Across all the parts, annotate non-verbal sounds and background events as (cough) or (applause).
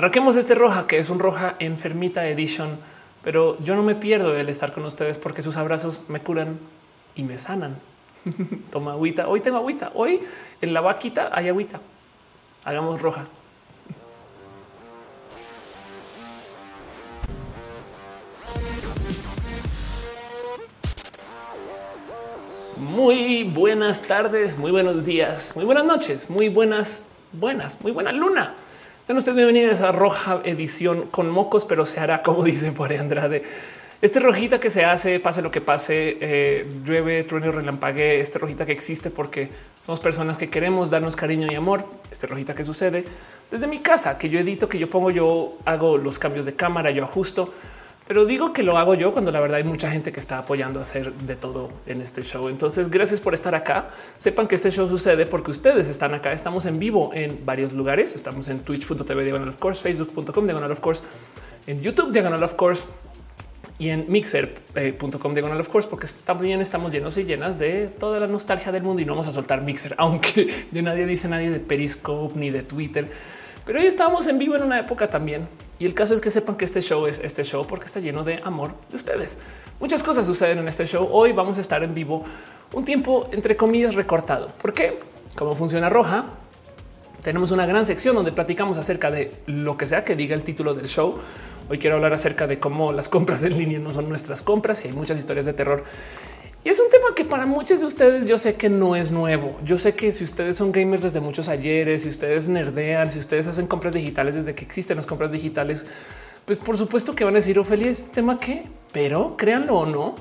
Arranquemos este roja, que es un roja enfermita edition, pero yo no me pierdo el estar con ustedes porque sus abrazos me curan y me sanan. (laughs) Toma agüita. Hoy tengo agüita. Hoy en la vaquita hay agüita. Hagamos roja. Muy buenas tardes, muy buenos días, muy buenas noches, muy buenas, buenas, muy buena luna. Sean ustedes bienvenidos a Roja Edición con mocos, pero se hará como dice por Andrade. Este rojita que se hace, pase lo que pase, eh, llueve, trueno, relampague, este rojita que existe porque somos personas que queremos darnos cariño y amor. Este rojita que sucede desde mi casa, que yo edito, que yo pongo, yo hago los cambios de cámara, yo ajusto pero digo que lo hago yo cuando la verdad hay mucha gente que está apoyando a hacer de todo en este show. Entonces, gracias por estar acá. Sepan que este show sucede porque ustedes están acá. Estamos en vivo en varios lugares. Estamos en twitch.tv diagonal of course, facebook.com diagonal of course, en YouTube diagonal of course y en mixer.com diagonal of course, porque también estamos llenos y llenas de toda la nostalgia del mundo y no vamos a soltar mixer, (laughs) aunque de nadie dice nadie de Periscope ni de Twitter pero hoy estábamos en vivo en una época también. Y el caso es que sepan que este show es este show porque está lleno de amor de ustedes. Muchas cosas suceden en este show. Hoy vamos a estar en vivo un tiempo entre comillas recortado. ¿Por qué? Como funciona Roja, tenemos una gran sección donde platicamos acerca de lo que sea que diga el título del show. Hoy quiero hablar acerca de cómo las compras en línea no son nuestras compras y hay muchas historias de terror y es un tema que para muchos de ustedes yo sé que no es nuevo. Yo sé que si ustedes son gamers desde muchos ayeres, si ustedes nerdean, si ustedes hacen compras digitales desde que existen las compras digitales, pues por supuesto que van a decir, Ophelia, este tema que, pero créanlo o no,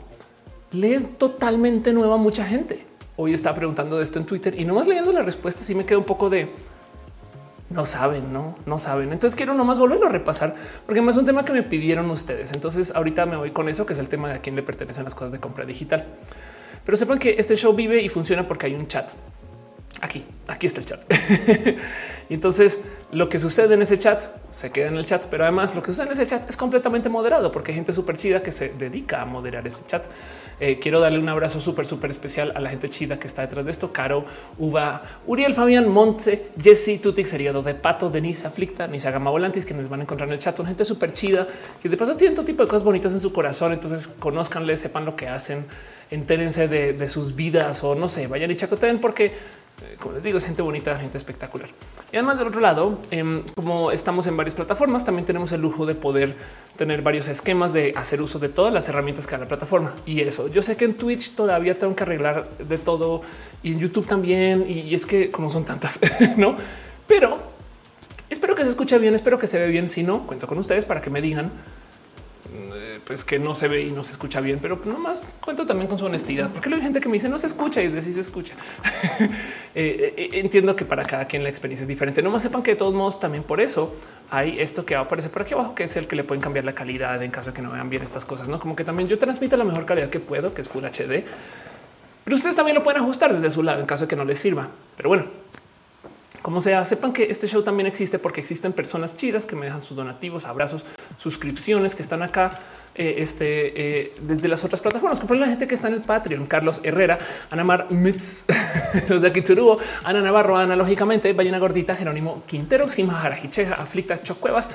le es totalmente nueva a mucha gente. Hoy está preguntando de esto en Twitter y nomás leyendo la respuesta, sí me queda un poco de no saben, no, no saben. Entonces quiero nomás volverlo a repasar porque es un tema que me pidieron ustedes. Entonces ahorita me voy con eso, que es el tema de a quién le pertenecen las cosas de compra digital. Pero sepan que este show vive y funciona porque hay un chat. Aquí, aquí está el chat. (laughs) y entonces lo que sucede en ese chat se queda en el chat, pero además lo que sucede en ese chat es completamente moderado porque hay gente súper chida que se dedica a moderar ese chat. Eh, quiero darle un abrazo súper, súper especial a la gente chida que está detrás de esto. Caro, Uva, Uriel, Fabián, Montse, Jesse, Tutix, Seriado de Pato, Denise, Aflicta, Nisa Gama Volantis, que nos van a encontrar en el chat. Son gente súper chida que de paso tienen todo tipo de cosas bonitas en su corazón. Entonces conozcanle, sepan lo que hacen, entérense de, de sus vidas o no sé, vayan y chacoteen porque como les digo, es gente bonita, gente espectacular. Y además del otro lado, em, como estamos en varias plataformas, también tenemos el lujo de poder tener varios esquemas de hacer uso de todas las herramientas que da la plataforma. Y eso, yo sé que en Twitch todavía tengo que arreglar de todo y en YouTube también. Y es que como son tantas, (laughs) no? Pero espero que se escuche bien, espero que se ve bien. Si no, cuento con ustedes para que me digan pues que no se ve y no se escucha bien, pero nomás cuento también con su honestidad, porque hay gente que me dice no se escucha y es decir, se escucha. (laughs) Eh, eh, entiendo que para cada quien la experiencia es diferente. No más sepan que de todos modos también por eso hay esto que va a aparecer por aquí abajo, que es el que le pueden cambiar la calidad en caso de que no vean bien estas cosas, no como que también yo transmito la mejor calidad que puedo, que es Full HD, pero ustedes también lo pueden ajustar desde su lado en caso de que no les sirva. Pero bueno, como sea, sepan que este show también existe porque existen personas chidas que me dejan sus donativos, abrazos, suscripciones que están acá eh, este, eh, desde las otras plataformas. Como la gente que está en el Patreon, Carlos Herrera, Ana Mar Mitz, (laughs) los de Akitsuruo, Ana Navarro, analógicamente, Ballena Gordita, Jerónimo Quintero, Sima Jarajicheja, Aflicta Chocuevas,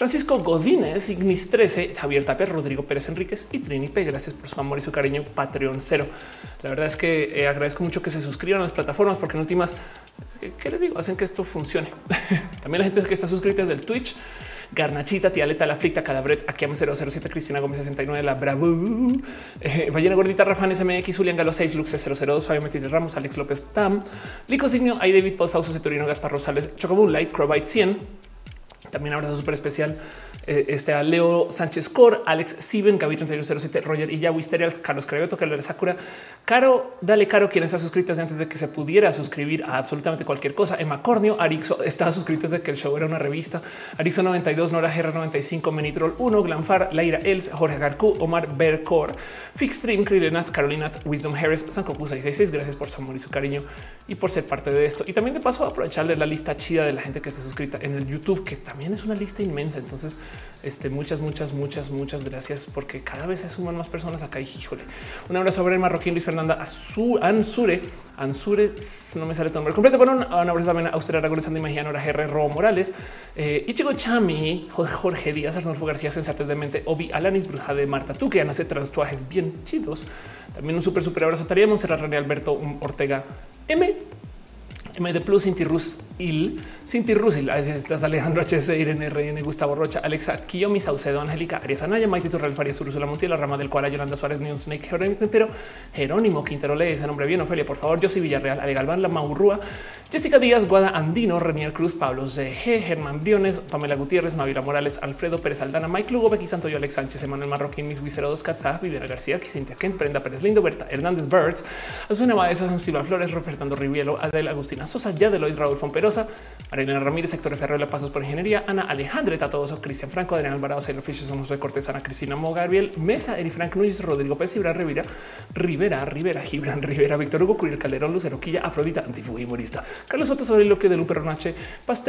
Francisco Godínez, Ignis 13, Javier Tapia, Rodrigo Pérez Enríquez y Trini P. Gracias por su amor y su cariño. Patreon cero. La verdad es que eh, agradezco mucho que se suscriban a las plataformas porque en últimas, ¿qué les digo? Hacen que esto funcione. (laughs) También la gente que está suscrita desde el Twitch. Garnachita, Tía Leta, La Flicta, Cadabret, aquí 007, Cristina Gómez 69, La Bravo, eh, Ballena Gordita, Rafán SMX, Julián Galo 6, Lux 002, Fabio Metis Ramos, Alex López Tam, Lico Signio, hay David Podfausto, Ceturino, Gaspar Rosales, Chocobun Light, Crowbite 100. También abrazo súper especial eh, este a Leo Sánchez Cor, Alex Siben, Gaby 3107, Roger y Wisterial, Carlos Creveto, Carlos Sakura, Caro, dale Caro, quien está suscrita antes de que se pudiera suscribir a absolutamente cualquier cosa. Emma Cornio, Arixo estaba suscrita desde que el show era una revista. Arixo 92, Nora Gerra 95, Menitrol 1, Glanfar, Laira Els, Jorge Garcú, Omar Bercor, Fixstream, Krilenath, Carolina, Wisdom Harris, Sankoku 666. Gracias por su amor y su cariño y por ser parte de esto. Y también de paso aprovecharle la lista chida de la gente que está suscrita en el YouTube, que también es una lista inmensa. Entonces, este, muchas, muchas, muchas, muchas gracias porque cada vez se suman más personas acá. Y híjole, un abrazo sobre el marroquín Luis Fernanda Ansure, Ansure, no me sale tu nombre completo, pero un, abrazo también a usted, Aragones, Sandy Magiano, GR, Ro Morales, eh, Ichigo Chami, Jorge Díaz, Arnulfo García, Sensates de Mente, Obi, Alanis, Bruja de Marta, tú que hace transtuajes bien chidos. También un súper, súper abrazo a Taría Monserrat, René Alberto Ortega M. MD Plus, Cinti Il, Cinti Rusil, estás Alejandro HC, Irene RN, Gustavo Rocha, Alexa, Kiyomi, Saucedo, Angélica, Arias Anaya, Maite Turral, Farías, Ursula Montiel, la rama del cual Yolanda Suárez, Neon Snake, Jerónimo Quintero, Jerónimo Quintero, lee ese nombre bien, Ofelia, por favor, José Villarreal, Ale Galván, La Maurrúa, Jessica Díaz, Guada Andino, Renier Cruz, Pablo ZG, Germán Briones, Pamela Gutiérrez, Mavira Morales, Alfredo Pérez Aldana, Mike Lugo, Becky Santoyo, Alex Sánchez, Emanuel Marroquín, Miss Wicero, Dos Katzah, Viviana García, Cintia Kent, Prenda Pérez Lindo, Berta Hernández Birds, Azuna Maesa, Silva Flores, Fernando Rivielo, Adel Agustina Sosa, Yadeloid, Raúl Fomperosa, Marilena Ramírez, de la Pasos por Ingeniería, Ana Alejandra Tatoso, Cristian Franco, Adrián Alvarado, Sailor Fisher, Somos de Cortesana, Cristina Mogabriel, Mesa, Eri Frank Núñez, Rodrigo Pérez, Ibra Rivera, Rivera, Rivera, Gibran Rivera, Víctor Hugo, Curiel Calderón, Lucero Quilla, Afrodita, antifujimorista, Carlos Soto sobre lo que de Lupe Ronache,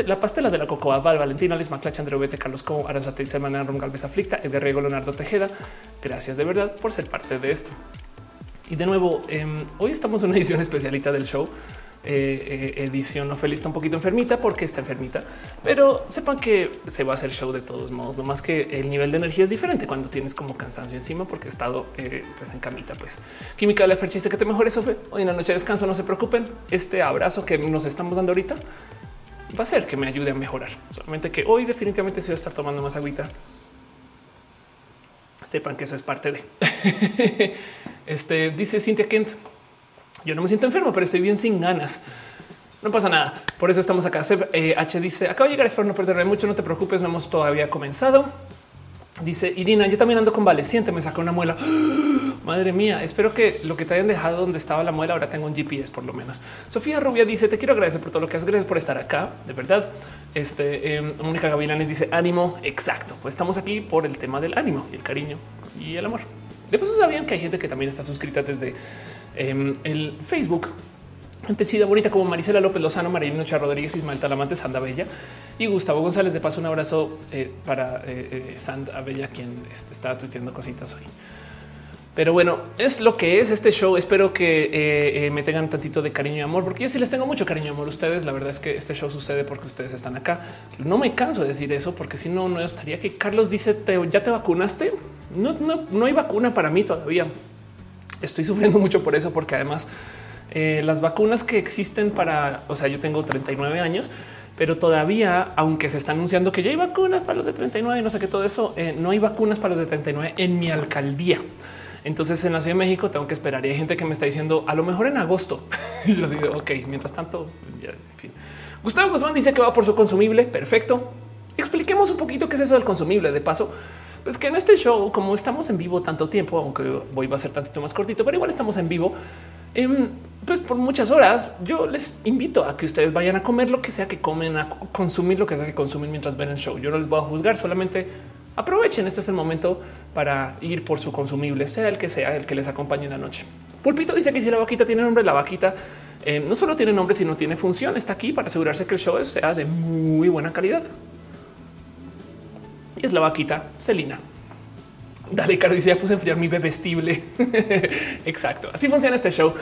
la pastela de la Cocoa, Val, Valentina, Les Maclacha, André Vete, Carlos Como, Aranzatel, Semana, Rom Galvez Aflicta, Edgar Riego, Leonardo Tejeda. Gracias de verdad por ser parte de esto. Y de nuevo, em, hoy estamos en una edición especialita del show. Eh, eh, edición Ophelia está un poquito enfermita porque está enfermita, pero sepan que se va a hacer show de todos modos, no más que el nivel de energía es diferente cuando tienes como cansancio encima porque he estado eh, pues en camita. Pues química de la dice que te mejores. Sofe. Hoy en la noche de descanso, no se preocupen. Este abrazo que nos estamos dando ahorita va a ser que me ayude a mejorar. Solamente que hoy definitivamente se va a estar tomando más agüita. Sepan que eso es parte de (laughs) este. Dice Cintia Kent. Yo no me siento enfermo, pero estoy bien sin ganas. No pasa nada. Por eso estamos acá. H eh, dice acabo de llegar, espero no perderme mucho. No te preocupes, no hemos todavía comenzado. Dice Irina, yo también ando convaleciente, me sacó una muela. (gasps) Madre mía, espero que lo que te hayan dejado donde estaba la muela ahora tenga un GPS por lo menos. Sofía Rubia dice, te quiero agradecer por todo lo que haces, gracias por estar acá, de verdad. Este, eh, Mónica Gavilanes dice, ánimo, exacto, pues estamos aquí por el tema del ánimo y el cariño y el amor. De paso sabían que hay gente que también está suscrita desde em, el Facebook. Gente chida, bonita como Marisela López Lozano, María Noche Rodríguez, Ismael Talamante, Sanda Bella y Gustavo González. De paso, un abrazo eh, para eh, eh, Sanda Bella, quien está tuiteando cositas hoy. Pero bueno, es lo que es este show. Espero que me tengan tantito de cariño y amor, porque yo sí les tengo mucho cariño y amor a ustedes. La verdad es que este show sucede porque ustedes están acá. No me canso de decir eso, porque si no, no estaría que Carlos dice, ¿ya te vacunaste? no, no, hay vacuna para mí todavía. Estoy sufriendo mucho por eso, porque además eh, las vacunas que existen para, o sea, yo tengo 39 años, pero todavía, aunque se está anunciando que ya hay vacunas para los de 39 y no sé qué todo eso, eh, no hay vacunas para los de 39 en mi alcaldía. Entonces en la Ciudad de México tengo que esperar y hay gente que me está diciendo a lo mejor en agosto. (laughs) y yo digo, ok, mientras tanto, en fin. Gustavo Guzmán dice que va por su consumible. Perfecto. Expliquemos un poquito qué es eso del consumible. De paso, pues que en este show, como estamos en vivo tanto tiempo, aunque va a ser tantito más cortito, pero igual estamos en vivo, em, pues por muchas horas, yo les invito a que ustedes vayan a comer lo que sea que comen, a consumir lo que sea que consumen mientras ven el show. Yo no les voy a juzgar, solamente aprovechen. Este es el momento para ir por su consumible, sea el que sea el que les acompañe en la noche. Pulpito dice que si la vaquita tiene nombre, la vaquita em, no solo tiene nombre, sino tiene función. Está aquí para asegurarse que el show sea de muy buena calidad es la vaquita Celina. Dale, Caro ya puse a enfriar mi bebestible. (laughs) Exacto. Así funciona este show.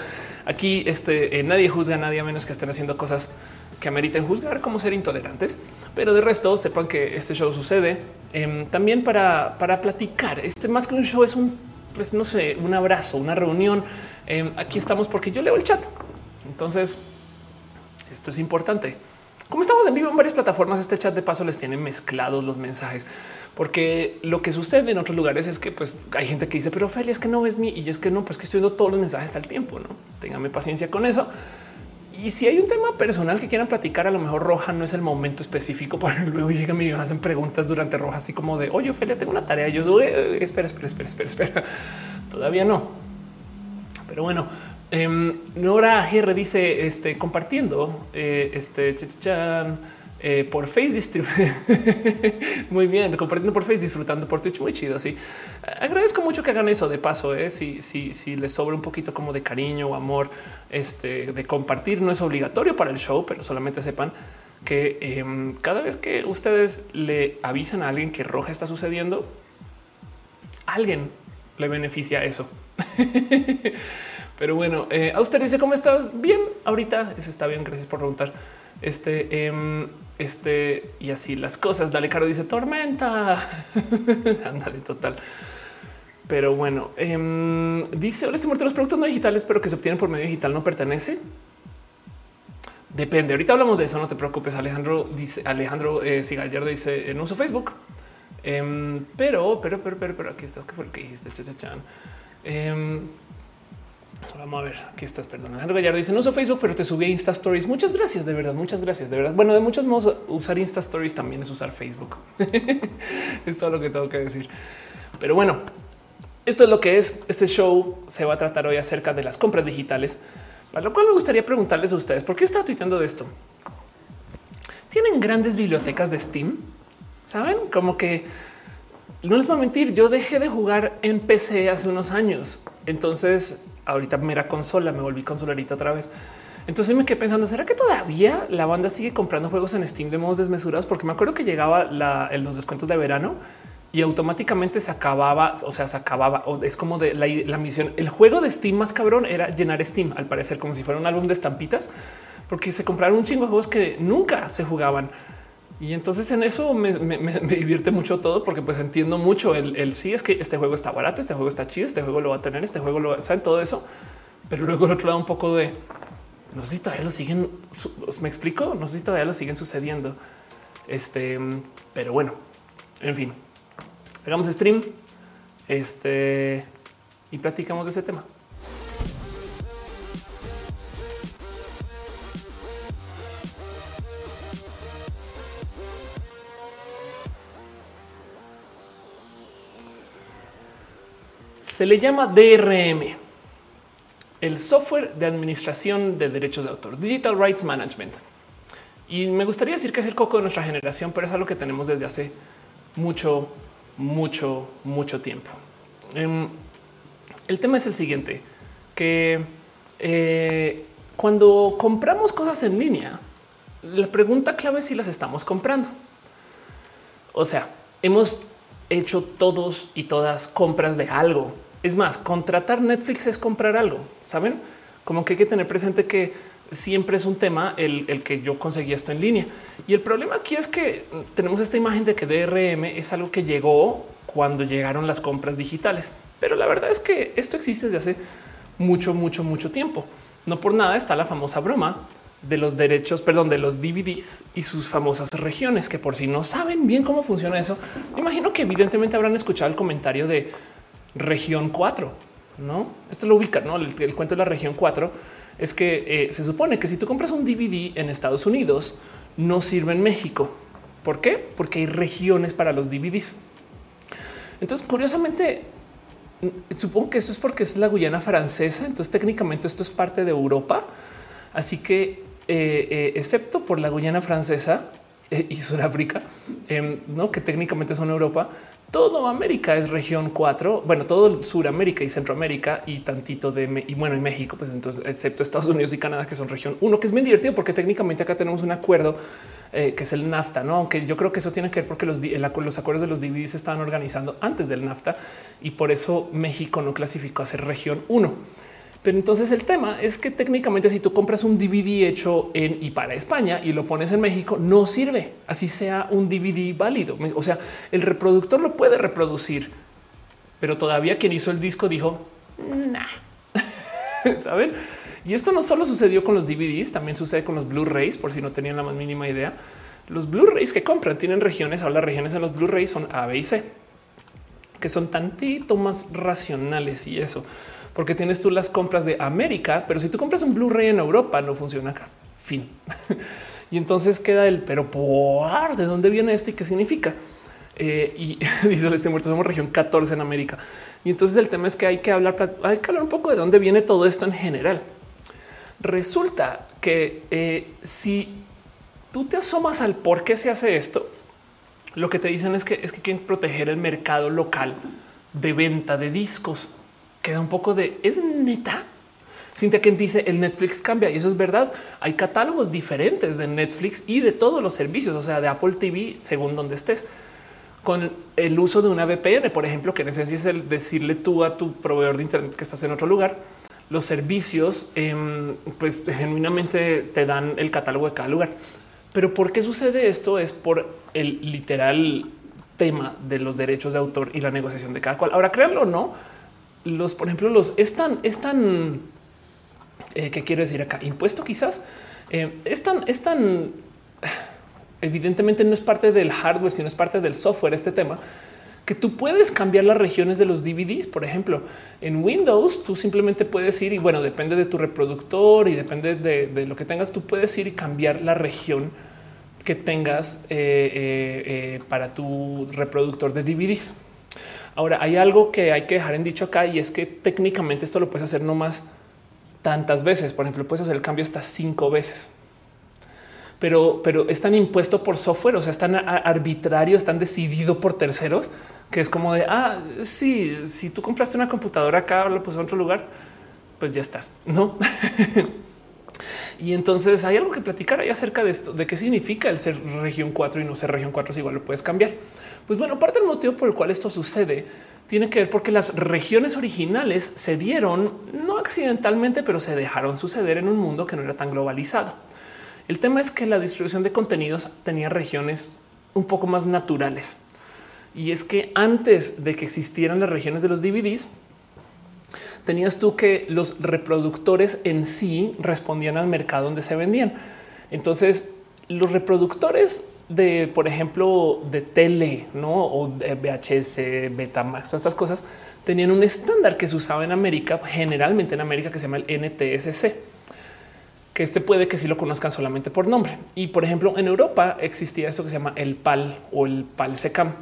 Aquí este, eh, nadie juzga a nadie a menos que estén haciendo cosas que ameriten juzgar como ser intolerantes. Pero de resto sepan que este show sucede em, también para, para platicar. Este más que un show es un, pues no sé, un abrazo, una reunión. Em, aquí estamos porque yo leo el chat. Entonces, esto es importante. Como estamos en vivo en varias plataformas, este chat de paso les tiene mezclados los mensajes, porque lo que sucede en otros lugares es que pues hay gente que dice, pero Ophelia, es que no es mi y es que no, pues que estoy viendo todos los mensajes al tiempo. No téngame paciencia con eso. Y si hay un tema personal que quieran platicar, a lo mejor Roja no es el momento específico para (laughs) luego llegan y me hacen preguntas durante Roja, así como de oye, Ophelia, tengo una tarea. Yo soy espera, espera, espera, espera, espera. (laughs) Todavía no. Pero bueno, Um, Nora GR dice este compartiendo eh, este eh, por Face (laughs) muy bien, compartiendo por Face, disfrutando por Twitch, muy chido. Sí, agradezco mucho que hagan eso de paso. Eh. Si les sobra un poquito como de cariño o amor, este de compartir, no es obligatorio para el show, pero solamente sepan que em, cada vez que ustedes le avisan a alguien que roja está sucediendo, alguien le beneficia eso. (laughs) Pero bueno, eh, a usted dice cómo estás bien ahorita. Eso está bien. Gracias por preguntar. Este, em, este y así las cosas. Dale, Caro dice tormenta. (laughs) Ándale, total. Pero bueno, em, dice ahora se muerto los productos no digitales, pero que se obtienen por medio digital no pertenece. Depende. Ahorita hablamos de eso. No te preocupes. Alejandro dice Alejandro eh, dice en uso Facebook, em, pero, pero, pero, pero, pero aquí estás. ¿Qué fue lo que dijiste? Chachachan. Vamos a ver, aquí estás, perdón. Alejandro Gallardo dice, no uso Facebook, pero te subí a Insta Stories. Muchas gracias, de verdad, muchas gracias, de verdad. Bueno, de muchos modos, usar Insta Stories también es usar Facebook. (laughs) es todo lo que tengo que decir. Pero bueno, esto es lo que es. Este show se va a tratar hoy acerca de las compras digitales, para lo cual me gustaría preguntarles a ustedes, ¿por qué está tuiteando de esto? ¿Tienen grandes bibliotecas de Steam? ¿Saben? Como que no les voy a mentir, yo dejé de jugar en PC hace unos años. Entonces ahorita mera consola, me volví consolarita otra vez. Entonces me quedé pensando, ¿será que todavía la banda sigue comprando juegos en Steam de modos desmesurados? Porque me acuerdo que llegaba los descuentos de verano y automáticamente se acababa, o sea, se acababa. Es como de la, misión. El juego de Steam más cabrón era llenar Steam, al parecer, como si fuera un álbum de estampitas, porque se compraron un chingo de juegos que nunca se jugaban. Y entonces en eso me, divierte mucho todo porque pues entiendo mucho el, sí es que este juego está barato, este juego está chido, este juego lo va a tener, este juego lo saben todo eso. Pero luego el otro lado un poco de no sé si todavía lo siguen. Me explico, no sé si todavía lo siguen sucediendo. Este, pero bueno, en fin, hagamos stream este y platicamos de ese tema. Se le llama DRM, el software de administración de derechos de autor, Digital Rights Management. Y me gustaría decir que es el coco de nuestra generación, pero es algo que tenemos desde hace mucho, mucho, mucho tiempo. Em, el tema es el siguiente, que eh, cuando compramos cosas en línea, la pregunta clave es si las estamos comprando. O sea, hemos hecho todos y todas compras de algo es más, contratar Netflix es comprar algo, ¿saben? Como que hay que tener presente que siempre es un tema el, que yo conseguí esto en línea. Y el problema aquí es que tenemos esta imagen de que DRM es algo que llegó cuando llegaron las compras digitales. Pero la verdad es que esto existe desde hace mucho, mucho, mucho tiempo. No por nada está la famosa broma de los derechos, perdón, de los DVDs y sus famosas regiones, que por si no saben bien cómo funciona eso, imagino que evidentemente habrán escuchado el comentario de región 4, no? Esto lo ubica, no? El, cuento de la región 4 es que eh, se supone que si tú compras un DVD en Estados Unidos, no sirve en México. ¿Por qué? Porque hay regiones para los DVDs. Entonces, curiosamente, mm, supongo que eso es porque es la Guyana francesa. Entonces, técnicamente esto es parte de Europa. Así que, eh, eh, excepto por la Guyana francesa y Sudáfrica, em, no que técnicamente son Europa, todo América es región 4, bueno, todo Suramérica y Centroamérica y tantito de y bueno, y México, pues entonces, excepto Estados Unidos y Canadá, que son región 1, que es bien divertido porque técnicamente acá tenemos un acuerdo eh, que es el NAFTA, no? Aunque yo creo que eso tiene que ver porque los, los acuerdos de los DVDs se estaban organizando antes del NAFTA y por eso México no clasificó a ser región 1. Pero entonces el tema es que técnicamente si tú compras un DVD hecho en y para España y lo pones en México, no sirve. Así sea un DVD válido. O sea, el reproductor lo puede reproducir, pero todavía quien hizo el disco dijo, nah. (laughs) ¿Saben? Y esto no solo sucedió con los DVDs, también sucede con los Blu-rays, por si no tenían la más mínima idea. Los Blu-rays que compran tienen regiones, ahora las regiones en los Blu-rays son A, B y C, que son tantito más racionales y eso porque tienes tú las compras de América, pero si tú compras un Blu-ray en Europa, no funciona acá. Fin. (laughs) y entonces queda el pero por de dónde viene esto y qué significa. Eh, y (laughs) dice este muerto, somos región 14 en América. Y entonces el tema es que hay que hablar, hay que hablar un poco de dónde viene todo esto en general. Resulta que eh, si tú te asomas al por qué se hace esto, lo que te dicen es que es que quieren proteger el mercado local de venta de discos queda un poco de es neta. Cintia quien dice el Netflix cambia y eso es verdad. Hay catálogos diferentes de Netflix y de todos los servicios, o sea, de Apple TV según donde estés. Con el uso de una VPN, por ejemplo, que en esencia es el decirle tú a tu proveedor de Internet que estás en otro lugar, los servicios em, pues genuinamente te dan el catálogo de cada lugar. Pero ¿por qué sucede esto? Es por el literal tema de los derechos de autor y la negociación de cada cual. Ahora, créanlo no, los, por ejemplo, los es tan, eh, ¿qué quiero decir acá? Impuesto quizás, eh, es tan, evidentemente no es parte del hardware, sino es parte del software este tema, que tú puedes cambiar las regiones de los DVDs. Por ejemplo, en Windows tú simplemente puedes ir y bueno, depende de tu reproductor y depende de, lo que tengas, tú puedes ir y cambiar la región que tengas eh, eh, para tu reproductor de DVDs. Ahora hay algo que hay que dejar en dicho acá y es que técnicamente esto lo puedes hacer no más tantas veces. Por ejemplo, puedes hacer el cambio hasta cinco veces pero, pero están impuesto por software, o sea, están arbitrario, están decidido por terceros, que es como de, ah, sí, si tú compraste una computadora acá, lo puse en otro lugar, pues ya estás, ¿no? (laughs) y entonces hay algo que platicar ahí acerca de esto, de qué significa el ser región 4 y no ser región 4, si igual lo puedes cambiar. Pues bueno, parte del motivo por el cual esto sucede tiene que ver porque las regiones originales se dieron, no accidentalmente, pero se dejaron suceder en un mundo que no era tan globalizado. El tema es que la distribución de contenidos tenía regiones un poco más naturales. Y es que antes de que existieran las regiones de los DVDs, tenías tú que los reproductores en sí respondían al mercado donde se vendían. Entonces, los reproductores de, por ejemplo, de tele, no o de VHS, Betamax, todas estas cosas tenían un estándar que se usaba en América, generalmente en América, que se llama el NTSC que este puede que sí lo conozcan solamente por nombre. Y por ejemplo, en Europa existía esto que se llama el PAL o el PAL SECAM.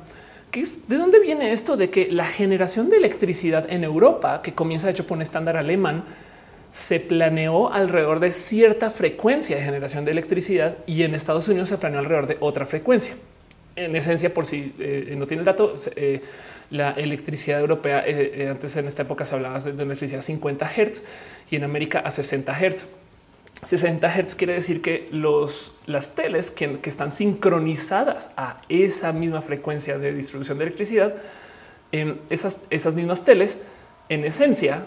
¿De dónde viene esto de que la generación de electricidad en Europa, que comienza de hecho por un estándar alemán, se planeó alrededor de cierta frecuencia de generación de electricidad y en Estados Unidos se planeó alrededor de otra frecuencia. En esencia, por si eh, no tiene el dato, eh, la electricidad europea eh, antes en esta época se hablaba de una electricidad a 50 Hz y en América a 60 Hz. 60 Hz quiere decir que los, las teles que, están sincronizadas a esa misma frecuencia de distribución de electricidad, en esas, esas mismas teles, en esencia,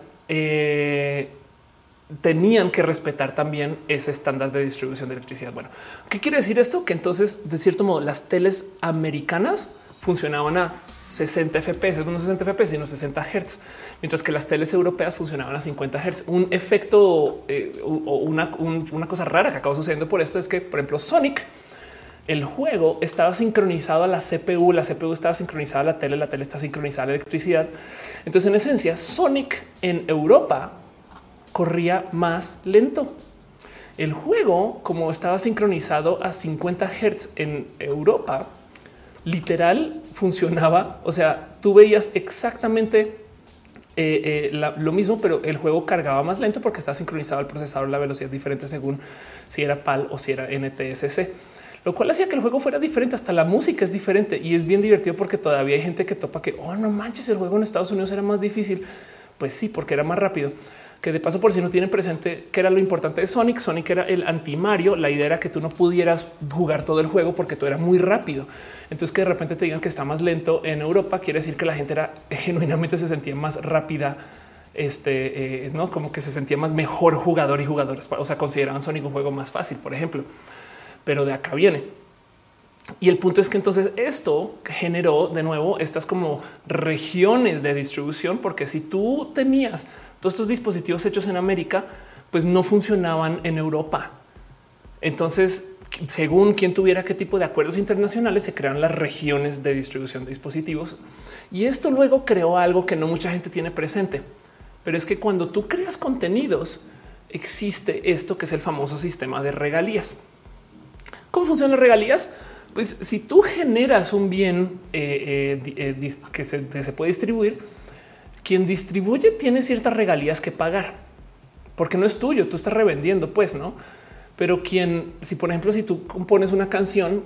tenían que respetar también ese estándar de distribución de electricidad. Bueno, ¿qué quiere decir esto? Que entonces, de cierto modo, las teles americanas funcionaban a 60 FPS, no 60 FPS, sino 60 Hz, mientras que las teles europeas funcionaban a 50 Hz. Un efecto eh, o una, una cosa rara que acabó sucediendo por esto es que, por ejemplo, Sonic, el juego estaba sincronizado a la CPU, la CPU estaba sincronizada a la tele, la tele está sincronizada a la electricidad. Entonces, en esencia, Sonic en Europa corría más lento. El juego, como estaba sincronizado a 50 Hz en Europa, literal funcionaba. O sea, tú veías exactamente eh, eh, lo mismo, pero el juego cargaba más lento porque está sincronizado el procesador, la velocidad diferente según si era PAL o si era NTSC, lo cual hacía que el juego fuera diferente. Hasta la música es diferente y es bien divertido porque todavía hay gente que topa que oh, no manches, el juego en Estados Unidos era más difícil. Pues sí, porque era más rápido que de paso por si no tienen presente que era lo importante de Sonic. Sonic era el anti Mario. La idea era que tú no pudieras jugar todo el juego porque tú eras muy rápido. Entonces que de repente te digan que está más lento en Europa quiere decir que la gente era (laughs) genuinamente se sentía más rápida. Este eh, no como que se sentía más mejor jugador y jugadores. O sea, consideraban Sonic un juego más fácil, por ejemplo, pero de acá viene. Y el punto es que entonces esto generó de nuevo estas como regiones de distribución, porque si tú tenías todos estos dispositivos hechos en América, pues no funcionaban en Europa. Entonces, según quien tuviera qué tipo de acuerdos internacionales, se crearon las regiones de distribución de dispositivos. Y esto luego creó algo que no mucha gente tiene presente. Pero es que cuando tú creas contenidos, existe esto que es el famoso sistema de regalías. ¿Cómo funcionan las regalías? Pues si tú generas un bien eh, eh, eh, que se puede distribuir, quien distribuye tiene ciertas regalías que pagar porque no es tuyo, tú estás revendiendo, pues no. Pero quien, si por ejemplo, si tú compones una canción,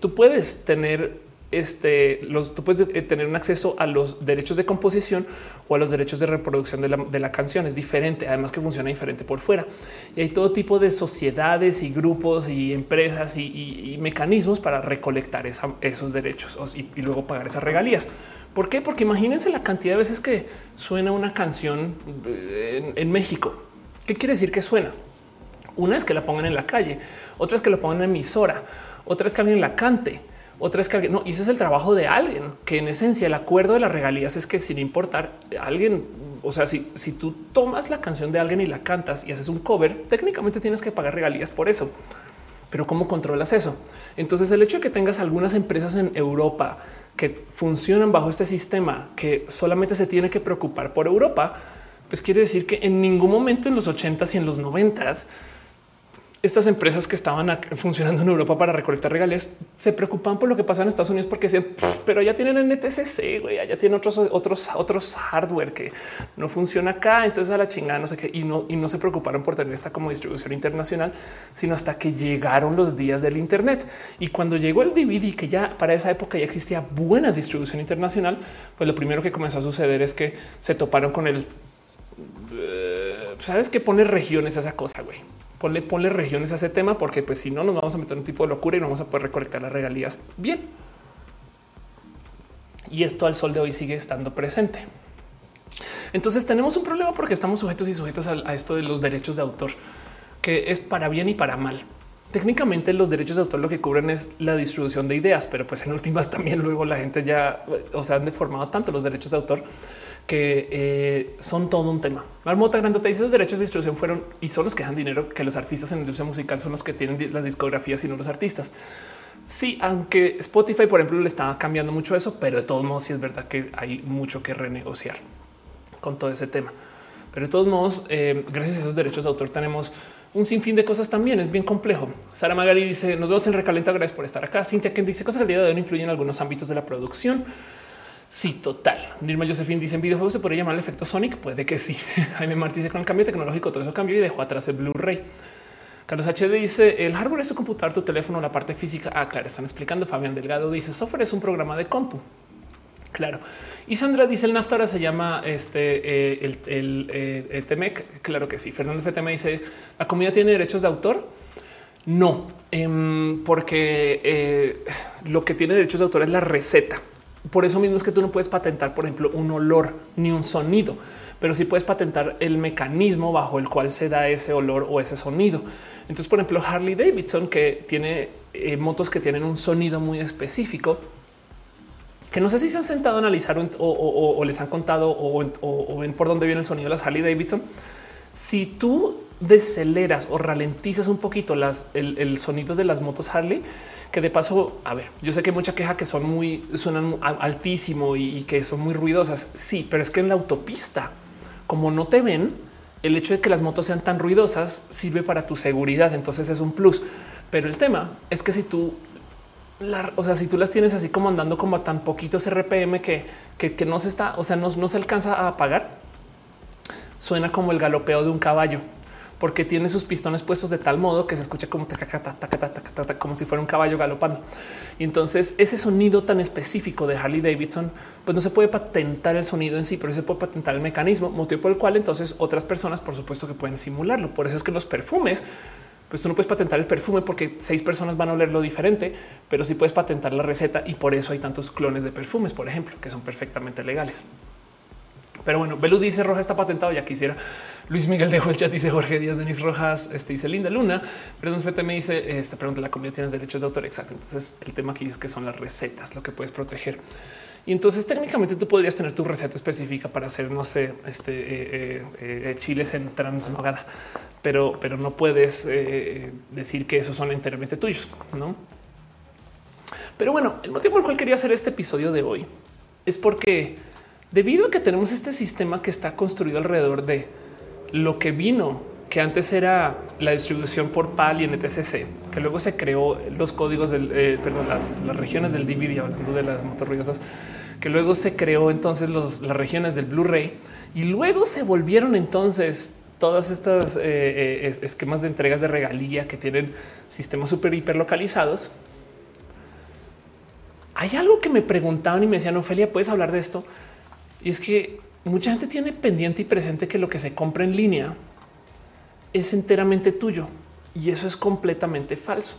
tú puedes tener este, los, tú puedes eh, tener un acceso a los derechos de composición o a los derechos de reproducción de la, canción. Es diferente, además que funciona diferente por fuera. Y hay todo tipo de sociedades y grupos y empresas y, mecanismos para recolectar esos derechos y, luego pagar esas regalías. ¿Por qué? Porque imagínense la cantidad de veces que suena una canción eh, en, en México. ¿Qué quiere decir que suena? Una es que la pongan en la calle, otra es que lo pongan en emisora, otra es que alguien la cante otra es que alguien no, y ese es el trabajo de alguien que en esencia el acuerdo de las regalías es que sin importar alguien, o sea, si, si tú tomas la canción de alguien y la cantas y haces un cover, técnicamente tienes que pagar regalías por eso. Pero cómo controlas eso? Entonces el hecho de que tengas algunas empresas en Europa que funcionan bajo este sistema que solamente se tiene que preocupar por Europa, pues quiere decir que en ningún momento en los 80s y en los 90s estas empresas que estaban funcionando en Europa para recolectar regalías se preocupan por lo que pasa en Estados Unidos porque decían, pero ya tienen NTCC, güey, ya tienen otros, otros, otros hardware que no funciona acá. Entonces a la chingada no sé qué y no, y no se preocuparon por tener esta como distribución internacional, sino hasta que llegaron los días del Internet. Y cuando llegó el DVD, que ya para esa época ya existía buena distribución internacional, pues lo primero que comenzó a suceder es que se toparon con el eh, sabes que pone regiones a esa cosa, güey ponle, ponle regiones a ese tema, porque pues si no nos vamos a meter en un tipo de locura y no vamos a poder recolectar las regalías bien. Y esto al sol de hoy sigue estando presente. Entonces tenemos un problema porque estamos sujetos y sujetas a, esto de los derechos de autor, que es para bien y para mal. Técnicamente los derechos de autor lo que cubren es la distribución de ideas, pero pues en últimas también luego la gente ya, o sea, han deformado tanto los derechos de autor que eh, son todo un tema. Marmota Grandota dice los derechos de distribución fueron y son los que dan dinero que los artistas en la industria musical son los que tienen las discografías y no los artistas. Sí, aunque Spotify, por ejemplo, le está cambiando mucho eso, pero de todos modos sí es verdad que hay mucho que renegociar con todo ese tema. Pero de todos modos, eh, gracias a esos derechos de autor tenemos un sinfín de cosas también. Es bien complejo. Sara Magali dice: Nos vemos en Recalenta. Gracias por estar acá. Cintia que dice cosas que el día de hoy influyen en algunos ámbitos de la producción. Sí, total. Nirma Josephine dice en videojuegos se podría llamar el efecto Sonic. Puede que sí. (laughs) Jaime Martí dice con el cambio tecnológico todo eso cambió y dejó atrás el Blu-ray. Carlos HD dice el hardware es su computador, tu teléfono, la parte física. Ah, claro, están explicando. Fabián Delgado dice software es un programa de compu. Claro. Y Sandra dice el NAFTA ahora se llama este eh, el, el, eh, Temec. Claro que sí. Fernando FTM dice la comida tiene derechos de autor. No, em, porque eh, lo que tiene derechos de autor es la receta. Por eso mismo es que tú no puedes patentar, por ejemplo, un olor ni un sonido, pero sí puedes patentar el mecanismo bajo el cual se da ese olor o ese sonido. Entonces, por ejemplo, Harley Davidson, que tiene eh, motos que tienen un sonido muy específico, que no sé si se han sentado a analizar o, les han contado o, ven por dónde viene el sonido de las Harley Davidson. Si tú deceleras o ralentizas un poquito las, el sonido de las motos Harley, que de paso, a ver, yo sé que hay mucha queja que son muy, suenan altísimo y, que son muy ruidosas. Sí, pero es que en la autopista, como no te ven, el hecho de que las motos sean tan ruidosas sirve para tu seguridad. Entonces es un plus. Pero el tema es que si tú, o sea, si tú las tienes así como andando como a tan poquitos RPM que, que, no se está, o sea, no se alcanza a apagar, suena como el galopeo de un caballo porque tiene sus pistones puestos de tal modo que se escucha como como si fuera un caballo galopando. Y entonces ese sonido tan específico de Harley Davidson, pues no se puede patentar el sonido en sí, pero se puede patentar el mecanismo, motivo por el cual entonces otras personas, por supuesto, que pueden simularlo. Por eso es que los perfumes pues tú no puedes patentar el perfume porque seis personas van a olerlo diferente, pero sí puedes patentar la receta y por eso hay tantos clones de perfumes, por ejemplo, que son perfectamente legales. Pero bueno, Belu dice Roja está patentado. Ya quisiera. Luis Miguel dejó el chat. Dice Jorge Díaz, Denis Rojas. Este dice Linda Luna. Perdón, Fete me dice esta pregunta. La comida tienes derechos de autor. Exacto. Entonces el tema aquí es que son las recetas lo que puedes proteger. Y entonces técnicamente tú podrías tener tu receta específica para hacer, no sé, este eh, eh, eh, chiles en transmogada, pero, pero no puedes decir que esos son enteramente tuyos, no? Pero bueno, el motivo por el cual quería hacer este episodio de hoy es porque debido a que tenemos este sistema que está construido alrededor de lo que vino, que antes era la distribución por PAL y NTCC, que luego se creó los códigos del, eh, perdón, las, regiones del DVD, hablando de las motos ruidosas, que luego se creó entonces las regiones del Blu-ray y luego se volvieron entonces todas estas eh, eh, esquemas de entregas de regalía que tienen sistemas súper hiper localizados hay algo que me preguntaban y me decían, Ofelia, ¿puedes hablar de esto? Y es que mucha gente tiene pendiente y presente que lo que se compra en línea es enteramente tuyo y eso es completamente falso.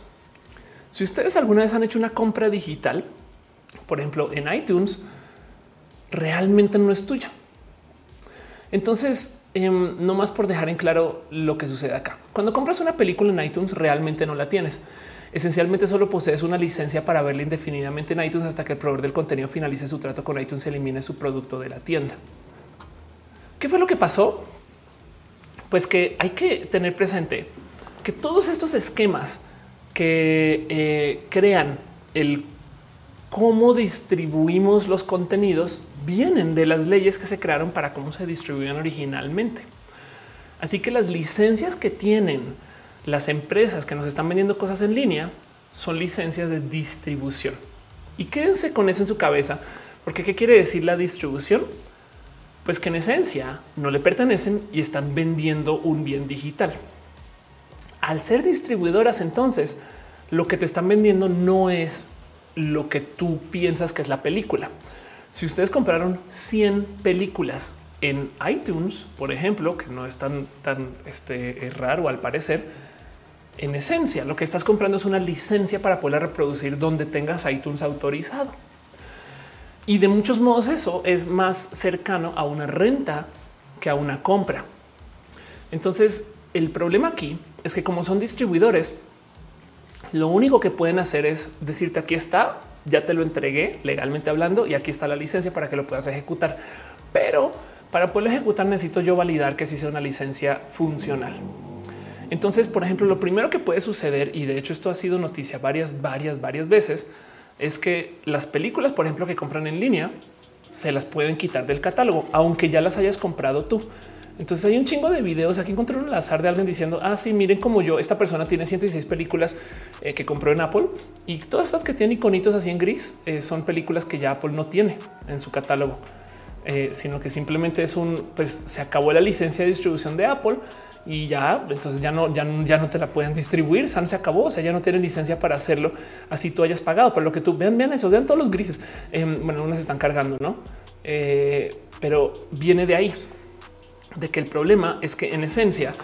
Si ustedes alguna vez han hecho una compra digital, por ejemplo en iTunes, realmente no es tuya. Entonces, em, no más por dejar en claro lo que sucede acá. Cuando compras una película en iTunes, realmente no la tienes. Esencialmente solo posees una licencia para verla indefinidamente en iTunes hasta que el proveedor del contenido finalice su trato con iTunes y elimine su producto de la tienda. ¿Qué fue lo que pasó? Pues que hay que tener presente que todos estos esquemas que eh, crean el cómo distribuimos los contenidos vienen de las leyes que se crearon para cómo se distribuían originalmente. Así que las licencias que tienen las empresas que nos están vendiendo cosas en línea son licencias de distribución. Y quédense con eso en su cabeza, porque ¿qué quiere decir la distribución? Pues que en esencia no le pertenecen y están vendiendo un bien digital. Al ser distribuidoras, entonces, lo que te están vendiendo no es lo que tú piensas que es la película. Si ustedes compraron 100 películas en iTunes, por ejemplo, que no es tan, tan este, raro al parecer, en esencia, lo que estás comprando es una licencia para poder reproducir donde tengas iTunes autorizado. Y de muchos modos eso es más cercano a una renta que a una compra. Entonces, el problema aquí es que como son distribuidores, lo único que pueden hacer es decirte aquí está, ya te lo entregué legalmente hablando y aquí está la licencia para que lo puedas ejecutar. Pero para poderlo ejecutar necesito yo validar que sí sea una licencia funcional. Entonces, por ejemplo, lo primero que puede suceder, y de hecho esto ha sido noticia varias, varias, varias veces, es que las películas, por ejemplo, que compran en línea, se las pueden quitar del catálogo, aunque ya las hayas comprado tú. Entonces hay un chingo de videos. Aquí encontré un azar de alguien diciendo, ah, miren como yo, esta persona tiene 116 películas eh, que compró en Apple y todas estas que tienen iconitos así en gris eh, son películas que ya Apple no tiene en su catálogo, eh, sino que simplemente es un, pues se acabó la licencia de distribución de Apple y ya, entonces ya no, ya, ya no te la pueden distribuir. San se acabó, o sea, ya no tienen licencia para hacerlo. Así tú hayas pagado, pero lo que tú vean, vean eso, vean todos los grises. Em, bueno, unas están cargando, no? Eh, pero viene de ahí, de que el problema es que en esencia,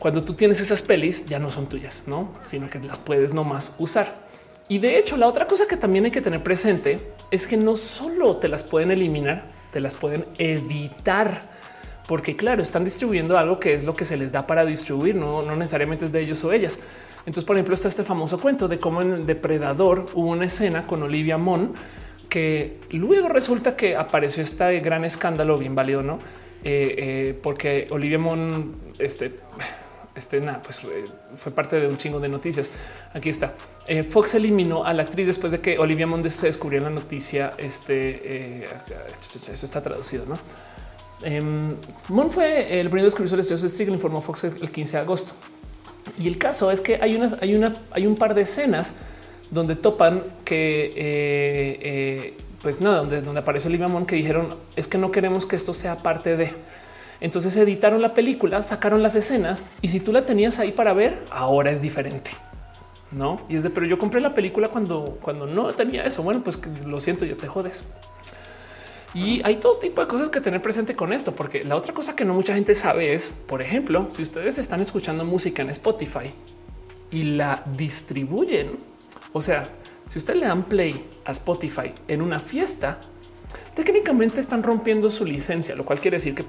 cuando tú tienes esas pelis, ya no son tuyas, no, sino que las puedes nomás usar. Y de hecho, la otra cosa que también hay que tener presente es que no solo te las pueden eliminar, te las pueden editar porque claro, están distribuyendo algo que es lo que se les da para distribuir, no, necesariamente es de ellos o ellas. Entonces, por ejemplo, está este famoso cuento de cómo en Depredador hubo una escena con Olivia Munn que luego resulta que apareció este gran escándalo bien válido, no? Eh, eh, porque Olivia Munn, este, este, nada, pues eh, fue parte de un chingo de noticias. Aquí está. Fox eliminó a la actriz después de que Olivia Munn se descubrió en la noticia. Este, eso está traducido, no? Um, Moon fue el primer descubridor de los le informó Fox el 15 de agosto. Y el caso es que hay, una, hay, una, hay un par de escenas donde topan que, eh, eh, pues nada, donde, aparece Olivia Moon que dijeron es que no queremos que esto sea parte de. Entonces editaron la película, sacaron las escenas y si tú la tenías ahí para ver, ahora es diferente. No, y es de, pero yo compré la película cuando, cuando no tenía eso. Bueno, pues lo siento, yo te jodes. Y hay todo tipo de cosas que tener presente con esto, porque la otra cosa que no mucha gente sabe es, por ejemplo, si ustedes están escuchando música en Spotify y la distribuyen, o sea, si ustedes le dan play a Spotify en una fiesta, técnicamente están rompiendo su licencia, lo cual quiere decir que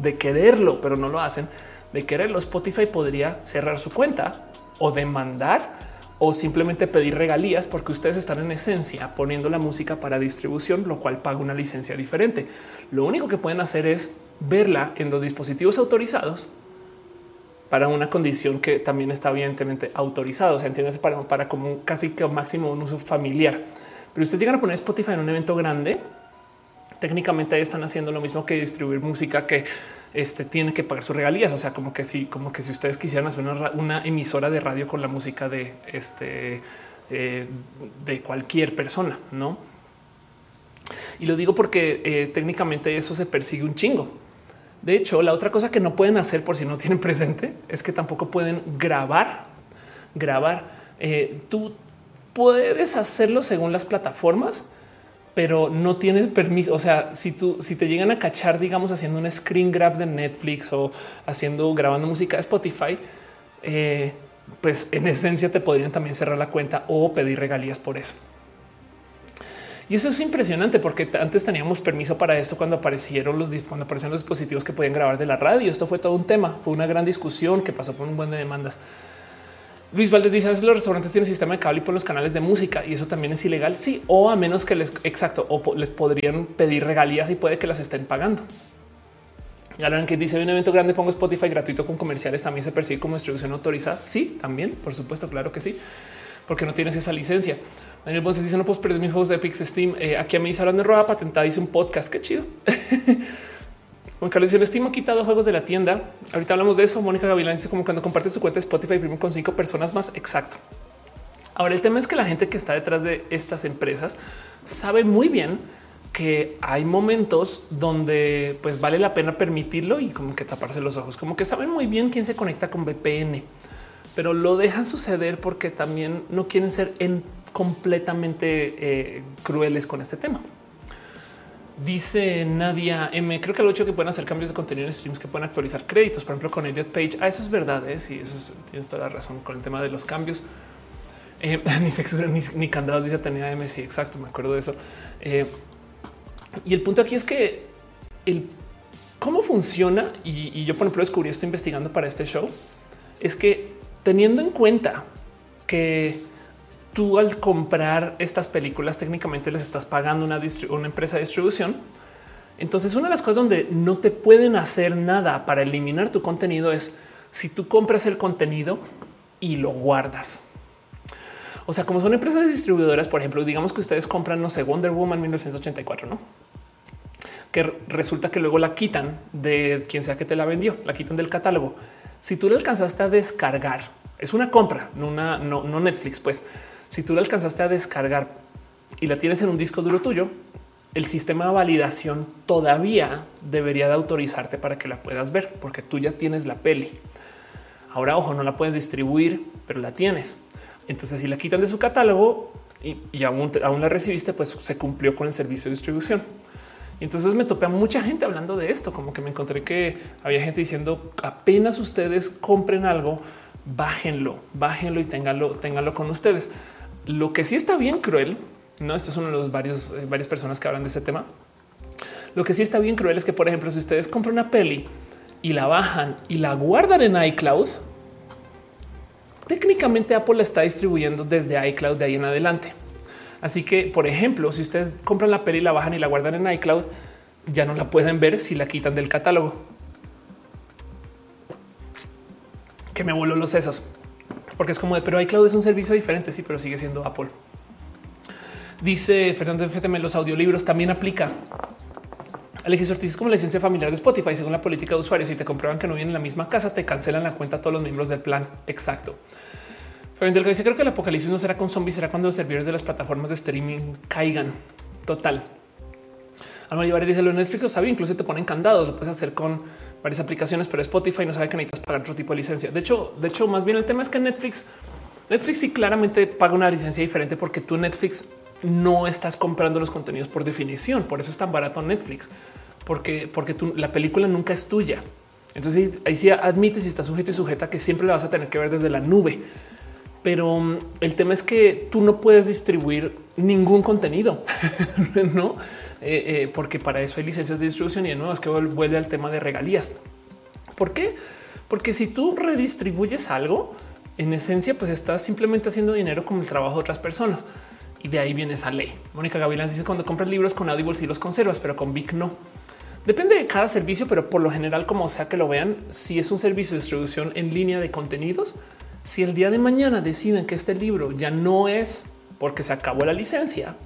de quererlo, pero no lo hacen, de quererlo, Spotify podría cerrar su cuenta o demandar o simplemente pedir regalías porque ustedes están en esencia poniendo la música para distribución, lo cual paga una licencia diferente. Lo único que pueden hacer es verla en los dispositivos autorizados para una condición que también está evidentemente autorizado. O sea, entiendes para, para como casi que máximo un uso familiar. Pero ustedes llegan a poner Spotify en un evento grande. Técnicamente están haciendo lo mismo que distribuir música que este tiene que pagar sus regalías. O sea, como que si, como que si ustedes quisieran hacer una, emisora de radio con la música de este eh, de cualquier persona, no? Y lo digo porque eh, técnicamente eso se persigue un chingo. De hecho, la otra cosa que no pueden hacer por si no tienen presente es que tampoco pueden grabar, grabar. Eh, tú puedes hacerlo según las plataformas, pero no tienes permiso. O sea, si tú, si te llegan a cachar, digamos, haciendo un screen grab de Netflix o haciendo, grabando música de Spotify, eh, pues en esencia te podrían también cerrar la cuenta o pedir regalías por eso. Y eso es impresionante porque antes teníamos permiso para esto cuando aparecieron los cuando aparecieron los dispositivos que podían grabar de la radio. Esto fue todo un tema, fue una gran discusión que pasó por un buen de demandas. Luis Valdés dice a veces los restaurantes tienen sistema de cable y por los canales de música y eso también es ilegal. Sí, o a menos que les exacto o les podrían pedir regalías y puede que las estén pagando. Ahora que dice un evento grande, pongo Spotify gratuito con comerciales. También se percibe como distribución autorizada. Sí, también, por supuesto, claro que sí, porque no tienes esa licencia. Daniel Bonses dice no puedo perder mis juegos de Epic Steam. Eh, aquí a mí hablando de roba patentada, dice un podcast. Qué chido. (laughs) Juan Carlos dice, ha quitado juegos de la tienda. Ahorita hablamos de eso. Mónica Gavilán dice como cuando comparte su cuenta de Spotify Premium con cinco personas más. Exacto. Ahora el tema es que la gente que está detrás de estas empresas sabe muy bien que hay momentos donde pues vale la pena permitirlo y como que taparse los ojos, como que saben muy bien quién se conecta con VPN, pero lo dejan suceder porque también no quieren ser en completamente eh, crueles con este tema. Dice Nadia M. Creo que lo hecho que pueden hacer cambios de contenido en streams que pueden actualizar créditos, por ejemplo, con Elliot Page. Ah, eso es verdad. ¿eh? Sí, eso tienes toda la razón con el tema de los cambios. Eh, (laughs) ni sexo ni, ni, candados dice tenía M. Sí, exacto. Me acuerdo de eso. Eh, y el punto aquí es que el cómo funciona, y yo, por ejemplo, descubrí esto investigando para este show, es que teniendo en cuenta que tú al comprar estas películas técnicamente les estás pagando una, una empresa de distribución. Entonces una de las cosas donde no te pueden hacer nada para eliminar tu contenido es si tú compras el contenido y lo guardas. O sea, como son empresas distribuidoras, por ejemplo, digamos que ustedes compran, no sé, Wonder Woman 1984, ¿no? Que resulta que luego la quitan de quien sea que te la vendió, la quitan del catálogo. Si tú le alcanzaste a descargar, es una compra, no, una, no, no Netflix, pues si tú la alcanzaste a descargar y la tienes en un disco duro tuyo, el sistema de validación todavía debería de autorizarte para que la puedas ver, porque tú ya tienes la peli. Ahora, ojo, no la puedes distribuir, pero la tienes. Entonces, si la quitan de su catálogo y, aún, la recibiste, pues se cumplió con el servicio de distribución. Y entonces me topé a mucha gente hablando de esto, como que me encontré que había gente diciendo apenas ustedes compren algo, bájenlo, bájenlo y ténganlo, ténganlo con ustedes. Lo que sí está bien cruel, no, esto es uno de los varios, eh, varias personas que hablan de este tema. Lo que sí está bien cruel es que, por ejemplo, si ustedes compran una peli y la bajan y la guardan en iCloud, técnicamente Apple la está distribuyendo desde iCloud de ahí en adelante. Así que, por ejemplo, si ustedes compran la peli, la bajan y la guardan en iCloud, ya no la pueden ver si la quitan del catálogo. Que me voló los sesos porque es como de, pero iCloud es un servicio diferente, sí, pero sigue siendo Apple. Dice Fernando FTM, los audiolibros también aplica. Alexis Ortiz es como la licencia familiar de Spotify. Según la política de usuarios, si te comprueban que no vienen en la misma casa, te cancelan la cuenta a todos los miembros del plan. Exacto. Fabián dice: Creo que el apocalipsis no será con zombies, será cuando los servidores de las plataformas de streaming caigan. Total. Alma dice: Lo Netflix lo sabe, incluso te ponen candados. Lo puedes hacer con varias aplicaciones, pero Spotify no sabe que necesitas pagar otro tipo de licencia. De hecho, de hecho, más bien el tema es que Netflix, Netflix sí claramente paga una licencia diferente porque tú Netflix no estás comprando los contenidos por definición. Por eso es tan barato Netflix, porque, porque la película nunca es tuya. Entonces ahí sí admites y está sujeto y sujeta que siempre la vas a tener que ver desde la nube. Pero mm, el tema es que tú no puedes distribuir ningún contenido, (laughs) no? Eh, eh, porque para eso hay licencias de distribución y de nuevo es que vuelve al tema de regalías. ¿Por qué? Porque si tú redistribuyes algo, en esencia, pues estás simplemente haciendo dinero con el trabajo de otras personas. Y de ahí viene esa ley. Mónica Gavilán dice cuando compras libros con Audible y los conservas, pero con Vic no. Depende de cada servicio, pero por lo general, como sea que lo vean, si es un servicio de distribución en línea de contenidos, si el día de mañana deciden que este libro ya no es porque se acabó la licencia,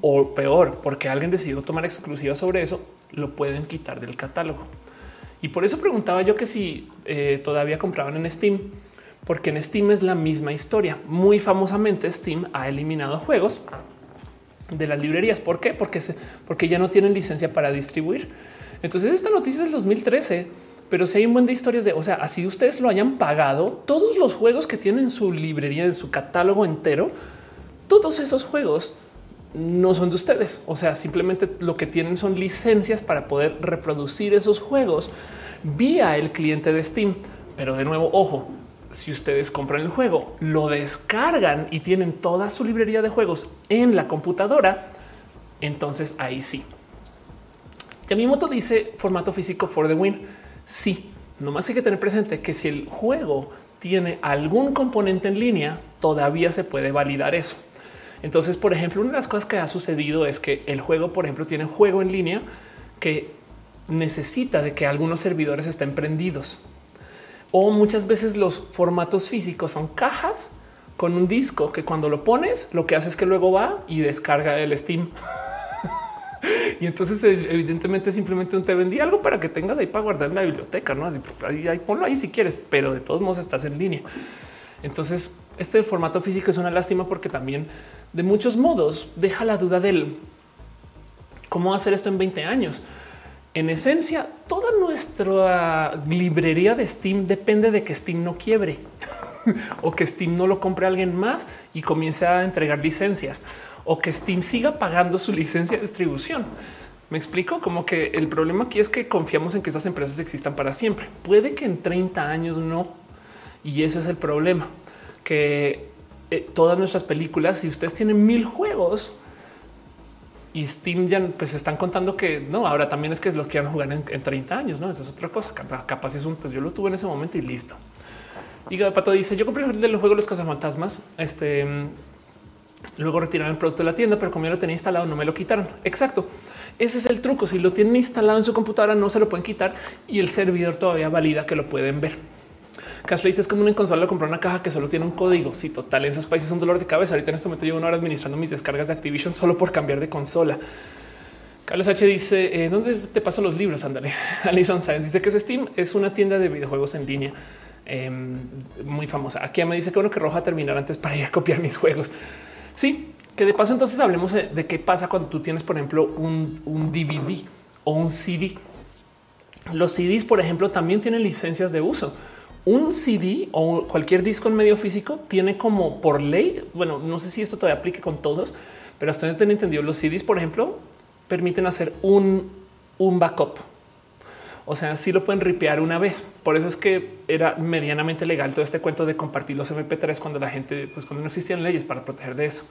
o peor, porque alguien decidió tomar exclusiva sobre eso, lo pueden quitar del catálogo. Y por eso preguntaba yo que si eh, todavía compraban en Steam, porque en Steam es la misma historia. Muy famosamente Steam ha eliminado juegos de las librerías. ¿Por qué? Porque, porque ya no tienen licencia para distribuir. Entonces esta noticia es del 2013, pero si hay un buen de historias de, o sea, así ustedes lo hayan pagado, todos los juegos que tienen su librería, en su catálogo entero, todos esos juegos no son de ustedes. O sea, simplemente lo que tienen son licencias para poder reproducir esos juegos vía el cliente de Steam. Pero de nuevo, ojo, si ustedes compran el juego, lo descargan y tienen toda su librería de juegos en la computadora, entonces ahí sí. Yamimoto dice formato físico for the win. Sí, nomás hay que tener presente que si el juego tiene algún componente en línea, todavía se puede validar eso. Entonces, por ejemplo, una de las cosas que ha sucedido es que el juego, por ejemplo, tiene juego en línea que necesita de que algunos servidores estén prendidos. O muchas veces los formatos físicos son cajas con un disco que cuando lo pones, lo que hace es que luego va y descarga el Steam. (laughs) y entonces, evidentemente, simplemente te vendí algo para que tengas ahí para guardar en la biblioteca, no? Así, ahí, ahí ponlo ahí si quieres, pero de todos modos estás en línea. Entonces, este formato físico es una lástima porque también de muchos modos deja la duda del cómo hacer esto en 20 años. En esencia, toda nuestra librería de Steam depende de que Steam no quiebre (laughs) o que Steam no lo compre alguien más y comience a entregar licencias o que Steam siga pagando su licencia de distribución. Me explico como que el problema aquí es que confiamos en que esas empresas existan para siempre. Puede que en 30 años no. Y eso es el problema, que eh, todas nuestras películas, si ustedes tienen mil juegos y Steam ya pues están contando que no, ahora también es que es lo que van jugar en, 30 años, no? Eso es otra cosa. Capaz, es un, pues yo lo tuve en ese momento y listo. Y Pato dice: Yo compré el juego Los Cazafantasmas. Este luego retiraron el producto de la tienda, pero como ya lo tenía instalado, no me lo quitaron. Exacto. Ese es el truco. Si lo tienen instalado en su computadora, no se lo pueden quitar y el servidor todavía valida que lo pueden ver. Cash dice es como una consola comprar una caja que solo tiene un código. Si total, en esos países es un dolor de cabeza. Ahorita en este momento llevo una hora administrando mis descargas de Activision solo por cambiar de consola. Carlos H dice eh, dónde te paso los libros. Ándale. (laughs) Alison Sáenz dice que es Steam es una tienda de videojuegos en línea em, muy famosa. Aquí me dice que bueno que roja terminar antes para ir a copiar mis juegos. Sí, que de paso entonces hablemos de, qué pasa cuando tú tienes, por ejemplo, un DVD o un CD. Los CDs, por ejemplo, también tienen licencias de uso un CD o cualquier disco en medio físico tiene como por ley, bueno, no sé si esto todavía aplique con todos, pero hasta donde entendido, los CDs, por ejemplo, permiten hacer un, un backup. O sea, sí lo pueden ripear una vez. Por eso es que era medianamente legal todo este cuento de compartir los MP3 cuando la gente, pues cuando no existían leyes para proteger de eso.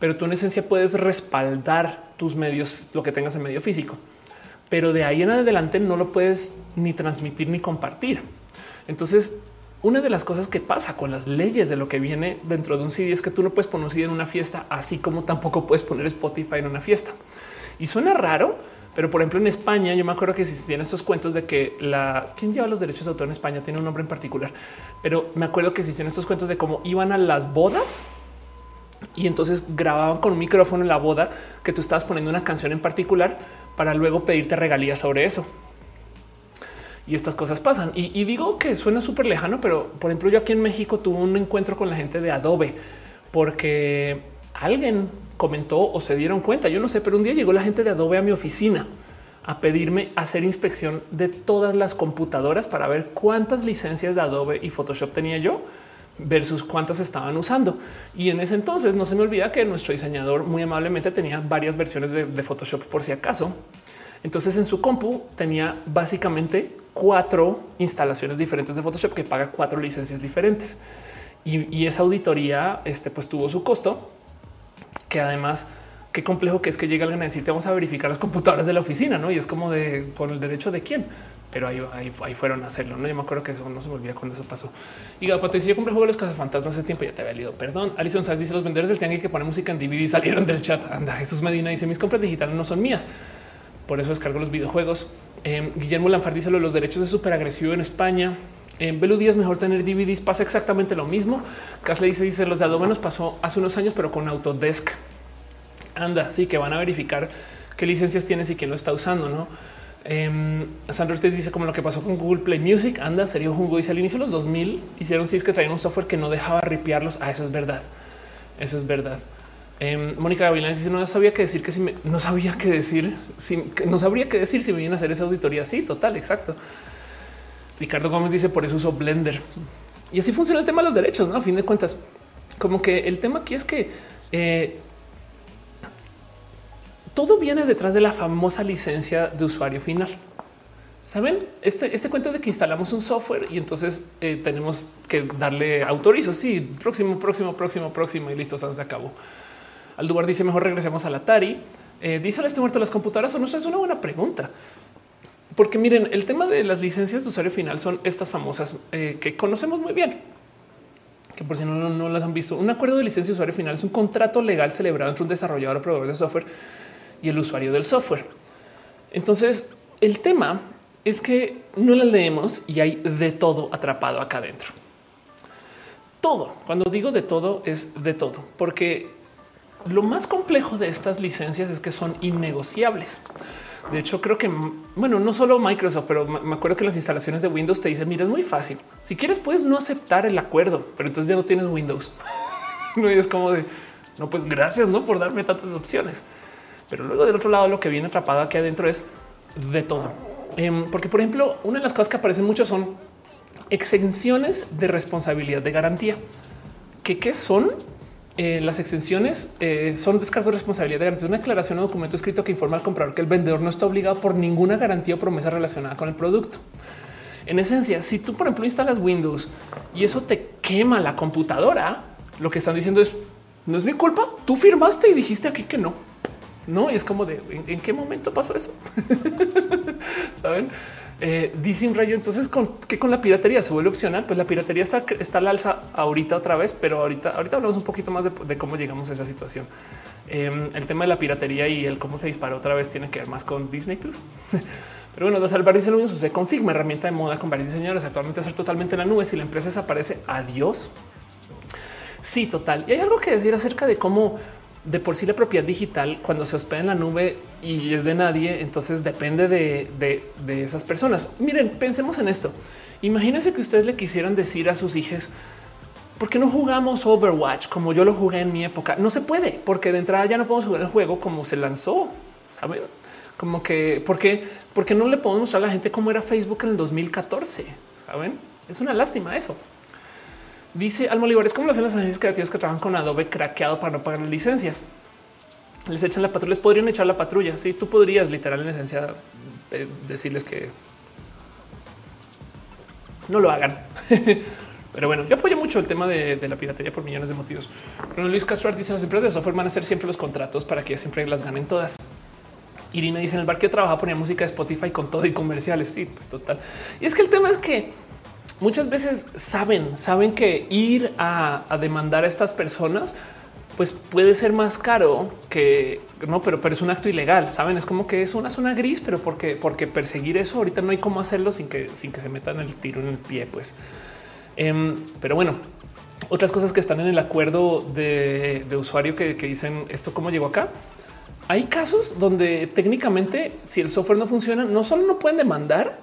Pero tú en esencia puedes respaldar tus medios, lo que tengas en medio físico. Pero de ahí en adelante no lo puedes ni transmitir ni compartir. Entonces, una de las cosas que pasa con las leyes de lo que viene dentro de un CD es que tú no puedes poner un CD en una fiesta, así como tampoco puedes poner Spotify en una fiesta. Y suena raro, pero por ejemplo en España yo me acuerdo que tienen estos cuentos de que la quien lleva los derechos de autor en España tiene un nombre en particular, pero me acuerdo que tienen estos cuentos de cómo iban a las bodas y entonces grababan con un micrófono en la boda que tú estabas poniendo una canción en particular para luego pedirte regalías sobre eso y estas cosas pasan. Y, digo que suena súper lejano, pero por ejemplo, yo aquí en México tuve un encuentro con la gente de Adobe porque alguien comentó o se dieron cuenta. Yo no sé, pero un día llegó la gente de Adobe a mi oficina a pedirme hacer inspección de todas las computadoras para ver cuántas licencias de Adobe y Photoshop tenía yo versus cuántas estaban usando. Y en ese entonces no se me olvida que nuestro diseñador muy amablemente tenía varias versiones de, de Photoshop por si acaso. Entonces en su compu tenía básicamente cuatro instalaciones diferentes de Photoshop que paga cuatro licencias diferentes. Y, esa auditoría este, pues tuvo su costo, que además qué complejo que es que llega alguien a decirte vamos a verificar las computadoras de la oficina, ¿no? Y es como de con el derecho de quién. Pero ahí, ahí, fueron a hacerlo. No, yo me acuerdo que eso no se me olvida cuando eso pasó. Y Patricia, yo compré juego de los fantasmas hace tiempo. Ya te había leído. Perdón. Alison Sass dice los vendedores del tianguis que ponen música en DVD salieron del chat. Anda, Jesús Medina dice mis compras digitales no son mías. Por eso descargo los videojuegos. Em, Guillermo Lanfar dice lo de los derechos de súper agresivo en España. En Belu Díaz mejor tener DVDs. Pasa exactamente lo mismo. Casle dice, dice los de Adobe pasó hace unos años, pero con Autodesk. Anda, sí que van a verificar qué licencias tienes y quién lo está usando, no? Eh, Sandro Ortiz dice como lo que pasó con Google Play Music. Anda, serio Jungo dice al inicio de los 2000 hicieron sí es que traían un software que no dejaba ripiarlos. Ah, eso es verdad. Eso es verdad. Em, Mónica Gavilán dice no sabía qué decir que si me, no sabía qué decir, si, no sabría qué decir si me vienen a hacer esa auditoría. Sí, total, exacto. Ricardo Gómez dice por eso uso Blender y así funciona el tema de los derechos. ¿no? A fin de cuentas, como que el tema aquí es que Eh, todo viene detrás de la famosa licencia de usuario final. Saben este, este cuento de que instalamos un software y entonces eh, tenemos que darle autorizo. Sí, próximo, próximo, próximo, próximo y listo, se acabó. Aldubar dice mejor regresemos al Atari. Eh, dice este muerto las computadoras o no? Es una buena pregunta. Porque miren, el tema de las licencias de usuario final son estas famosas eh, que conocemos muy bien. Que por si no, no, las han visto, un acuerdo de licencia de usuario final es un contrato legal celebrado entre un desarrollador o proveedor de software y el usuario del software. Entonces, el tema es que no la leemos y hay de todo atrapado acá adentro. Todo. Cuando digo de todo es de todo, porque lo más complejo de estas licencias es que son innegociables. De hecho, creo que, bueno, no solo Microsoft, pero me acuerdo que las instalaciones de Windows te dicen, mira, es muy fácil. Si quieres, puedes no aceptar el acuerdo, pero entonces ya no tienes Windows. (laughs) no es como de, no, pues gracias, no por darme tantas opciones. Pero luego del otro lado, lo que viene atrapado aquí adentro es de todo. Em, porque, por ejemplo, una de las cosas que aparecen mucho son exenciones de responsabilidad de garantía. ¿Qué, qué son? Eh, las exenciones eh, son descargo de responsabilidad de garantía. Una declaración o documento escrito que informa al comprador que el vendedor no está obligado por ninguna garantía o promesa relacionada con el producto. En esencia, si tú, por ejemplo, instalas Windows y eso te quema la computadora, lo que están diciendo es no es mi culpa. Tú firmaste y dijiste aquí que no. No, y es como de en, qué momento pasó eso. (laughs) Saben? Eh, dicen rayo. Entonces, con que con la piratería se vuelve opcional, pues la piratería está, está al alza ahorita otra vez, pero ahorita, ahorita hablamos un poquito más de, cómo llegamos a esa situación. Em, el tema de la piratería y el cómo se dispara otra vez tiene que ver más con Disney Plus. (laughs) Pero bueno, de salvar dice lo mismo sucede con Figma, herramienta de moda con varios diseñadores. Actualmente hacer totalmente en la nube. Si la empresa desaparece, adiós. Sí, total. Y hay algo que decir acerca de cómo de por sí la propiedad digital cuando se hospeda en la nube y es de nadie, entonces depende de, esas personas. Miren, pensemos en esto. Imagínense que ustedes le quisieran decir a sus hijos, ¿por qué no jugamos Overwatch como yo lo jugué en mi época? No se puede, porque de entrada ya no podemos jugar el juego como se lanzó, ¿saben? Como que, ¿por qué? Porque no le podemos mostrar a la gente cómo era Facebook en el 2014, ¿saben? Es una lástima eso. Dice Almo Olivares, ¿cómo lo hacen las agencias creativas que trabajan con Adobe craqueado para no pagar las licencias? Les echan la patrulla, les podrían echar la patrulla. Sí, tú podrías literal en esencia eh, decirles que no lo hagan. (laughs) Pero bueno, yo apoyo mucho el tema de, la piratería por millones de motivos. Pero Luis Castro dice las empresas de software van a hacer siempre los contratos para que siempre las ganen todas. Irina dice en el bar que trabaja ponía música de Spotify con todo y comerciales. Sí, pues total. Y es que el tema es que muchas veces saben, saben que ir a, demandar a estas personas pues puede ser más caro que no, pero, pero es un acto ilegal. Saben, es como que es una zona gris, pero porque, porque perseguir eso ahorita no hay cómo hacerlo sin que, sin que se metan el tiro en el pie. Pues, em, pero bueno, otras cosas que están en el acuerdo de, usuario que, que, dicen esto, cómo llegó acá. Hay casos donde técnicamente, si el software no funciona, no solo no pueden demandar,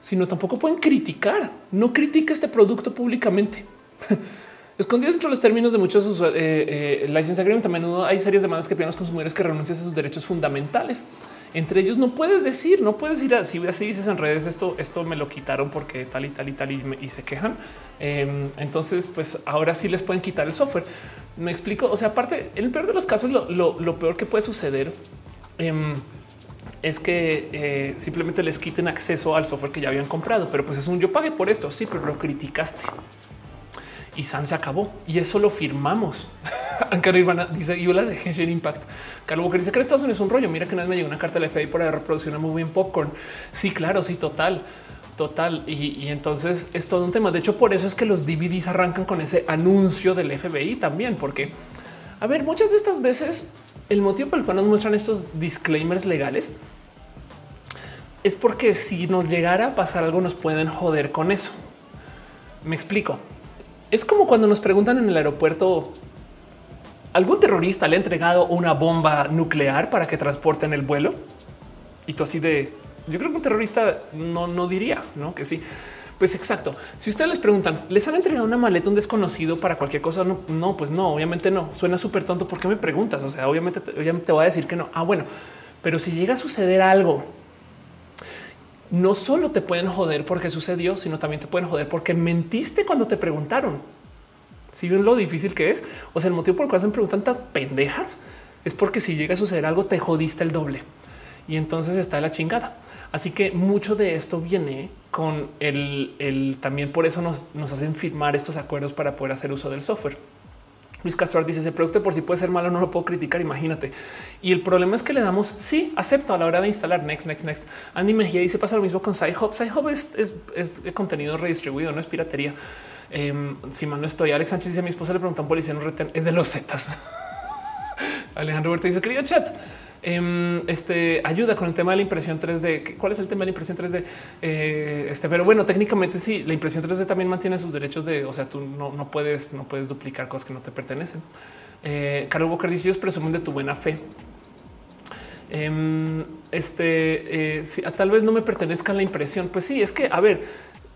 sino tampoco pueden criticar. No critica este producto públicamente. (laughs) Escondidos dentro de los términos de muchos eh, eh, license agreement, a menudo hay serias demandas que piden a los consumidores que renuncien a sus derechos fundamentales. Entre ellos no puedes decir, no puedes ir así, así dices en redes esto, esto me lo quitaron porque tal y tal y tal y, se quejan. Em, entonces, pues ahora sí les pueden quitar el software. Me explico. O sea, aparte, en el peor de los casos, lo, peor que puede suceder em, es que eh, simplemente les quiten acceso al software que ya habían comprado. Pero pues es un yo pagué por esto. Sí, pero lo criticaste y San se acabó y eso lo firmamos. (laughs) Ankara Irvana dice yo la de Genshin Impact. Carlos que dice que Estados Unidos es un rollo. Mira que una vez me llegó una carta del FBI por haber reproducido una muy bien popcorn. Sí, claro, sí, total, total. Y, entonces es todo un tema. De hecho, por eso es que los DVDs arrancan con ese anuncio del FBI también, porque a ver, muchas de estas veces el motivo por el cual nos muestran estos disclaimers legales es porque si nos llegara a pasar algo, nos pueden joder con eso. Me explico. Es como cuando nos preguntan en el aeropuerto, ¿algún terrorista le ha entregado una bomba nuclear para que transporten el vuelo? Y tú así de, yo creo que un terrorista no, no diría, ¿no? Que sí. Pues exacto. Si ustedes les preguntan, ¿les han entregado una maleta un desconocido para cualquier cosa? No, no, pues no, obviamente no. Suena súper tonto. ¿Por qué me preguntas? O sea, obviamente, obviamente te voy a decir que no. Ah, bueno, pero si llega a suceder algo, no solo te pueden joder porque sucedió, sino también te pueden joder porque mentiste cuando te preguntaron. Si ven lo difícil que es, o sea, el motivo por el cual se preguntan tantas pendejas es porque si llega a suceder algo, te jodiste el doble y entonces está la chingada. Así que mucho de esto viene con el, también por eso nos, nos hacen firmar estos acuerdos para poder hacer uso del software. Luis Castro dice ese producto por si puede ser malo, no lo puedo criticar. Imagínate. Y el problema es que le damos sí, acepto a la hora de instalar next, next, next. Andy Mejía dice pasa lo mismo con SciHub. SciHub es, es, es contenido redistribuido, no es piratería. Em, si mal no estoy, Alex Sánchez dice a mi esposa le pregunta a un policía en un es de los Zetas. (laughs) Alejandro Huerta dice querido chat. Em, este ayuda con el tema de la impresión 3D. ¿Cuál es el tema de la impresión 3D? Eh, este, pero bueno, técnicamente sí, la impresión 3D también mantiene sus derechos de, o sea, tú no, puedes, no puedes duplicar cosas que no te pertenecen. Eh, Carlos Walker ellos presumen de tu buena fe. Em, este, eh, tal vez no me pertenezca la impresión. Pues sí, es que, a ver,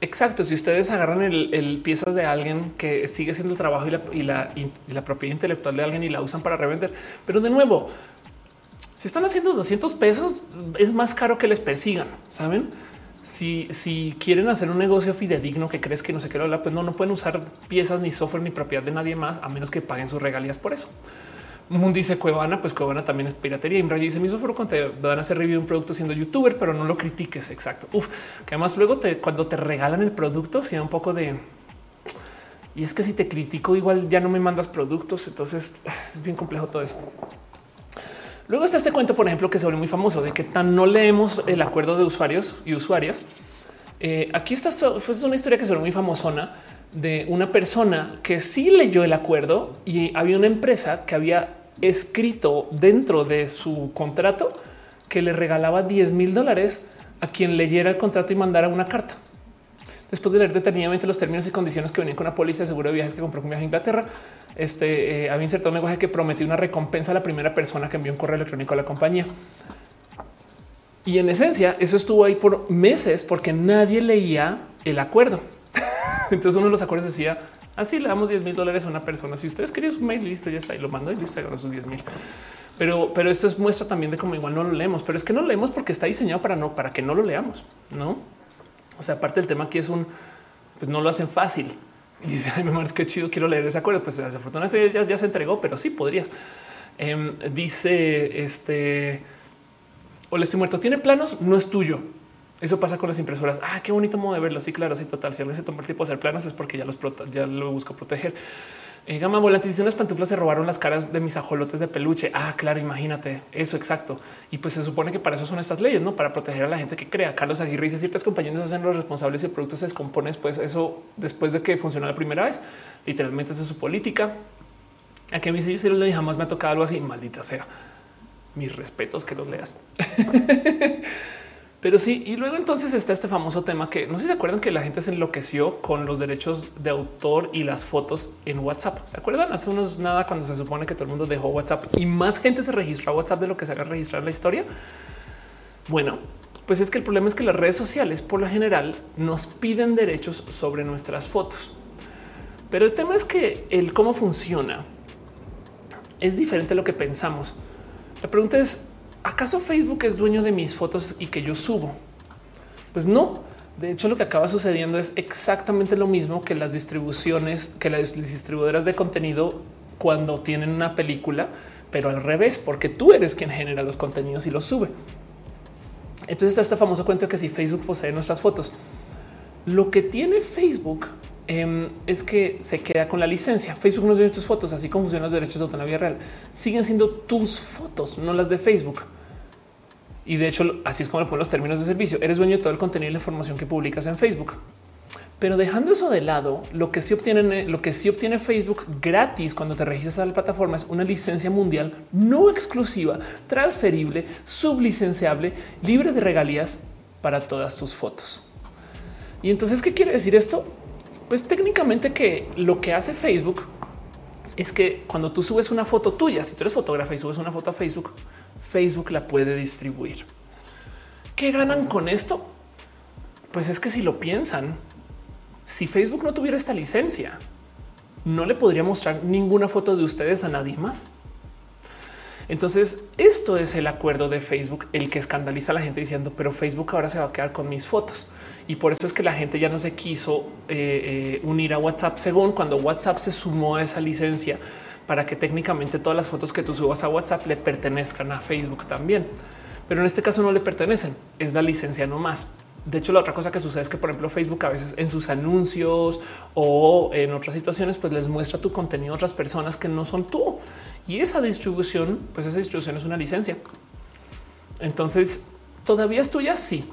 Exacto. Si ustedes agarran el, piezas de alguien que sigue siendo el trabajo y la, propiedad intelectual de alguien y la usan para revender, pero de nuevo, si están haciendo 200 pesos, es más caro que les persigan, saben? Si, si quieren hacer un negocio fidedigno que crees que no sé qué, pues no, no pueden usar piezas ni software ni propiedad de nadie más a menos que paguen sus regalías por eso. Mundo dice Cuevana, pues Cuevana también es piratería. Y dice mi software cuando te van a hacer review de un producto siendo youtuber, pero no lo critiques. Exacto. Uf, que además luego te, cuando te regalan el producto, si da un poco de y es que si te critico, igual ya no me mandas productos. Entonces es bien complejo todo eso. Luego está este cuento, por ejemplo, que se volvió muy famoso de que tan no leemos el acuerdo de usuarios y usuarias. Eh, aquí está fue una historia que se volvió muy famosona de una persona que sí leyó el acuerdo y había una empresa que había escrito dentro de su contrato que le regalaba 10 mil dólares a quien leyera el contrato y mandara una carta. Después de leer detenidamente los términos y condiciones que venían con la póliza de seguro de viajes que compró con viaje a Inglaterra, este eh, había insertado un lenguaje que prometió una recompensa a la primera persona que envió un correo electrónico a la compañía. Y en esencia, eso estuvo ahí por meses porque nadie leía el acuerdo. (laughs) Entonces uno de los acuerdos decía así le damos 10 mil dólares a una persona. Si ustedes querían su mail, listo, ya está y lo mando y listo, y sus 10 mil. Pero, pero esto es muestra también de cómo igual no lo leemos, pero es que no leemos porque está diseñado para no, para que no lo leamos, no? O sea, aparte del tema aquí es un, pues no lo hacen fácil. dice, ay, mi es que chido, quiero leer ese acuerdo. Pues desafortunadamente ya, ya se entregó, pero sí podrías. Em, dice este, o le estoy muerto, tiene planos, no es tuyo. Eso pasa con las impresoras. Ah, qué bonito modo de verlo. Sí, claro, sí, total. Si alguien se toma el tiempo de hacer planos es porque ya los ya lo busco proteger. Eh, Gama Volante dice unas pantuflas se robaron las caras de mis ajolotes de peluche. Ah, claro, imagínate eso exacto. Y pues se supone que para eso son estas leyes, no para proteger a la gente que crea. Carlos Aguirre dice ciertas compañías hacen los responsables y el producto se descompone después. Eso después de que funciona la primera vez, literalmente es su política. A mí si yo jamás me ha tocado algo así. Maldita sea. Mis respetos que los leas. (laughs) Pero sí, y luego entonces está este famoso tema que no sé si se acuerdan que la gente se enloqueció con los derechos de autor y las fotos en WhatsApp. ¿Se acuerdan? Hace unos nada cuando se supone que todo el mundo dejó WhatsApp y más gente se registró a WhatsApp de lo que se haga registrar la historia. Bueno, pues es que el problema es que las redes sociales por lo general nos piden derechos sobre nuestras fotos. Pero el tema es que el cómo funciona es diferente a lo que pensamos. La pregunta es, ¿acaso Facebook es dueño de mis fotos y que yo subo? Pues no. De hecho, lo que acaba sucediendo es exactamente lo mismo que las distribuciones, que las distribuidoras de contenido cuando tienen una película, pero al revés, porque tú eres quien genera los contenidos y los sube. Entonces está este famoso cuento de que si Facebook posee nuestras fotos, lo que tiene Facebook Em, es que se queda con la licencia. Facebook no tiene tus fotos, así como funcionan los derechos de autor real. Siguen siendo tus fotos, no las de Facebook. Y de hecho, así es como le ponen los términos de servicio. Eres dueño de todo el contenido y la información que publicas en Facebook. Pero dejando eso de lado, lo que sí obtiene, lo que sí obtiene Facebook gratis cuando te registras a la plataforma es una licencia mundial no exclusiva, transferible, sublicenciable, libre de regalías para todas tus fotos. Y entonces, ¿qué quiere decir esto? Pues técnicamente que lo que hace Facebook es que cuando tú subes una foto tuya, si tú eres fotógrafa y subes una foto a Facebook, Facebook la puede distribuir. ¿Qué ganan con esto? Pues es que si lo piensan, si Facebook no tuviera esta licencia, no le podría mostrar ninguna foto de ustedes a nadie más. Entonces, esto es el acuerdo de Facebook, el que escandaliza a la gente diciendo, pero Facebook ahora se va a quedar con mis fotos. Y por eso es que la gente ya no se quiso eh, eh, unir a WhatsApp, según cuando WhatsApp se sumó a esa licencia para que técnicamente todas las fotos que tú subas a WhatsApp le pertenezcan a Facebook también. Pero en este caso no le pertenecen, es la licencia no más. De hecho, la otra cosa que sucede es que, por ejemplo, Facebook a veces en sus anuncios o en otras situaciones, pues les muestra tu contenido a otras personas que no son tú. Y esa distribución, pues esa distribución es una licencia. Entonces, todavía es tuya, sí.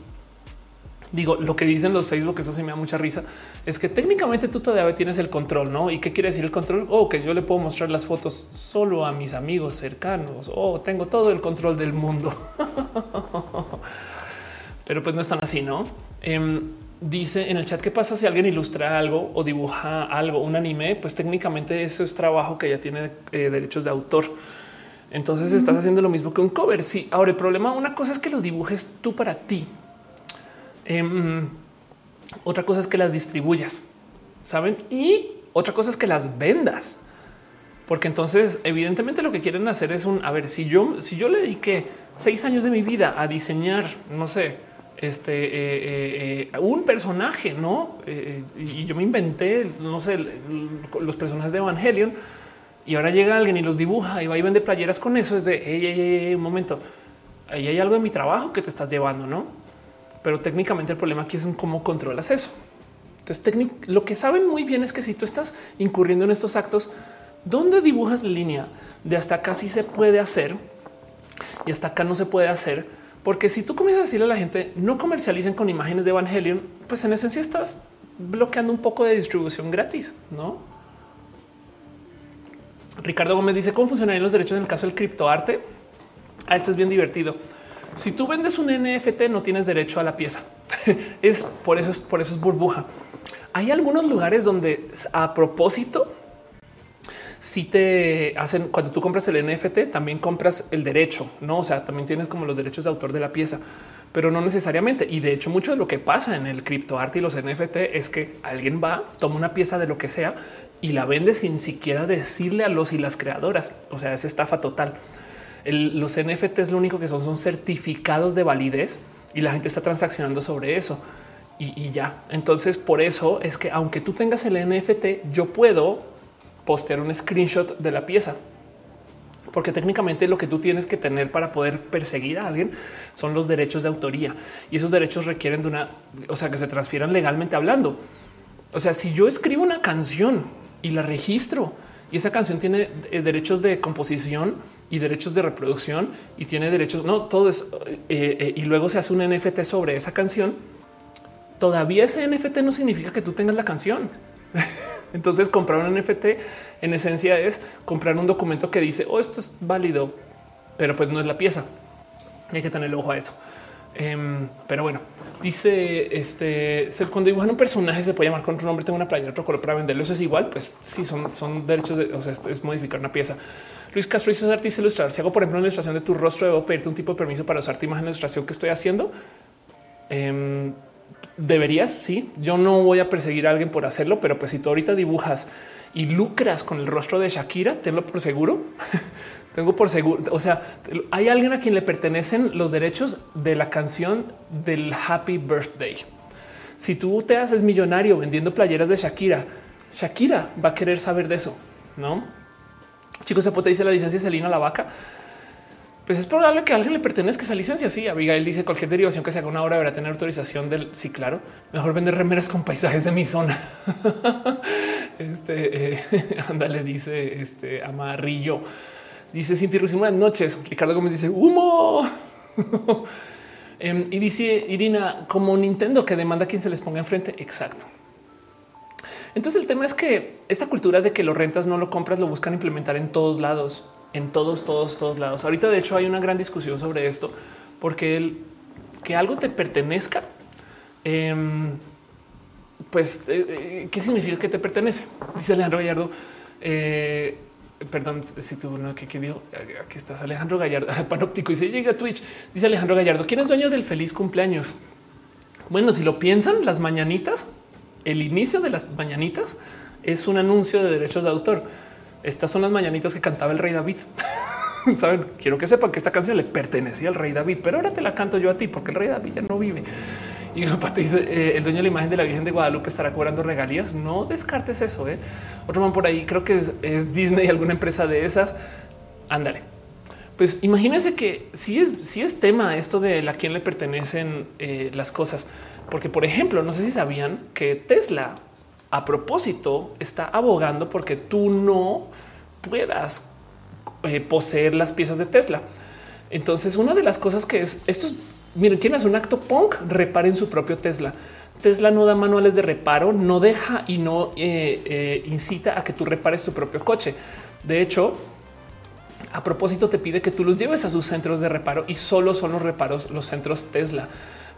Digo, lo que dicen los Facebook, eso sí me da mucha risa, es que técnicamente tú todavía tienes el control, ¿no? ¿Y qué quiere decir el control? O oh, que yo le puedo mostrar las fotos solo a mis amigos cercanos. O oh, tengo todo el control del mundo. (laughs) Pero pues no es tan así, ¿no? Em, dice en el chat qué pasa si alguien ilustra algo o dibuja algo, un anime, pues técnicamente eso es trabajo que ya tiene eh, derechos de autor. Entonces estás haciendo lo mismo que un cover. Sí, ahora el problema, una cosa es que lo dibujes tú para ti. Em, otra cosa es que las distribuyas, saben? Y otra cosa es que las vendas. Porque entonces, evidentemente, lo que quieren hacer es un a ver si yo, si yo le dediqué seis años de mi vida a diseñar, no sé, este eh, eh, eh, un personaje, no? y yo me inventé, no sé, los personajes de Evangelion y ahora llega alguien y los dibuja y va y vende playeras con eso. Es de un momento. Ahí hay algo de mi trabajo que te estás llevando, no? Pero técnicamente el problema aquí es en cómo controlas eso. Entonces, lo que saben muy bien es que si tú estás incurriendo en estos actos, ¿dónde dibujas línea de hasta acá sí se puede hacer y hasta acá no se puede hacer? Porque si tú comienzas a decirle a la gente no comercialicen con imágenes de Evangelion, pues en esencia estás bloqueando un poco de distribución gratis, no? Ricardo Gómez dice cómo funcionarían los derechos en el caso del criptoarte. Ah, esto es bien divertido. Si tú vendes un NFT, no tienes derecho a la pieza. (laughs) es por eso, es por eso es burbuja. Hay algunos lugares donde a propósito si te hacen cuando tú compras el NFT, también compras el derecho, no? O sea, también tienes como los derechos de autor de la pieza, pero no necesariamente. Y de hecho, mucho de lo que pasa en el criptoarte y los NFT es que alguien va, toma una pieza de lo que sea y la vende sin siquiera decirle a los y las creadoras. O sea, es estafa total. Los NFT es lo único que son, son certificados de validez y la gente está transaccionando sobre eso. Y, y, ya. Entonces, por eso es que aunque tú tengas el NFT, yo puedo postear un screenshot de la pieza. Porque técnicamente lo que tú tienes que tener para poder perseguir a alguien son los derechos de autoría y esos derechos requieren de una, o sea, que se transfieran legalmente hablando. O sea, si yo escribo una canción y la registro y esa canción tiene eh, derechos de composición y derechos de reproducción y tiene derechos, no todo es eh, eh, y luego se hace un NFT sobre esa canción. Todavía ese NFT no significa que tú tengas la canción. (laughs) Entonces comprar un NFT en esencia es comprar un documento que dice, oh, esto es válido, pero pues no es la pieza. Hay que tener ojo a eso. Em, pero bueno, dice este cuando dibujan un personaje se puede llamar con otro nombre. Tengo una playa, otro color para venderlo. Eso es igual. Pues sí, son, son derechos de o sea, es modificar una pieza. Luis Castro dice artista ilustrador. Si hago, por ejemplo, una ilustración de tu rostro, debo pedirte un tipo de permiso para usar tu imagen de ilustración que estoy haciendo. Em, deberías, sí. Yo no voy a perseguir a alguien por hacerlo, pero pues si tú ahorita dibujas y lucras con el rostro de Shakira, tenlo por seguro. (laughs) Tengo por seguro. O sea, hay alguien a quien le pertenecen los derechos de la canción del Happy Birthday. Si tú te haces millonario vendiendo playeras de Shakira, Shakira va a querer saber de eso, no? Chicos, puede dice la licencia Selina la vaca pues es probable que alguien le pertenezca esa licencia. Sí, Abigail dice cualquier derivación que se haga una obra deberá tener autorización del sí, claro. Mejor vender remeras con paisajes de mi zona. (laughs) este eh, (laughs) dice este Amarrillo. Dice Cinti buenas noches. Ricardo Gómez dice humo. (laughs) Em, y dice Irina, como Nintendo que demanda a quien se les ponga enfrente. Exacto. Entonces el tema es que esta cultura de que lo rentas no lo compras lo buscan implementar en todos lados en todos, todos, todos lados. Ahorita, de hecho, hay una gran discusión sobre esto, porque el, que algo te pertenezca, em, pues, eh, eh, ¿qué significa que te pertenece? Dice Alejandro Gallardo. Eh, perdón si tú no que, que digo aquí estás Alejandro Gallardo (laughs) panóptico y se llega a Twitch. Dice Alejandro Gallardo, ¿quién es dueño del feliz cumpleaños? Bueno, si lo piensan, las mañanitas, el inicio de las mañanitas es un anuncio de derechos de autor estas son las mañanitas que cantaba el rey David. (laughs) Saben, quiero que sepan que esta canción le pertenecía al rey David, pero ahora te la canto yo a ti porque el rey David ya no vive. Y dice eh, el dueño de la imagen de la Virgen de Guadalupe estará cobrando regalías. No descartes eso. ¿eh? Otro man por ahí, creo que es, Disney, alguna empresa de esas. Ándale. Pues imagínense que si es, si es tema esto de a quién le pertenecen eh, las cosas, porque por ejemplo, no sé si sabían que Tesla a propósito está abogando porque tú no puedas eh, poseer las piezas de Tesla. Entonces, una de las cosas que es esto es miren, quién hace un acto punk, reparen su propio Tesla. Tesla no da manuales de reparo, no deja y no eh, eh, incita a que tú repares tu propio coche. De hecho, a propósito, te pide que tú los lleves a sus centros de reparo y solo son los reparos los centros Tesla,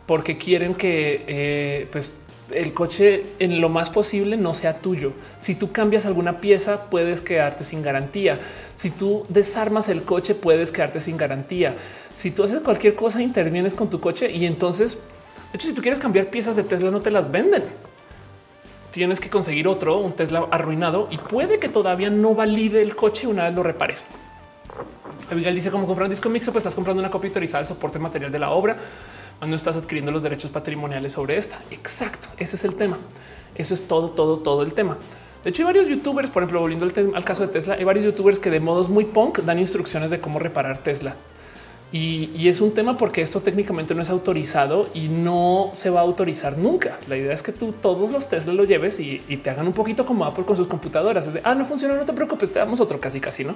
porque quieren que eh, pues el coche en lo más posible no sea tuyo. Si tú cambias alguna pieza, puedes quedarte sin garantía. Si tú desarmas el coche, puedes quedarte sin garantía. Si tú haces cualquier cosa, intervienes con tu coche y entonces, de hecho, si tú quieres cambiar piezas de Tesla, no te las venden. Tienes que conseguir otro, un Tesla arruinado y puede que todavía no valide el coche una vez lo repares. Abigail dice como comprar un disco mixto, pues estás comprando una copia autorizada del soporte material de la obra no estás adquiriendo los derechos patrimoniales sobre esta. Exacto. Ese es el tema. Eso es todo, todo, todo el tema. De hecho, hay varios youtubers, por ejemplo, volviendo al, caso de Tesla, hay varios youtubers que de modos muy punk dan instrucciones de cómo reparar Tesla. Y, es un tema porque esto técnicamente no es autorizado y no se va a autorizar nunca. La idea es que tú todos los Tesla lo lleves y, te hagan un poquito como Apple con sus computadoras. Es de, ah, no funciona, no te preocupes, te damos otro casi, casi, ¿no?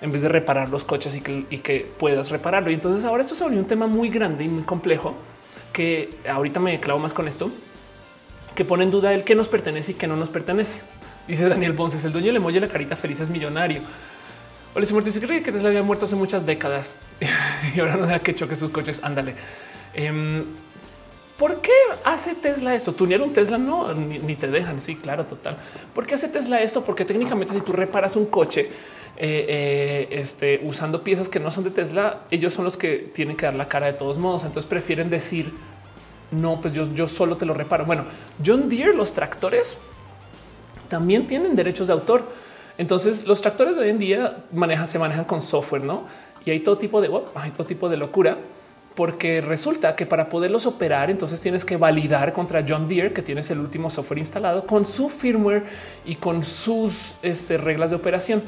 en vez de reparar los coches y que, puedas repararlo. Y entonces ahora esto se volvió un tema muy grande y muy complejo que ahorita me clavo más con esto, que pone en duda el que nos pertenece y que no nos pertenece. Dice Daniel Bonces, el dueño le molle la carita feliz es millonario. Hola, se muerto. Dice que Tesla había muerto hace muchas décadas (laughs) y ahora no deja que choque sus coches. Ándale. Em, ¿Por qué hace Tesla esto? Tunear un Tesla no ni, te dejan. Sí, claro, total. ¿Por qué hace Tesla esto? Porque técnicamente, si tú reparas un coche, eh, eh, este, usando piezas que no son de Tesla, ellos son los que tienen que dar la cara de todos modos. Entonces prefieren decir no, pues yo, yo solo te lo reparo. Bueno, John Deere, los tractores también tienen derechos de autor. Entonces los tractores de hoy en día se manejan con software, no? Y hay todo tipo de hay todo tipo de locura porque resulta que para poderlos operar, entonces tienes que validar contra John Deere, que tienes el último software instalado con su firmware y con sus este, reglas de operación.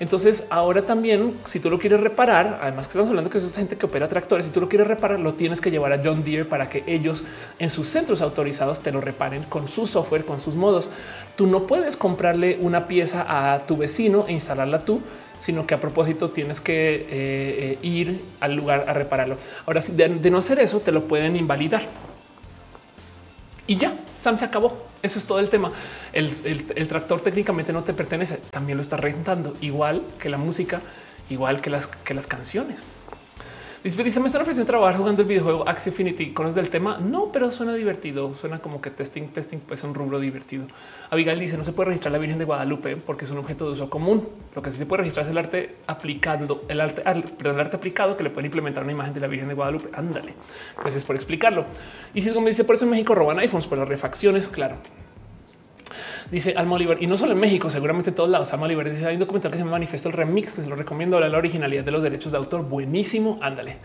Entonces ahora también, si tú lo quieres reparar, además que estamos hablando que es gente que opera tractores, si tú lo quieres reparar, lo tienes que llevar a John Deere para que ellos en sus centros autorizados te lo reparen con su software, con sus modos. Tú no puedes comprarle una pieza a tu vecino e instalarla tú, sino que a propósito tienes que eh, eh, ir al lugar a repararlo. Ahora, de no hacer eso, te lo pueden invalidar y ya Sam se acabó. Eso es todo el tema. El, tractor técnicamente no te pertenece, también lo está rentando, igual que la música, igual que las canciones. Dice, me están ofreciendo trabajar jugando el videojuego Axie Infinity. ¿Conoces del tema? No, pero suena divertido. Suena como que testing, testing, pues un rubro divertido. Abigail dice, no se puede registrar la Virgen de Guadalupe porque es un objeto de uso común. Lo que sí se puede registrar es el arte aplicando, el arte, el arte aplicado que le pueden implementar una imagen de la Virgen de Guadalupe. Ándale, pues es por explicarlo. Y si me dice, por eso en México roban iPhones por las refacciones, claro. Dice Alma Oliver, y no solo en México, seguramente en todos lados. Alma Oliver dice: Hay un documental que se llama Manifiesto el Remix, que se lo recomiendo. La originalidad de los derechos de autor. Buenísimo. Ándale.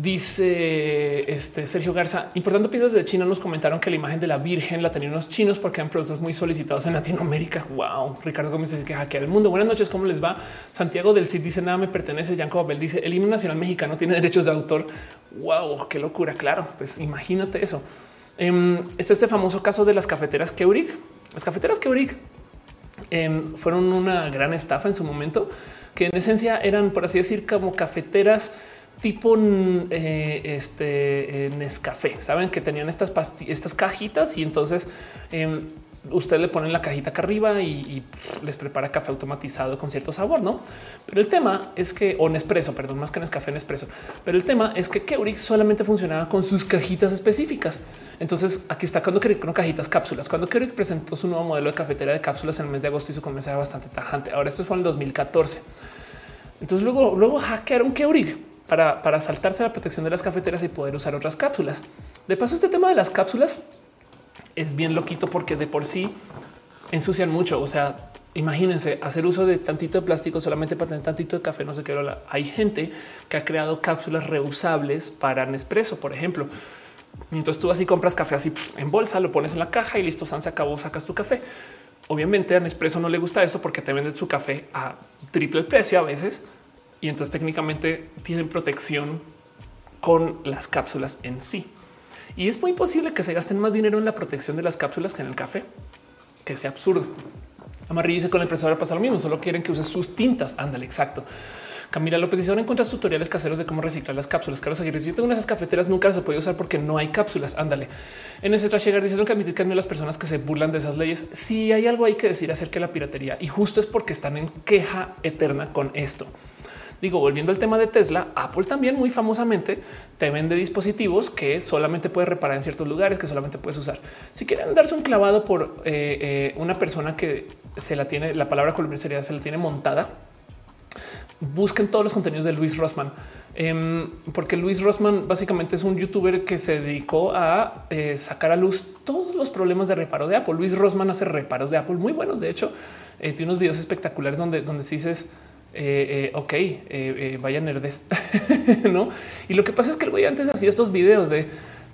Dice este Sergio Garza, importando piezas de China, nos comentaron que la imagen de la Virgen la tenían los chinos porque eran productos muy solicitados en Latinoamérica. Wow. Ricardo Gómez dice que hackea el mundo. Buenas noches, ¿cómo les va? Santiago del Cid dice nada me pertenece. Yanko Abel dice el himno nacional mexicano tiene derechos de autor. Wow, qué locura. Claro, pues imagínate eso. Em, está este famoso caso de las cafeteras Keurig. Las cafeteras Keurig em, fueron una gran estafa en su momento, que en esencia eran, por así decir, como cafeteras tipo eh, este Nescafé. Saben que tenían estas estas cajitas y entonces em, usted le ponen la cajita acá arriba y, les prepara café automatizado con cierto sabor, no? Pero el tema es que, o Nespresso, perdón, más que Nescafé, Nespresso. Pero el tema es que Keurig solamente funcionaba con sus cajitas específicas. Entonces aquí está cuando Keurig con cajitas cápsulas. Cuando Keurig presentó su nuevo modelo de cafetera de cápsulas en el mes de agosto, hizo con mensaje bastante tajante. Ahora esto fue en el 2014. Entonces luego, luego hackearon Keurig para, para saltarse la protección de las cafeteras y poder usar otras cápsulas. De paso, este tema de las cápsulas es bien loquito porque de por sí ensucian mucho. O sea, imagínense hacer uso de tantito de plástico solamente para tener tantito de café. No sé qué. Hay gente que ha creado cápsulas reusables para Nespresso, por ejemplo. Mientras tú así compras café así en bolsa, lo pones en la caja y listo, se acabó, sacas tu café. Obviamente a Nespresso no le gusta eso porque te venden su café a triple el precio a veces y entonces técnicamente tienen protección con las cápsulas en sí. Y es muy posible que se gasten más dinero en la protección de las cápsulas que en el café, que sea absurdo. Amarillo dice con la impresora pasa lo mismo, solo quieren que uses sus tintas. Ándale, exacto. Camila López dice ahora encuentras tutoriales caseros de cómo reciclar las cápsulas. Carlos Aguirre yo tengo unas cafeteras, nunca se puede usar porque no hay cápsulas. Ándale. En ese trash llegar dice que admitir a las personas que se burlan de esas leyes. Si hay algo hay que decir acerca de la piratería y justo es porque están en queja eterna con esto. Digo, volviendo al tema de Tesla, Apple también muy famosamente te vende dispositivos que solamente puedes reparar en ciertos lugares, que solamente puedes usar. Si quieren darse un clavado por eh, eh, una persona que se la tiene, la palabra colombiana sería se la tiene montada, busquen todos los contenidos de Luis Rossman, em, porque Luis Rossman básicamente es un youtuber que se dedicó a eh, sacar a luz todos los problemas de reparo de Apple. Luis Rossman hace reparos de Apple muy buenos. De hecho, tiene unos videos espectaculares donde, donde dices, eh, ok, vaya nerdes, (laughs) no? Y lo que pasa es que el güey antes hacía estos videos de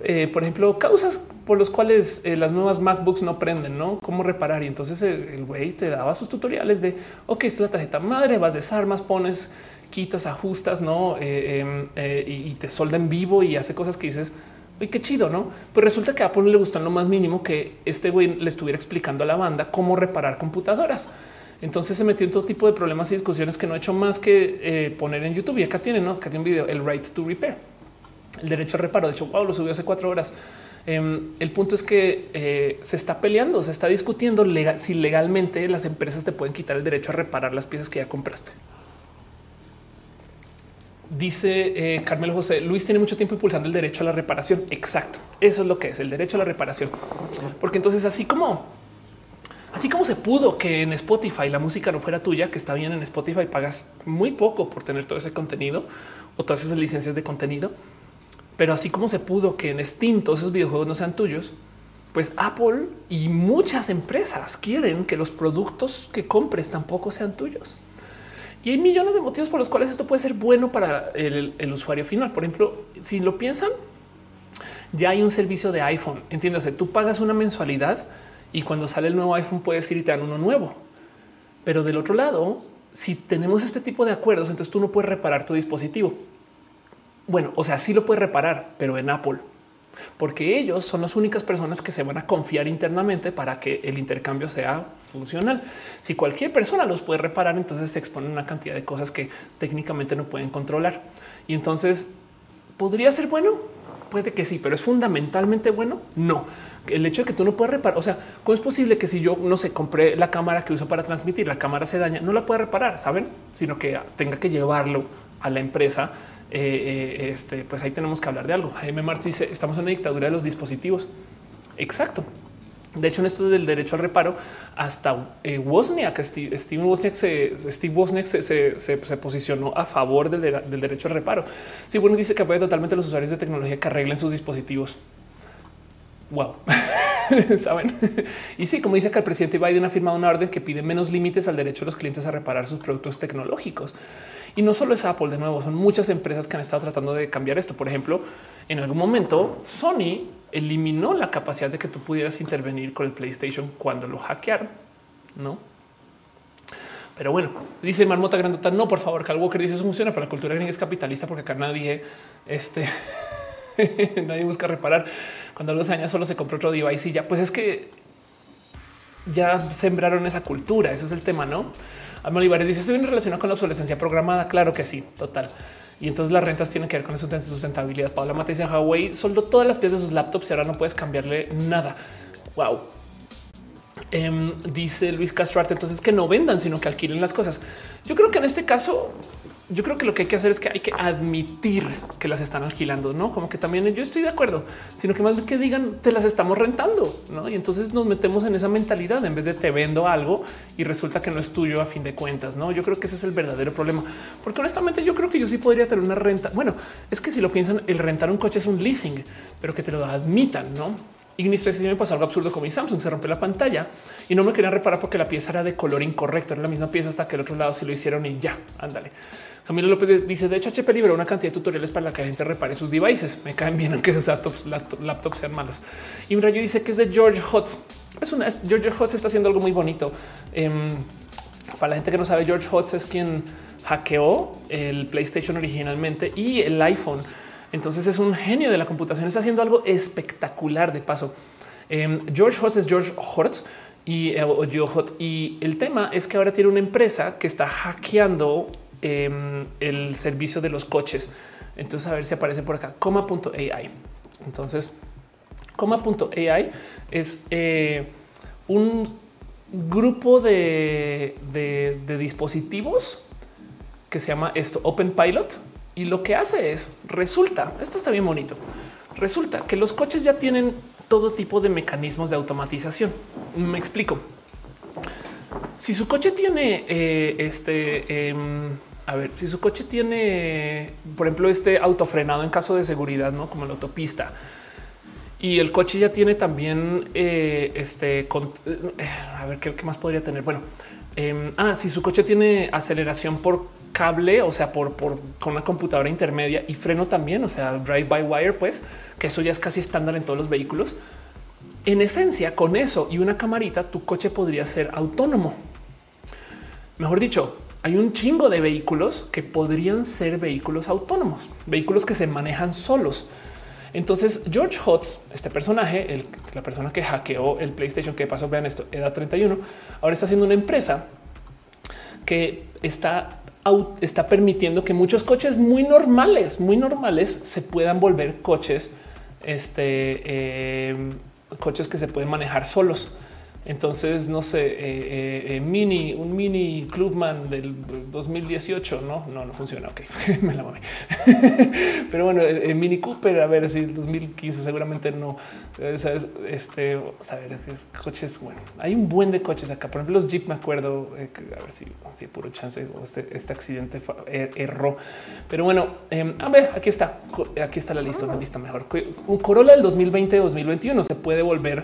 eh, por ejemplo, causas por los cuales eh, las nuevas MacBooks no prenden, no cómo reparar. Y entonces el güey te daba sus tutoriales de ok, es la tarjeta madre, vas desarmas, pones, quitas, ajustas, no eh, em, y, te solda en vivo y hace cosas que dices. Y qué chido, no? Pues resulta que a Apple le gustó en lo más mínimo que este güey le estuviera explicando a la banda cómo reparar computadoras. Entonces se metió en todo tipo de problemas y discusiones que no ha hecho más que poner en YouTube. Y acá tiene, ¿no? Acá tiene un video, el right to repair el derecho al reparo. De hecho, wow, lo subió hace cuatro horas. Em, el punto es que eh, se está peleando, se está discutiendo si legalmente las empresas te pueden quitar el derecho a reparar las piezas que ya compraste. Dice eh, Carmelo José Luis tiene mucho tiempo impulsando el derecho a la reparación. Exacto. Eso es lo que es el derecho a la reparación. Porque entonces, así como así como se pudo que en Spotify la música no fuera tuya, que está bien en Spotify, pagas muy poco por tener todo ese contenido o todas esas licencias de contenido pero así como se pudo que en Steam todos esos videojuegos no sean tuyos, pues Apple y muchas empresas quieren que los productos que compres tampoco sean tuyos. Y hay millones de motivos por los cuales esto puede ser bueno para el, usuario final. Por ejemplo, si lo piensan, ya hay un servicio de iPhone. Entiéndase, tú pagas una mensualidad y cuando sale el nuevo iPhone puedes ir y te dan uno nuevo. Pero del otro lado, si tenemos este tipo de acuerdos, entonces tú no puedes reparar tu dispositivo. Bueno, o sea, sí lo puede reparar, pero en Apple, porque ellos son las únicas personas que se van a confiar internamente para que el intercambio sea funcional. Si cualquier persona los puede reparar, entonces se exponen una cantidad de cosas que técnicamente no pueden controlar. Y entonces podría ser bueno. Puede que sí, pero es fundamentalmente bueno. No, el hecho de que tú no puedas reparar. O sea, ¿cómo es posible que si yo no sé, compré la cámara que uso para transmitir, la cámara se daña, no la pueda reparar, saben, sino que tenga que llevarlo a la empresa eh, eh, este, pues ahí tenemos que hablar de algo. Jaime Martí dice estamos en una dictadura de los dispositivos. Exacto. De hecho, en esto del derecho al reparo, hasta eh, Wozniak, Steve, Wozniak, se, Steve se, posicionó a favor del, derecho al reparo. Sí, bueno, dice que apoya totalmente a los usuarios de tecnología que arreglen sus dispositivos. Wow. (laughs) Saben? y sí, como dice que el presidente Biden ha firmado una orden que pide menos límites al derecho de los clientes a reparar sus productos tecnológicos. Y no solo es Apple, de nuevo, son muchas empresas que han estado tratando de cambiar esto. Por ejemplo, en algún momento Sony eliminó la capacidad de que tú pudieras intervenir con el PlayStation cuando lo hackearon, ¿no? Pero bueno, dice Marmota Grandota, no, por favor, Carl Walker dice eso funciona, pero la cultura gringa es capitalista porque acá nadie, este, (laughs) nadie busca reparar. Cuando se daña solo se compra otro device y ya, pues es que ya sembraron esa cultura, ese es el tema, ¿no? Olivares dice, ¿se viene relacionado con la obsolescencia programada? Claro que sí, total. Y entonces las rentas tienen que ver con eso de sustentabilidad. Paula Mate dice, Huawei soldó todas las piezas de sus laptops y ahora no puedes cambiarle nada. Wow. Em, dice Luis Castrarte, entonces que no vendan, sino que alquilen las cosas. Yo creo que en este caso yo creo que lo que hay que hacer es que hay que admitir que las están alquilando, no como que también yo estoy de acuerdo, sino que más que digan te las estamos rentando, no? Y entonces nos metemos en esa mentalidad en vez de te vendo algo y resulta que no es tuyo a fin de cuentas. No, yo creo que ese es el verdadero problema, porque honestamente yo creo que yo sí podría tener una renta. Bueno, es que si lo piensan, el rentar un coche es un leasing, pero que te lo admitan, no? Ignis me pasó algo absurdo con mi Samsung, se rompió la pantalla y no me querían reparar porque la pieza era de color incorrecto, era la misma pieza hasta que el otro lado sí lo hicieron y ya, ándale. Camilo López dice, de hecho HP liberó una cantidad de tutoriales para que la gente repare sus devices. Me caen bien aunque esos laptops, laptops sean malos. Y Rayo dice que es de George Hotz. Es una George Hotz está haciendo algo muy bonito. Em, para la gente que no sabe, George Hotz es quien hackeó el PlayStation originalmente y el iPhone. Entonces es un genio de la computación. Está haciendo algo espectacular de paso. Em, George Hotz es George Hotz y, eh, y el tema es que ahora tiene una empresa que está hackeando em, el servicio de los coches. Entonces a ver si aparece por acá coma.ai. Entonces coma.ai es eh, un grupo de, de dispositivos que se llama esto Open Pilot y lo que hace es resulta esto está bien bonito. Resulta que los coches ya tienen todo tipo de mecanismos de automatización. Me explico. Si su coche tiene eh, este, em, a ver, si su coche tiene, por ejemplo, este autofrenado en caso de seguridad, no como la autopista, y el coche ya tiene también eh, este, eh, a ver ¿qué, más podría tener. Bueno, em, ah, si su coche tiene aceleración por cable, o sea, por, por con una computadora intermedia y freno también, o sea, drive by wire, pues que eso ya es casi estándar en todos los vehículos. En esencia, con eso y una camarita, tu coche podría ser autónomo. Mejor dicho, hay un chingo de vehículos que podrían ser vehículos autónomos, vehículos que se manejan solos. Entonces, George Hotz, este personaje, la persona que hackeó el PlayStation, que pasó, vean esto, edad 31, ahora está haciendo una empresa que está, está permitiendo que muchos coches muy normales, muy normales, se puedan volver coches, este, eh, coches que se pueden manejar solos. Entonces, no sé, eh, eh, eh, mini, un mini Clubman del 2018, no, no, no funciona. Ok, (laughs) me la mamé. (laughs) Pero bueno, el, Mini Cooper, a ver si el 2015 seguramente no. ¿Sabes? Este, a ver, coches. Bueno, hay un buen de coches acá. Por ejemplo, los Jeep, me acuerdo, a ver si, si puro chance o este, este accidente er, erró. Pero bueno, em, a ver, aquí está. Aquí está la lista, una lista mejor. Un Corolla del 2020-2021 se puede volver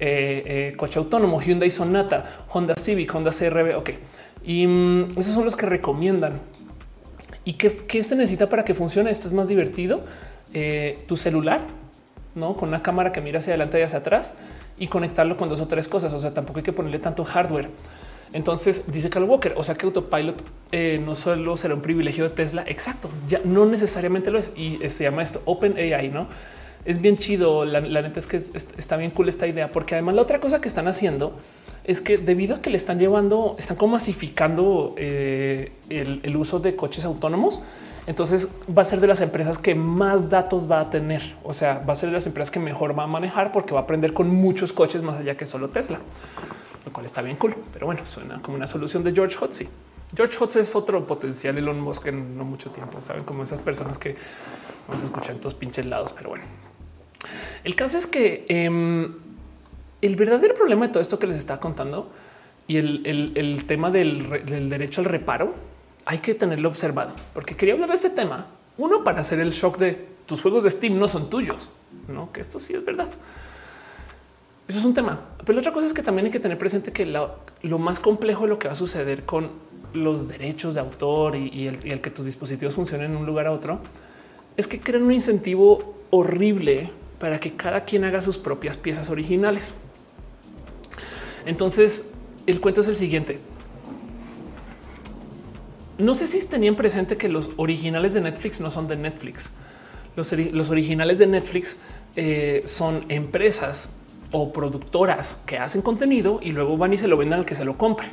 eh, eh, coche autónomo, Hyundai Sonata, Honda Civic, Honda CRV. Ok, y mm, esos son los que recomiendan. ¿Y qué, se necesita para que funcione? Esto es más divertido. Eh, tu celular, no con una cámara que mira hacia adelante y hacia atrás y conectarlo con dos o tres cosas. O sea, tampoco hay que ponerle tanto hardware. Entonces dice Carl Walker, o sea que autopilot no solo será un privilegio de Tesla. Exacto, ya no necesariamente lo es y se llama esto Open AI, no? Es bien chido. La, neta es que está bien cool esta idea, porque además la otra cosa que están haciendo es que debido a que le están llevando, están como masificando eh, el, uso de coches autónomos. Entonces va a ser de las empresas que más datos va a tener. O sea, va a ser de las empresas que mejor va a manejar porque va a aprender con muchos coches más allá que solo Tesla, lo cual está bien cool. Pero bueno, suena como una solución de George Hotzi. George Hotz es otro potencial Elon Musk en no mucho tiempo. Saben como esas personas que vamos a escuchar en todos pinches lados, pero bueno, el caso es que em, el verdadero problema de todo esto que les está contando y el, tema del, derecho al reparo hay que tenerlo observado, porque quería hablar de este tema. Uno para hacer el shock de tus juegos de Steam no son tuyos, no que esto sí es verdad. Eso es un tema. Pero la otra cosa es que también hay que tener presente que lo, más complejo de lo que va a suceder con los derechos de autor y, el, y, el, que tus dispositivos funcionen en un lugar a otro es que crean un incentivo horrible para que cada quien haga sus propias piezas originales. Entonces, el cuento es el siguiente. No sé si tenían presente que los originales de Netflix no son de Netflix. Los, originales de Netflix eh, son empresas o productoras que hacen contenido y luego van y se lo venden al que se lo compre.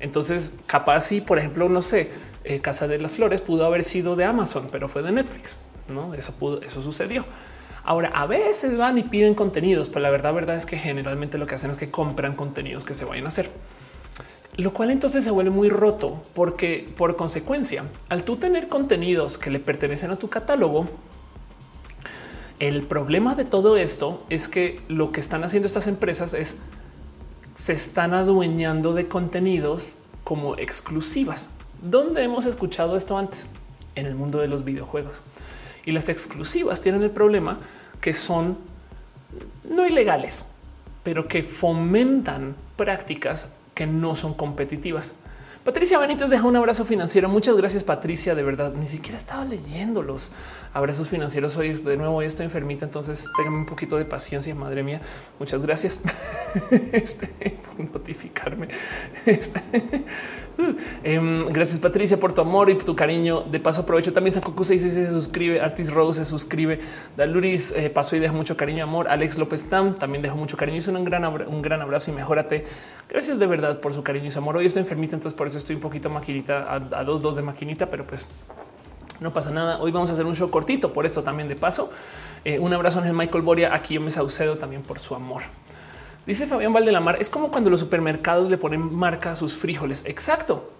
Entonces, capaz si, por ejemplo, no sé, eh, Casa de las Flores pudo haber sido de Amazon, pero fue de Netflix. No, eso pudo, eso sucedió. Ahora, a veces van y piden contenidos, pero la verdad, verdad es que generalmente lo que hacen es que compran contenidos que se vayan a hacer. Lo cual entonces se vuelve muy roto porque por consecuencia, al tú tener contenidos que le pertenecen a tu catálogo, el problema de todo esto es que lo que están haciendo estas empresas es se están adueñando de contenidos como exclusivas. ¿Dónde hemos escuchado esto antes? En el mundo de los videojuegos. Y las exclusivas tienen el problema que son no ilegales, pero que fomentan prácticas que no son competitivas. Patricia Benítez deja un abrazo financiero. Muchas gracias, Patricia. De verdad, ni siquiera estaba leyendo los abrazos financieros. Hoy de nuevo hoy estoy enfermita, entonces tengan un poquito de paciencia. Madre mía, muchas gracias (laughs) este, por notificarme. Este, Em, gracias Patricia por tu amor y tu cariño. De paso aprovecho también Sankoku 66 se suscribe, Artis Rose se suscribe, Daluris eh, pasó y deja mucho cariño, amor. Alex López Tam también dejó mucho cariño. Hizo un gran, un gran abrazo y mejórate. Gracias de verdad por su cariño y su amor. Hoy estoy enfermita, entonces por eso estoy un poquito maquinita a, dos, dos de maquinita, pero pues no pasa nada. Hoy vamos a hacer un show cortito por esto también de paso. Eh, un abrazo el Michael Boria. Aquí yo me saucedo también por su amor. Dice Fabián Valdelamar, es como cuando los supermercados le ponen marca a sus frijoles. Exacto.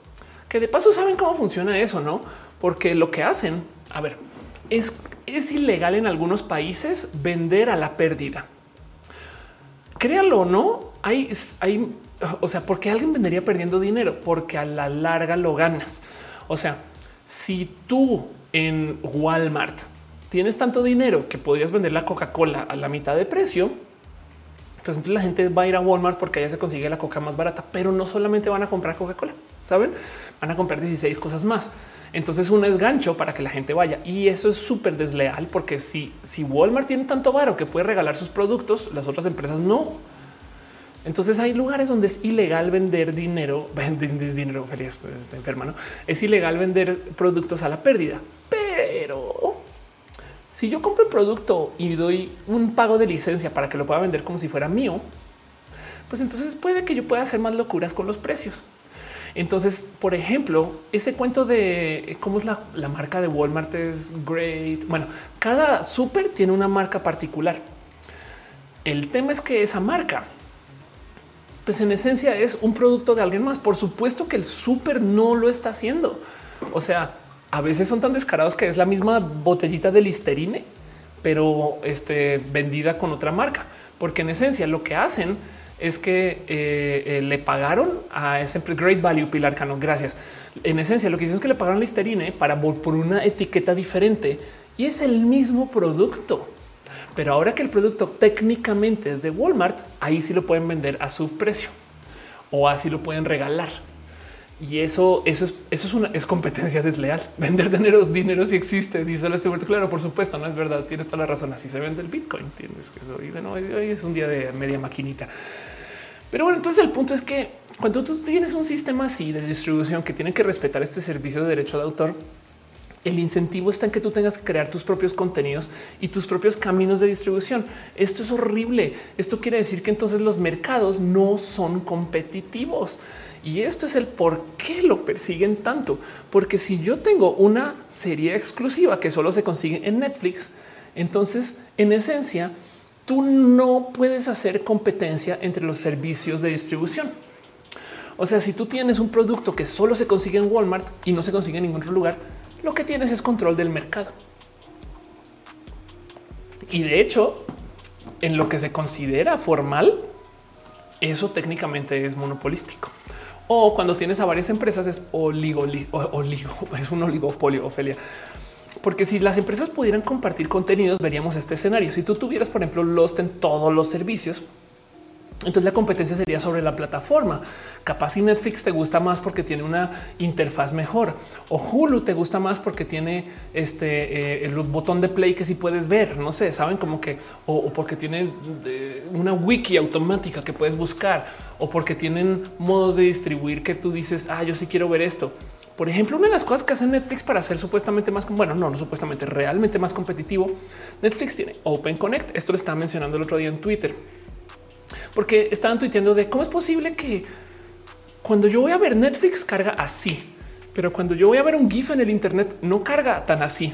Que de paso saben cómo funciona eso, ¿no? Porque lo que hacen, a ver, es, es ilegal en algunos países vender a la pérdida. Créalo o no, hay, hay, o sea, ¿por qué alguien vendería perdiendo dinero? Porque a la larga lo ganas. O sea, si tú en Walmart tienes tanto dinero que podrías vender la Coca-Cola a la mitad de precio, pues entonces la gente va a ir a Walmart porque allá se consigue la coca más barata, pero no solamente van a comprar Coca-Cola, saben? Van a comprar 16 cosas más. Entonces uno es gancho para que la gente vaya y eso es súper desleal porque si, si Walmart tiene tanto varo que puede regalar sus productos, las otras empresas no. Entonces hay lugares donde es ilegal vender dinero, (laughs) vender dinero, feliz, está enferma, ¿no? Es ilegal vender productos a la pérdida, pero si yo compro el producto y doy un pago de licencia para que lo pueda vender como si fuera mío, pues entonces puede que yo pueda hacer más locuras con los precios. Entonces, por ejemplo, ese cuento de cómo es la, marca de Walmart es great. Bueno, cada súper tiene una marca particular. El tema es que esa marca, pues en esencia es un producto de alguien más. Por supuesto que el súper no lo está haciendo. O sea, a veces son tan descarados que es la misma botellita de Listerine, pero este, vendida con otra marca, porque en esencia lo que hacen es que eh, eh, le pagaron a ese Great Value Pilar Cano. Gracias. En esencia, lo que hicieron es que le pagaron Listerine para por una etiqueta diferente y es el mismo producto. Pero ahora que el producto técnicamente es de Walmart, ahí sí lo pueden vender a su precio o así lo pueden regalar. Y eso, eso es, eso es una competencia desleal. (laughs) Vender dinero, dinero si existe. Dice este claro, por supuesto, no es verdad. Tienes toda la razón. Así se vende el Bitcoin. Tienes que eso hoy es un día de media maquinita. Pero bueno, entonces el punto es que cuando tú tienes un sistema así de distribución que tiene que respetar este servicio de derecho de autor, el incentivo está en que tú tengas que crear tus propios contenidos y tus propios caminos de distribución. Esto es horrible. Esto quiere decir que entonces los mercados no son competitivos. Y esto es el por qué lo persiguen tanto. Porque si yo tengo una serie exclusiva que solo se consigue en Netflix, entonces en esencia tú no puedes hacer competencia entre los servicios de distribución. O sea, si tú tienes un producto que solo se consigue en Walmart y no se consigue en ningún otro lugar, lo que tienes es control del mercado. Y de hecho, en lo que se considera formal, eso técnicamente es monopolístico. O cuando tienes a varias empresas es oligo, oligo (laughs) es un oligopolio, Ofelia. Porque si las empresas pudieran compartir contenidos, veríamos este escenario. Si tú tuvieras, por ejemplo, Lost en todos los servicios, entonces la competencia sería sobre la plataforma. Capaz si Netflix te gusta más porque tiene una interfaz mejor o Hulu te gusta más porque tiene este eh, el botón de play que si sí puedes ver. No sé, saben como que o, porque tiene eh, una wiki automática que puedes buscar o porque tienen modos de distribuir que tú dices, ah, yo sí quiero ver esto. Por ejemplo, una de las cosas que hace Netflix para ser supuestamente más, bueno, no, no supuestamente, realmente más competitivo, Netflix tiene Open Connect. Esto lo estaba mencionando el otro día en Twitter porque estaban tuiteando de cómo es posible que cuando yo voy a ver Netflix carga así, pero cuando yo voy a ver un GIF en el Internet no carga tan así.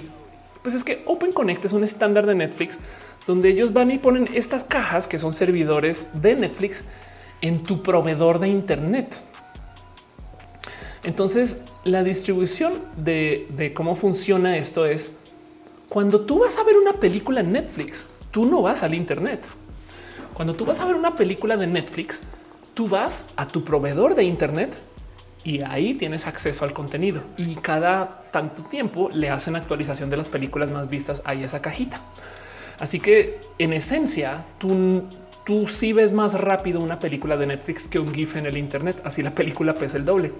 Pues es que Open Connect es un estándar de Netflix donde ellos van y ponen estas cajas que son servidores de Netflix en tu proveedor de Internet. Entonces, la distribución de, de, cómo funciona esto es cuando tú vas a ver una película en Netflix, tú no vas al Internet. Cuando tú vas a ver una película de Netflix, tú vas a tu proveedor de Internet y ahí tienes acceso al contenido y cada tanto tiempo le hacen actualización de las películas más vistas a esa cajita. Así que en esencia, tú, tú sí ves más rápido una película de Netflix que un GIF en el Internet. Así la película pesa el doble.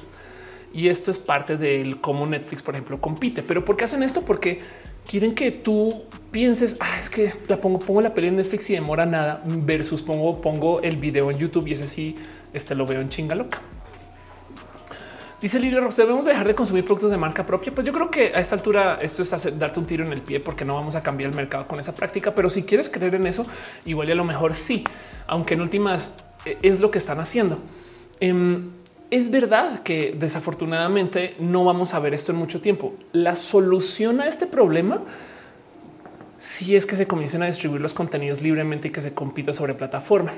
Y esto es parte del cómo Netflix, por ejemplo, compite. Pero ¿por qué hacen esto? Porque quieren que tú pienses, ah, es que la pongo, pongo la peli en Netflix y demora nada versus pongo, pongo el video en YouTube y ese sí, este lo veo en chinga loca. Dice Lirio Rox, debemos dejar de consumir productos de marca propia. Pues yo creo que a esta altura esto es darte un tiro en el pie porque no vamos a cambiar el mercado con esa práctica. Pero si quieres creer en eso, igual y a lo mejor sí, aunque en últimas eh, es lo que están haciendo. Em, es verdad que desafortunadamente no vamos a ver esto en mucho tiempo. La solución a este problema si es que se comiencen a distribuir los contenidos libremente y que se compita sobre plataforma.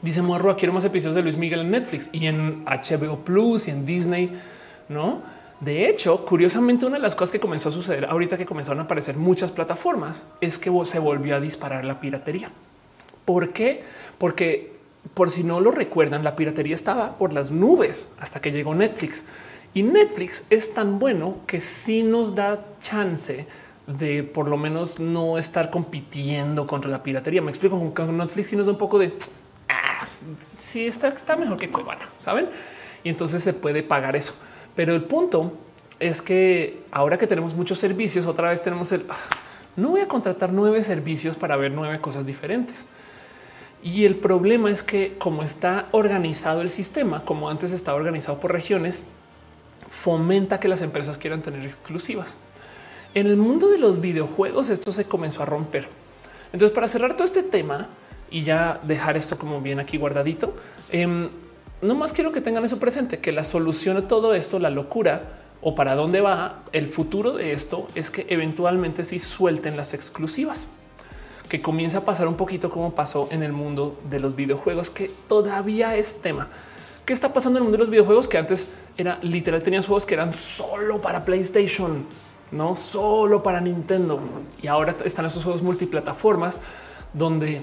Dice Morro, quiero más episodios de Luis Miguel en Netflix y en HBO Plus y en Disney, ¿no? De hecho, curiosamente, una de las cosas que comenzó a suceder ahorita que comenzaron a aparecer muchas plataformas es que se volvió a disparar la piratería. ¿Por qué? Porque por si no lo recuerdan, la piratería estaba por las nubes hasta que llegó Netflix. Y Netflix es tan bueno que sí nos da chance de por lo menos no estar compitiendo contra la piratería. Me explico con Netflix y nos da un poco de si está, está mejor que Cuevana, saben? Y entonces se puede pagar eso. Pero el punto es que ahora que tenemos muchos servicios, otra vez tenemos el ah, no voy a contratar nueve servicios para ver nueve cosas diferentes. Y el problema es que como está organizado el sistema, como antes estaba organizado por regiones, fomenta que las empresas quieran tener exclusivas. En el mundo de los videojuegos esto se comenzó a romper. Entonces, para cerrar todo este tema, y ya dejar esto como bien aquí guardadito. Eh, no más quiero que tengan eso presente, que la solución a todo esto, la locura o para dónde va el futuro de esto es que eventualmente sí suelten las exclusivas, que comienza a pasar un poquito como pasó en el mundo de los videojuegos, que todavía es tema. ¿Qué está pasando en el mundo de los videojuegos? Que antes era literal, tenías juegos que eran solo para PlayStation, no solo para Nintendo. Y ahora están esos juegos multiplataformas donde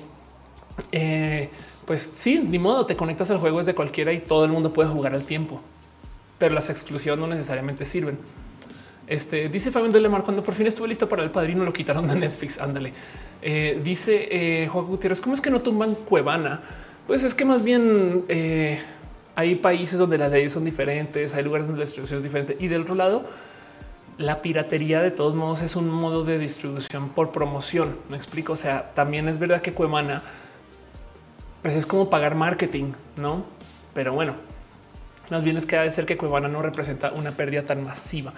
eh, pues sí, ni modo, te conectas al juego desde cualquiera y todo el mundo puede jugar al tiempo, pero las exclusivas no necesariamente sirven. Este dice Fabián de Lemar cuando por fin estuve listo para el padrino lo quitaron de Netflix. Ándale. Eh, dice eh, Juan Gutiérrez, ¿cómo es que no tumban Cuevana? Pues es que más bien eh, hay países donde las leyes son diferentes, hay lugares donde la distribución es diferente y del otro lado, la piratería de todos modos es un modo de distribución por promoción. Me explico. O sea, también es verdad que Cuevana pues es como pagar marketing, no? Pero bueno, más bien es que ha de ser que Cuevana no representa una pérdida tan masiva.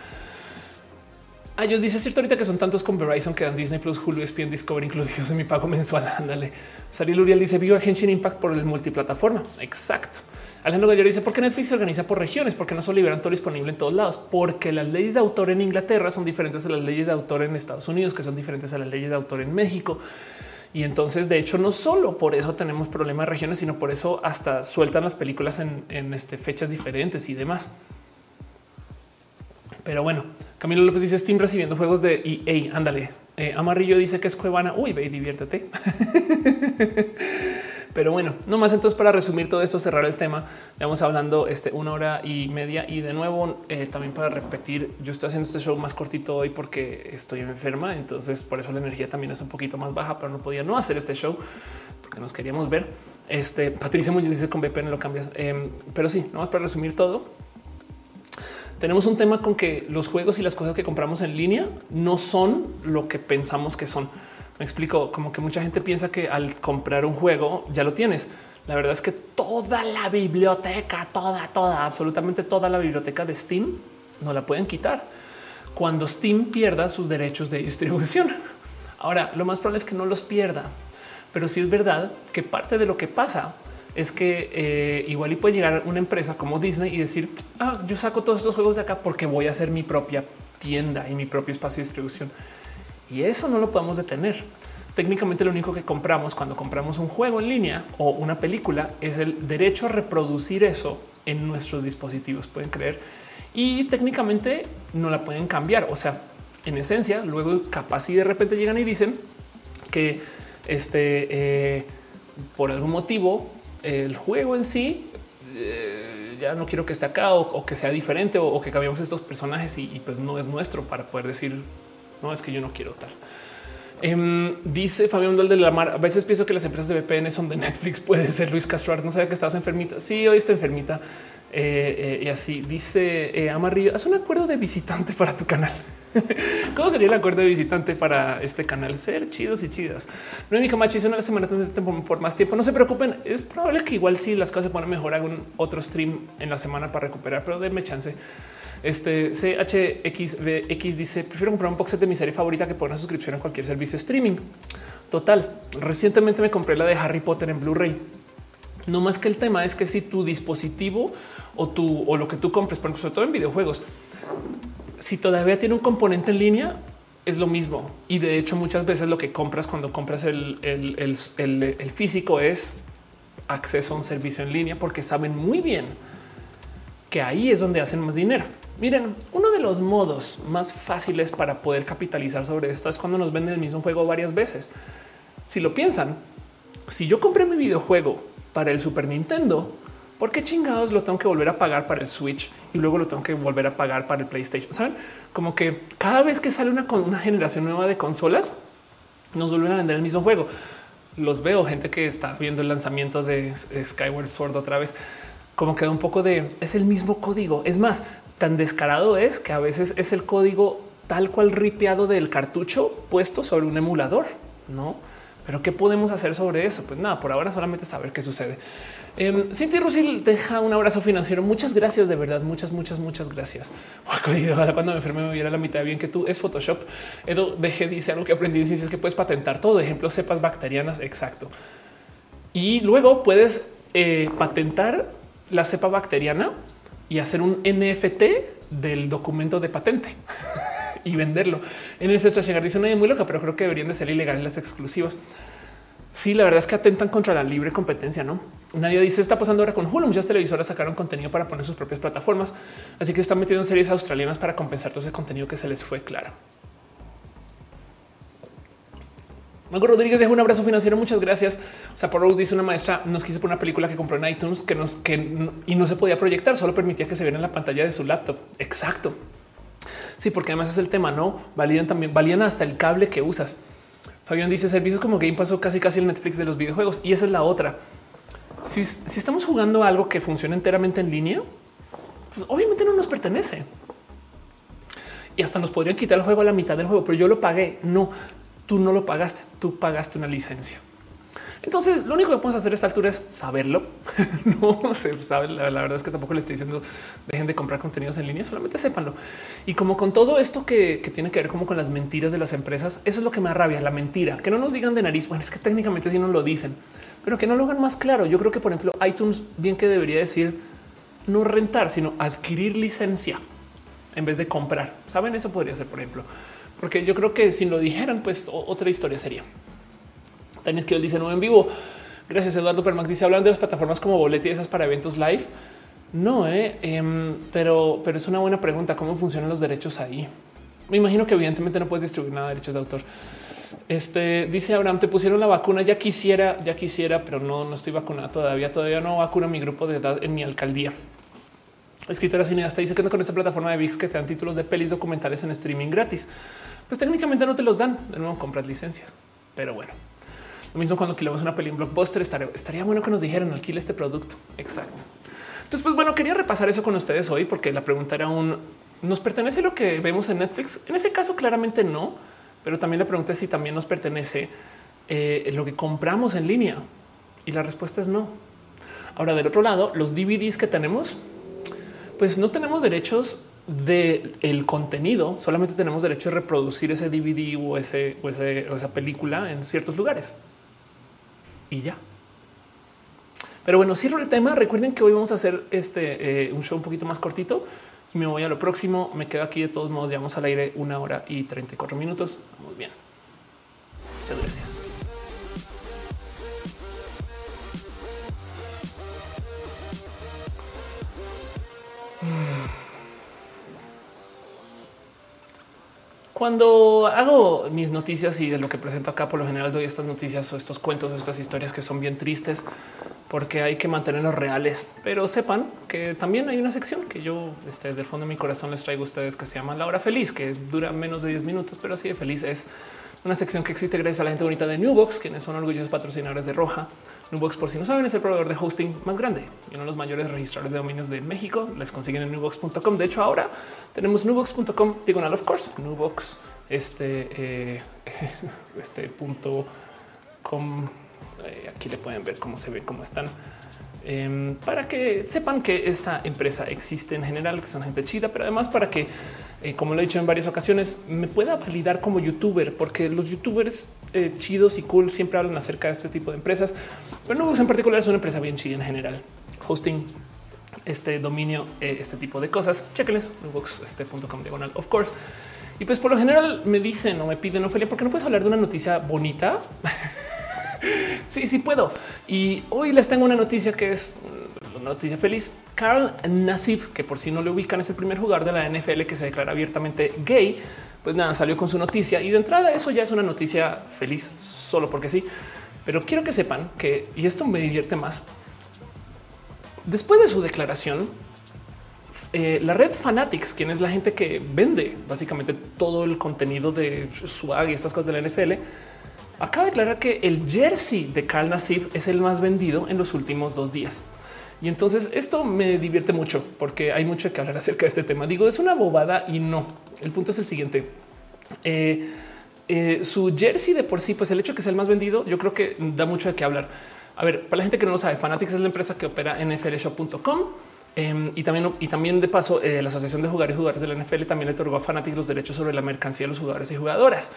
Ah, ellos dice cierto ahorita que son tantos con Verizon que dan Disney Plus, Hulu, ESPN, Discovery incluidos en mi pago mensual. (laughs) Ándale. Saril Uriel dice viva Genshin Impact por el multiplataforma. Exacto. Alejandro Gallero dice por qué Netflix se organiza por regiones, porque no solo liberan todo disponible en todos lados, porque las leyes de autor en Inglaterra son diferentes a las leyes de autor en Estados Unidos, que son diferentes a las leyes de autor en México. Y entonces, de hecho, no solo por eso tenemos problemas de regiones, sino por eso hasta sueltan las películas en, este, fechas diferentes y demás. Pero bueno, Camilo López dice Steam recibiendo juegos de EA. Ándale. Eh, Amarillo dice que es Cuevana. Uy, ve diviértete. (laughs) Pero bueno, no más entonces para resumir todo esto, cerrar el tema, vamos hablando este una hora y media y de nuevo eh, también para repetir, yo estoy haciendo este show más cortito hoy porque estoy enferma, entonces por eso la energía también es un poquito más baja, pero no podía no hacer este show porque nos queríamos ver. Este Patricia Muñoz dice con VPN lo cambias, em, pero sí, no más para resumir todo. Tenemos un tema con que los juegos y las cosas que compramos en línea no son lo que pensamos que son. Me explico como que mucha gente piensa que al comprar un juego ya lo tienes. La verdad es que toda la biblioteca, toda, toda, absolutamente toda la biblioteca de Steam no la pueden quitar cuando Steam pierda sus derechos de distribución. Ahora, lo más probable es que no los pierda, pero sí es verdad que parte de lo que pasa es que eh, igual y puede llegar una empresa como Disney y decir, ah, yo saco todos estos juegos de acá porque voy a hacer mi propia tienda y mi propio espacio de distribución. Y eso no lo podemos detener. Técnicamente lo único que compramos cuando compramos un juego en línea o una película es el derecho a reproducir eso en nuestros dispositivos, pueden creer. Y técnicamente no la pueden cambiar. O sea, en esencia, luego capaz y de repente llegan y dicen que este eh, por algún motivo el juego en sí eh, ya no quiero que esté acá o, que sea diferente o, que cambiemos estos personajes y, pues no es nuestro para poder decir no es que yo no quiero tal. Em, dice Fabián Dol de la Mar. A veces pienso que las empresas de VPN son de Netflix. (laughs) Puede ser Luis Castro. No sabía que estabas enfermita. Sí, hoy estoy enfermita. Eh, eh, y así dice Amarillo. Haz un acuerdo de visitante para tu canal. (laughs) ¿Cómo sería el acuerdo de visitante para este canal? Ser chidos y chidas. No es mi camacho hizo una semana por más tiempo. No se preocupen. Es probable que igual si las cosas se ponen mejor, haga un otro stream en la semana para recuperar, pero denme chance. Este CHXBX dice prefiero comprar un box de mi serie favorita que poner una suscripción a cualquier servicio streaming. Total. Recientemente me compré la de Harry Potter en Blu-ray. No más que el tema es que si tu dispositivo o tu o lo que tú compres, por sobre todo en videojuegos, si todavía tiene un componente en línea, es lo mismo. Y de hecho, muchas veces lo que compras cuando compras el, el físico es acceso a un servicio en línea porque saben muy bien que ahí es donde hacen más dinero. Miren, uno de los modos más fáciles para poder capitalizar sobre esto es cuando nos venden el mismo juego varias veces. Si lo piensan, si yo compré mi videojuego para el Super Nintendo, ¿por qué chingados lo tengo que volver a pagar para el Switch y luego lo tengo que volver a pagar para el PlayStation? Saben como que cada vez que sale una, generación nueva de consolas, nos vuelven a vender el mismo juego. Los veo gente que está viendo el lanzamiento de Skyward Sword otra vez, como queda un poco de es el mismo código. Es más, tan descarado es que a veces es el código tal cual ripeado del cartucho puesto sobre un emulador, no? Pero qué podemos hacer sobre eso? Pues nada, por ahora solamente saber qué sucede. Eh, Cintia Rusil deja un abrazo financiero. Muchas gracias, de verdad. Muchas, muchas, muchas gracias. (laughs) Ojalá cuando me enferme me viera la mitad bien que tú es Photoshop. Edo deje dice algo que aprendí es que puedes patentar todo. Ejemplo, cepas bacterianas. Exacto. Y luego puedes eh, patentar la cepa bacteriana y hacer un NFT del documento de patente (laughs) y venderlo. En ese llegar dice una muy loca, pero creo que deberían de ser ilegales las exclusivas. Sí, la verdad es que atentan contra la libre competencia, ¿no? Nadie dice está pasando ahora con Hulu. Muchas televisoras sacaron contenido para poner sus propias plataformas, así que están metiendo en series australianas para compensar todo ese contenido que se les fue claro. Marco Rodríguez deja un abrazo financiero. Muchas gracias. Rose dice una maestra nos quiso por una película que compró en iTunes que nos que y no se podía proyectar, solo permitía que se viera en la pantalla de su laptop. Exacto. Sí, porque además es el tema, no valían también, valían hasta el cable que usas. Fabián dice servicios como Game Pass casi casi el Netflix de los videojuegos y esa es la otra. Si, si estamos jugando algo que funciona enteramente en línea, pues obviamente no nos pertenece y hasta nos podrían quitar el juego a la mitad del juego, pero yo lo pagué. No, tú no lo pagaste, tú pagaste una licencia. Entonces, lo único que podemos hacer a esta altura es saberlo. (laughs) no se sabe. La, verdad es que tampoco le estoy diciendo dejen de comprar contenidos en línea, solamente sépanlo. Y como con todo esto que, tiene que ver como con las mentiras de las empresas, eso es lo que me rabia, la mentira, que no nos digan de nariz. Bueno, es que técnicamente sí nos lo dicen, pero que no lo hagan más claro. Yo creo que, por ejemplo, iTunes bien que debería decir no rentar, sino adquirir licencia en vez de comprar. Saben, eso podría ser, por ejemplo porque yo creo que si lo dijeran, pues otra historia sería. Tania Esquivel dice no en vivo. Gracias, Eduardo Permac dice hablan de las plataformas como Boletia y esas para eventos live. No, eh, em, pero, pero es una buena pregunta. ¿Cómo funcionan los derechos ahí? Me imagino que evidentemente no puedes distribuir nada de derechos de autor. Este dice Abraham, te pusieron la vacuna. Ya quisiera, ya quisiera, pero no, no estoy vacunada todavía. Todavía no vacuna mi grupo de edad en mi alcaldía. Escritora cineasta dice que no con esta plataforma de VIX que te dan títulos de pelis documentales en streaming gratis pues técnicamente no te los dan. De nuevo compras licencias, pero bueno. Lo mismo cuando alquilamos una peli en blockbuster, estaría, estaría bueno que nos dijeran alquile este producto. Exacto. Entonces, pues bueno, quería repasar eso con ustedes hoy porque la pregunta era un nos pertenece lo que vemos en Netflix. En ese caso, claramente no, pero también la pregunta es si también nos pertenece eh, lo que compramos en línea y la respuesta es no. Ahora, del otro lado, los DVDs que tenemos, pues no tenemos derechos del el contenido, solamente tenemos derecho a reproducir ese DVD o, ese, o, esa película en ciertos lugares. Y ya. Pero bueno, cierro el tema. Recuerden que hoy vamos a hacer este eh, un show un poquito más cortito y me voy a lo próximo. Me quedo aquí de todos modos. Llevamos al aire una hora y 34 minutos. Muy bien. Muchas gracias. Cuando hago mis noticias y de lo que presento acá, por lo general doy estas noticias o estos cuentos o estas historias que son bien tristes porque hay que mantenerlos reales. Pero sepan que también hay una sección que yo este, desde el fondo de mi corazón les traigo a ustedes que se llama La Hora Feliz, que dura menos de 10 minutos, pero así de feliz es una sección que existe gracias a la gente bonita de Newbox, quienes son orgullosos patrocinadores de Roja. Newbox, por si no saben, es el proveedor de hosting más grande y uno de los mayores registradores de dominios de México. Les consiguen en newbox.com. De hecho, ahora tenemos newbox.com diagonal, of course, Newbox, este, eh, (laughs) este punto com. Eh, aquí le pueden ver cómo se ve, cómo están. Em, para que sepan que esta empresa existe en general, que son gente chida, pero además para que, eh, como lo he dicho en varias ocasiones, me pueda validar como youtuber, porque los youtubers eh, chidos y cool siempre hablan acerca de este tipo de empresas, pero no en particular es una empresa bien chida en general. Hosting, este dominio, eh, este tipo de cosas. Chequenles, este.com diagonal, of course. Y pues por lo general me dicen o me piden, Ophelia, ¿por qué no puedes hablar de una noticia bonita? (laughs) sí, sí puedo. Y hoy les tengo una noticia que es una noticia feliz. Carl Nassib, que por si no le ubican, es el primer jugador de la NFL que se declara abiertamente gay. Pues nada, salió con su noticia y de entrada eso ya es una noticia feliz solo porque sí. Pero quiero que sepan que, y esto me divierte más, después de su declaración, eh, la red Fanatics, quien es la gente que vende básicamente todo el contenido de swag y estas cosas de la NFL, acaba de declarar que el jersey de Carl Nassib es el más vendido en los últimos dos días. Y entonces esto me divierte mucho porque hay mucho que hablar acerca de este tema. Digo, es una bobada y no. El punto es el siguiente. Eh, eh, su jersey de por sí, pues el hecho de que sea el más vendido, yo creo que da mucho de qué hablar. A ver, para la gente que no lo sabe, Fanatics es la empresa que opera nflshop.com em, y también, y también de paso, eh, la Asociación de Jugadores y Jugadores de la NFL también le otorgó a Fanatics los derechos sobre la mercancía de los jugadores y jugadoras.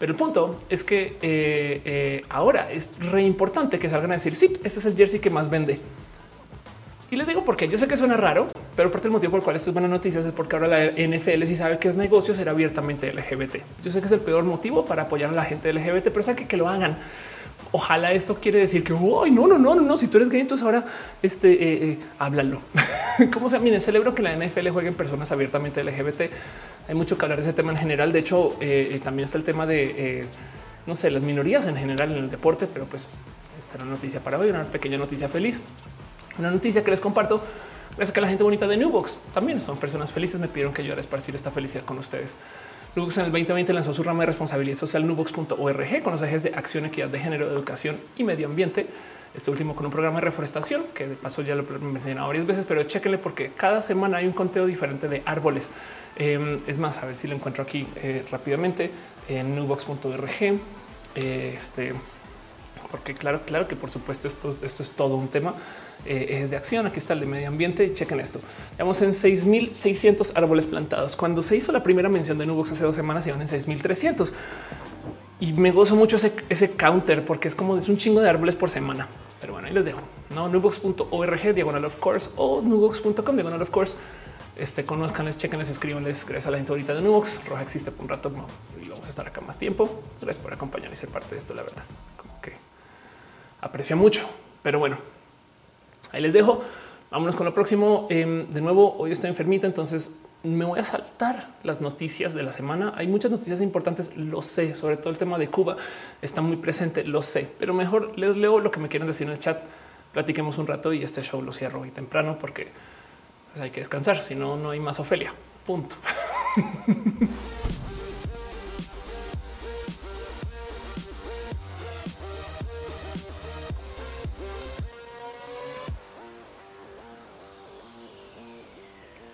Pero el punto es que eh, eh, ahora es re importante que salgan a decir sí, este es el jersey que más vende. Y les digo porque yo sé que suena raro, pero parte del motivo por el cual esto es buena noticias es porque ahora la NFL si sabe que es negocio será abiertamente LGBT. Yo sé que es el peor motivo para apoyar a la gente LGBT, pero sabe que, que lo hagan. Ojalá esto quiere decir que hoy no, no, no, no. Si tú eres gay, entonces ahora este eh, háblalo. (laughs) Como sea, miren, celebro que la NFL juegue en personas abiertamente LGBT hay mucho que hablar de ese tema en general. De hecho, eh, eh, también está el tema de, eh, no sé, las minorías en general en el deporte, pero pues esta era una noticia para hoy, una pequeña noticia feliz. Una noticia que les comparto a que la gente bonita de Newbox también son personas felices. Me pidieron que a esparcir esta felicidad con ustedes. Newbox en el 2020 lanzó su rama de responsabilidad social Newbox.org con los ejes de acción, equidad de género, educación y medio ambiente. Este último con un programa de reforestación que de paso ya lo he mencionado varias veces, pero chéquenle porque cada semana hay un conteo diferente de árboles. Em, es más, a ver si lo encuentro aquí eh, rápidamente en newbox.org. Eh, este, porque claro, claro que por supuesto esto, esto es todo un tema. Eh, es de acción. Aquí está el de medio ambiente. Chequen esto. Estamos en 6600 árboles plantados. Cuando se hizo la primera mención de Nubox hace dos semanas, iban en 6300 y me gozo mucho ese, ese counter porque es como es un chingo de árboles por semana. Pero bueno, ahí les dejo no nubox.org diagonal of course o nubox.com diagonal of course este, conozcanles, chequenles, escríbanles. Gracias a la gente ahorita de Nubox. Roja existe por un rato y vamos a estar acá más tiempo. Gracias por acompañar y ser parte de esto. La verdad, como que aprecio mucho, pero bueno, ahí les dejo. Vámonos con lo próximo. Em, de nuevo, hoy estoy enfermita, entonces me voy a saltar las noticias de la semana. Hay muchas noticias importantes, lo sé, sobre todo el tema de Cuba está muy presente, lo sé, pero mejor les leo lo que me quieren decir en el chat. Platiquemos un rato y este show lo cierro hoy temprano porque pues hay que descansar, si no, no hay más Ofelia. Punto. (laughs)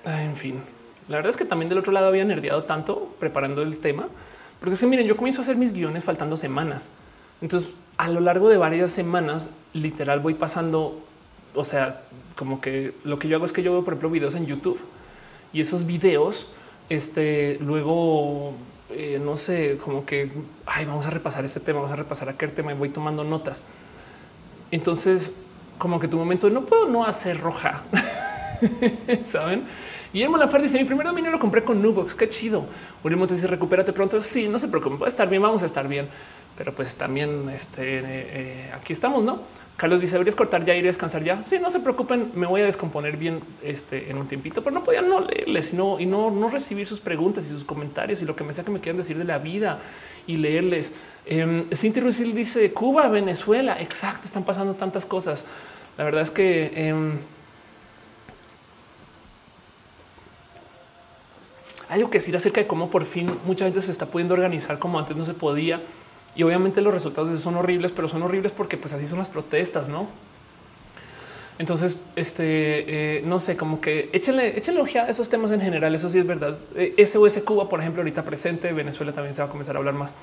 en fin, la verdad es que también del otro lado había nerdeado tanto preparando el tema, porque es que miren, yo comienzo a hacer mis guiones faltando semanas. Entonces, a lo largo de varias semanas, literal, voy pasando o sea, como que lo que yo hago es que yo veo, por ejemplo, videos en YouTube y esos videos, este, luego, eh, no sé, como que, ay, vamos a repasar este tema, vamos a repasar aquel tema y voy tomando notas. Entonces, como que tu momento no puedo no hacer roja, (laughs) (laughs) saben? Y el Lafar dice: Mi primer dominio lo compré con Nubox. Qué chido. Uriel Montes dice: Recupérate pronto. Sí, no se preocupe, va a estar bien. Vamos a estar bien. Pero pues también este, eh, aquí estamos, no? Carlos dice: Deberías cortar ya, ir a descansar ya. Sí, no se preocupen. Me voy a descomponer bien este, en un tiempito, pero no podía no leerles sino, y no, no recibir sus preguntas y sus comentarios y lo que me sea que me quieran decir de la vida y leerles. Eh, Cintia Rusil dice: Cuba, Venezuela. Exacto. Están pasando tantas cosas. La verdad es que. Algo que decir acerca de cómo por fin mucha gente se está pudiendo organizar como antes no se podía. Y obviamente los resultados de eso son horribles, pero son horribles porque pues así son las protestas, ¿no? Entonces, este, eh, no sé, como que échenle, échenle a esos temas en general. Eso sí es verdad. SOS eh, Cuba, por ejemplo, ahorita presente. Venezuela también se va a comenzar a hablar más.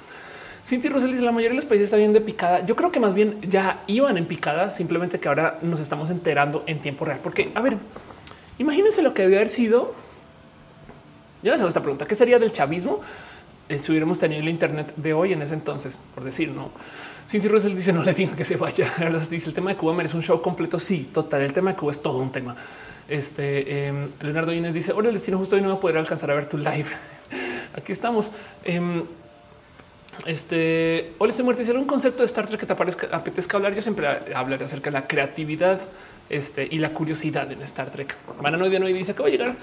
Cinti Russell dice la mayoría de los países están yendo de picada. Yo creo que más bien ya iban en picada, simplemente que ahora nos estamos enterando en tiempo real. Porque, a ver, imagínense lo que debió haber sido. Yo les hago esta pregunta: ¿qué sería del chavismo eh, si hubiéramos tenido el Internet de hoy en ese entonces? Por decir, no Cinti Russell dice no le digo que se vaya. (laughs) Dice el tema de Cuba merece un show completo. Sí, total. El tema de Cuba es todo un tema. Este em, Leonardo Inés dice ahora el destino justo hoy no va a poder alcanzar a ver tu live. (laughs) Aquí estamos. Em, este hola, estoy muerto. Si un concepto de Star Trek que te apetezca hablar, yo siempre hablaré acerca de la creatividad este, y la curiosidad en Star Trek. Van a y dice que va a llegar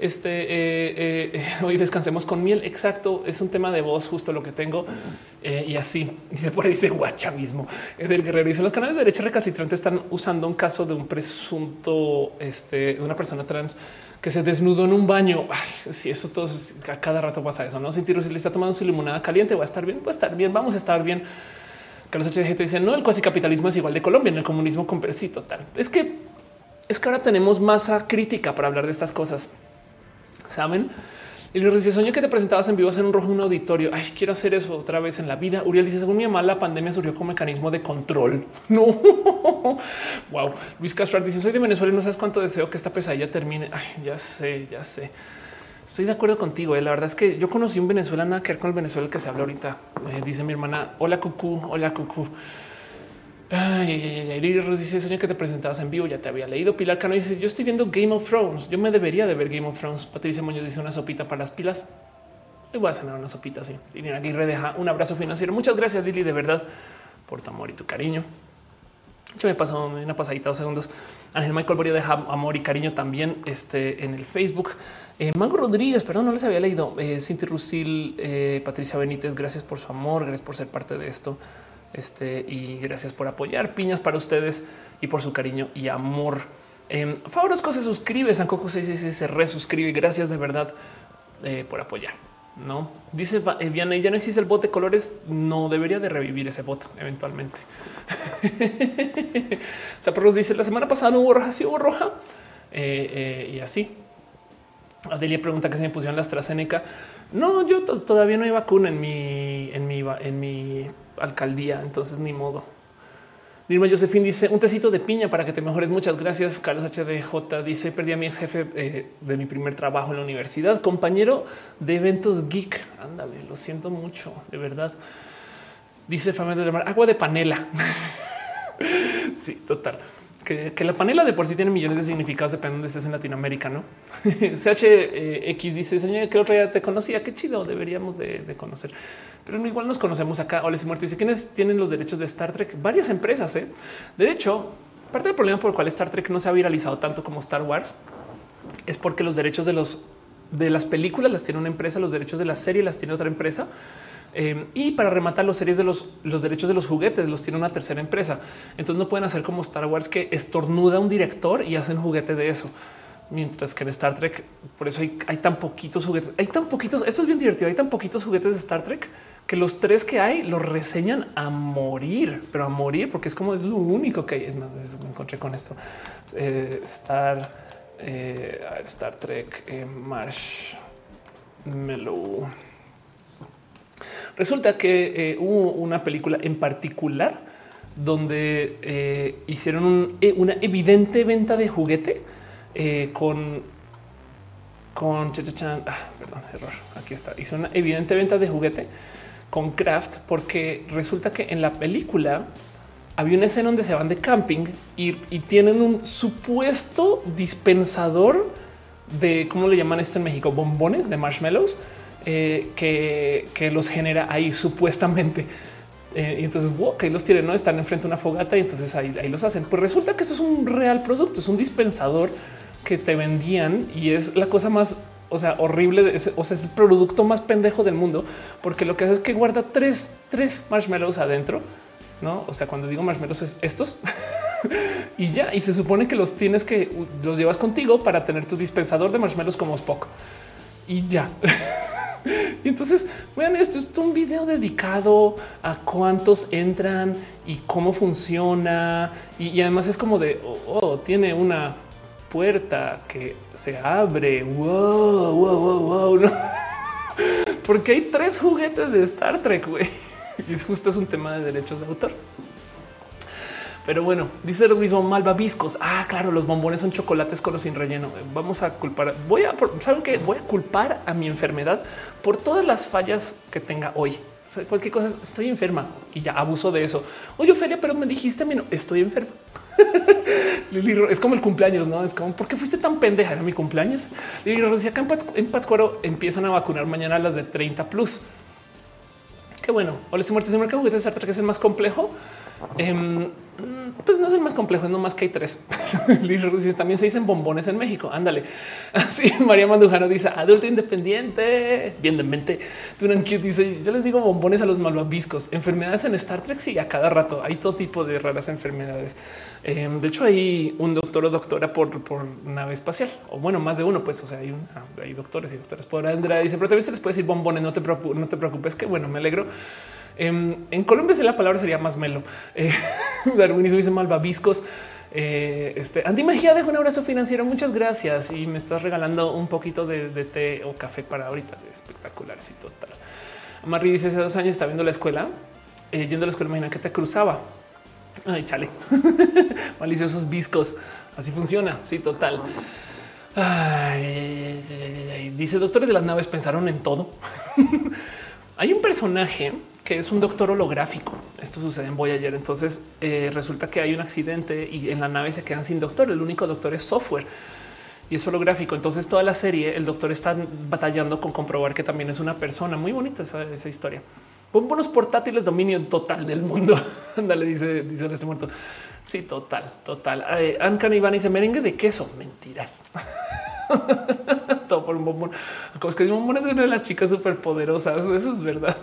este eh, eh, eh, (laughs) hoy descansemos con miel. Exacto. Es un tema de voz, justo lo que tengo. y así (laughs) dice por ahí dice guacha mismo del guerrero. Dice los canales de derecha recalcitrantes están usando un caso de un presunto este, de una persona trans que se desnudó en un baño. Ay, si eso todo a cada rato pasa eso, no sentir si le está tomando su limonada caliente, va a estar bien, va a estar bien, vamos a estar bien. Carlos HGT dice no, el cuasi capitalismo es igual de Colombia, en el comunismo con sí, total. Es que es que ahora tenemos masa crítica para hablar de estas cosas saben? Y le dice, soñé que te presentabas en vivo en un rojo un auditorio. Ay, quiero hacer eso otra vez en la vida. Uriel dice, según mi mamá, la pandemia surgió como mecanismo de control. (laughs) No. wow. Luis Castro dice, soy de Venezuela y no sabes cuánto deseo que esta pesadilla termine. Ay, ya sé, ya sé. Estoy de acuerdo contigo. Eh. La verdad es que yo conocí un venezolano que ver con el Venezuela que se habla ahorita. Eh, dice mi hermana, hola cucú, hola cucú. Ay, ay, dice sueño que te presentabas en vivo. Ya te había leído. Pilar Cano dice yo estoy viendo Game of Thrones. Yo me debería de ver Game of Thrones. Patricia Muñoz dice una sopita para las pilas. Y voy a cenar una sopita así. Liliana Aguirre deja un abrazo financiero. Muchas gracias, Lili, de verdad, por tu amor y tu cariño. Yo me paso una pasadita dos segundos. Ángel Michael Boria deja amor y cariño también este, en el Facebook. Eh, Mango Rodríguez, perdón, no les había leído. Eh, Cinti Rusil, eh, Patricia Benítez, gracias por su amor, gracias por ser parte de esto. Este y gracias por apoyar piñas para ustedes y por su cariño y amor. Eh, Favorosco se suscribe, Sancoco 666 se resuscribe. Gracias de verdad eh, por apoyar. No dice eh, Vianney, ya no existe el bot de colores. No debería de revivir ese bot eventualmente. (laughs) Zaparros dice la semana pasada no hubo roja, sí hubo roja eh, y así. Adelia pregunta que se me pusieron la AstraZeneca. No, yo todavía no hay vacuna en mi, en mi, en mi alcaldía, entonces ni modo. Nirma Josefín dice un tecito de piña para que te mejores. Muchas gracias. Carlos HDJ dice perdí a mi ex jefe eh, de mi primer trabajo en la universidad, compañero de eventos geek. Ándale, lo siento mucho, de verdad. Dice Fernando de Mar, agua de panela. (laughs) sí, total que, la panela de por sí tiene millones de significados dependiendo de estés en Latinoamérica, ¿no? (laughs) CHX eh, dice, señor, que otro día te conocía, qué chido, deberíamos de, conocer. Pero igual nos conocemos acá. Ole, muerto dice, ¿quiénes tienen los derechos de Star Trek? Varias empresas, ¿eh? De hecho, parte del problema por el cual Star Trek no se ha viralizado tanto como Star Wars es porque los derechos de los de las películas las tiene una empresa, los derechos de la serie las tiene otra empresa eh, y para rematar los series de los, derechos de los juguetes los tiene una tercera empresa. Entonces no pueden hacer como Star Wars que estornuda un director y hacen juguete de eso. Mientras que en Star Trek, por eso hay, tan poquitos juguetes. Hay tan poquitos. Esto es bien divertido. Hay tan poquitos juguetes de Star Trek que los tres que hay los reseñan a morir, pero a morir, porque es como es lo único que hay. Es más, me encontré con esto. Eh, Star, eh, Star Trek, Marsh, Mellow. Resulta que eh, hubo una película en particular donde eh, hicieron eh, una evidente venta de juguete con con ah, perdón, error. Aquí está. Hizo una evidente venta de juguete con craft porque resulta que en la película había una escena donde se van de camping y, y tienen un supuesto dispensador de cómo le llaman esto en México, bombones de marshmallows eh, que, los genera ahí supuestamente. Eh, y entonces que los tienen, no están enfrente de una fogata y entonces ahí, ahí los hacen. Pues resulta que eso es un real producto, es un dispensador que te vendían y es la cosa más o sea, horrible. o sea, es el producto más pendejo del mundo, porque lo que hace es que guarda tres, tres marshmallows adentro. No, o sea, cuando digo marshmallows es estos (laughs) y ya. Y se supone que los tienes que los llevas contigo para tener tu dispensador de marshmallows como Spock. y ya. (laughs) (laughs) y entonces vean esto, es un video dedicado a cuántos entran y cómo funciona. Y, además es como de, oh, oh, tiene una puerta que se abre. Wow, wow, wow, wow. (laughs) Porque hay tres juguetes de Star Trek, güey. (laughs) Y justo es un tema de derechos de autor. Pero bueno, dice el mismo malvaviscos. Ah, claro, los bombones son chocolates con los sin relleno. Vamos a culpar. Voy a saben que voy a culpar a mi enfermedad por todas las fallas que tenga hoy. cualquier cosa, estoy enferma y ya abuso de eso. Oye, Ophelia, pero me dijiste no estoy enferma. (laughs) Lili es como el cumpleaños, no es como por qué fuiste tan pendeja en mi cumpleaños. Lili decía acá en, Pátzcuaro empiezan a vacunar mañana a las de 30 plus. Qué bueno. Hola, estoy muerto. ¿El juguete de que es el más complejo? Em, pues no es el más complejo, es no más que hay tres. (laughs) También se dicen bombones en México. Ándale. Así María Mandujano dice adulto independiente, bien de mente. Turan Cute dice yo les digo bombones a los malvaviscos. Enfermedades en Star Trek. Sí, a cada rato hay todo tipo de raras enfermedades. Em, de hecho, hay un doctor o doctora por, por nave espacial o bueno, más de uno. Pues o sea, hay, hay doctores y doctores por Andrea. Dice, pero también se les puede decir bombones. No te, no te preocupes, que bueno, me alegro. Em, en Colombia la palabra sería más melo. Eh, (laughs) Darwinismo dice malvaviscos. Eh, este Andy Magia dejo un abrazo financiero. Muchas gracias. Y me estás regalando un poquito de, té o café para ahorita. Espectacular. Sí, total. Marri dice hace dos años está viendo la escuela, eh, yendo a la escuela. Imagina que te cruzaba. Ay, chale. (laughs) Maliciosos viscos. Así funciona. Sí, total. dice doctores de las naves pensaron en todo. (laughs) Hay un personaje que es un doctor holográfico. Esto sucede en Voyager. Entonces eh, resulta que hay un accidente y en la nave se quedan sin doctor. El único doctor es software y es holográfico. Entonces toda la serie el doctor está batallando con comprobar que también es una persona. Muy bonita esa, historia. Buenos portátiles, dominio total del mundo. (laughs) Ándale, dice, dice este muerto. Sí, total, total. Eh, Ancan Iván dice merengue de queso. Mentiras. (laughs) Todo por un bombón. Como es que el bombón es una de las chicas súper poderosas. Eso es verdad.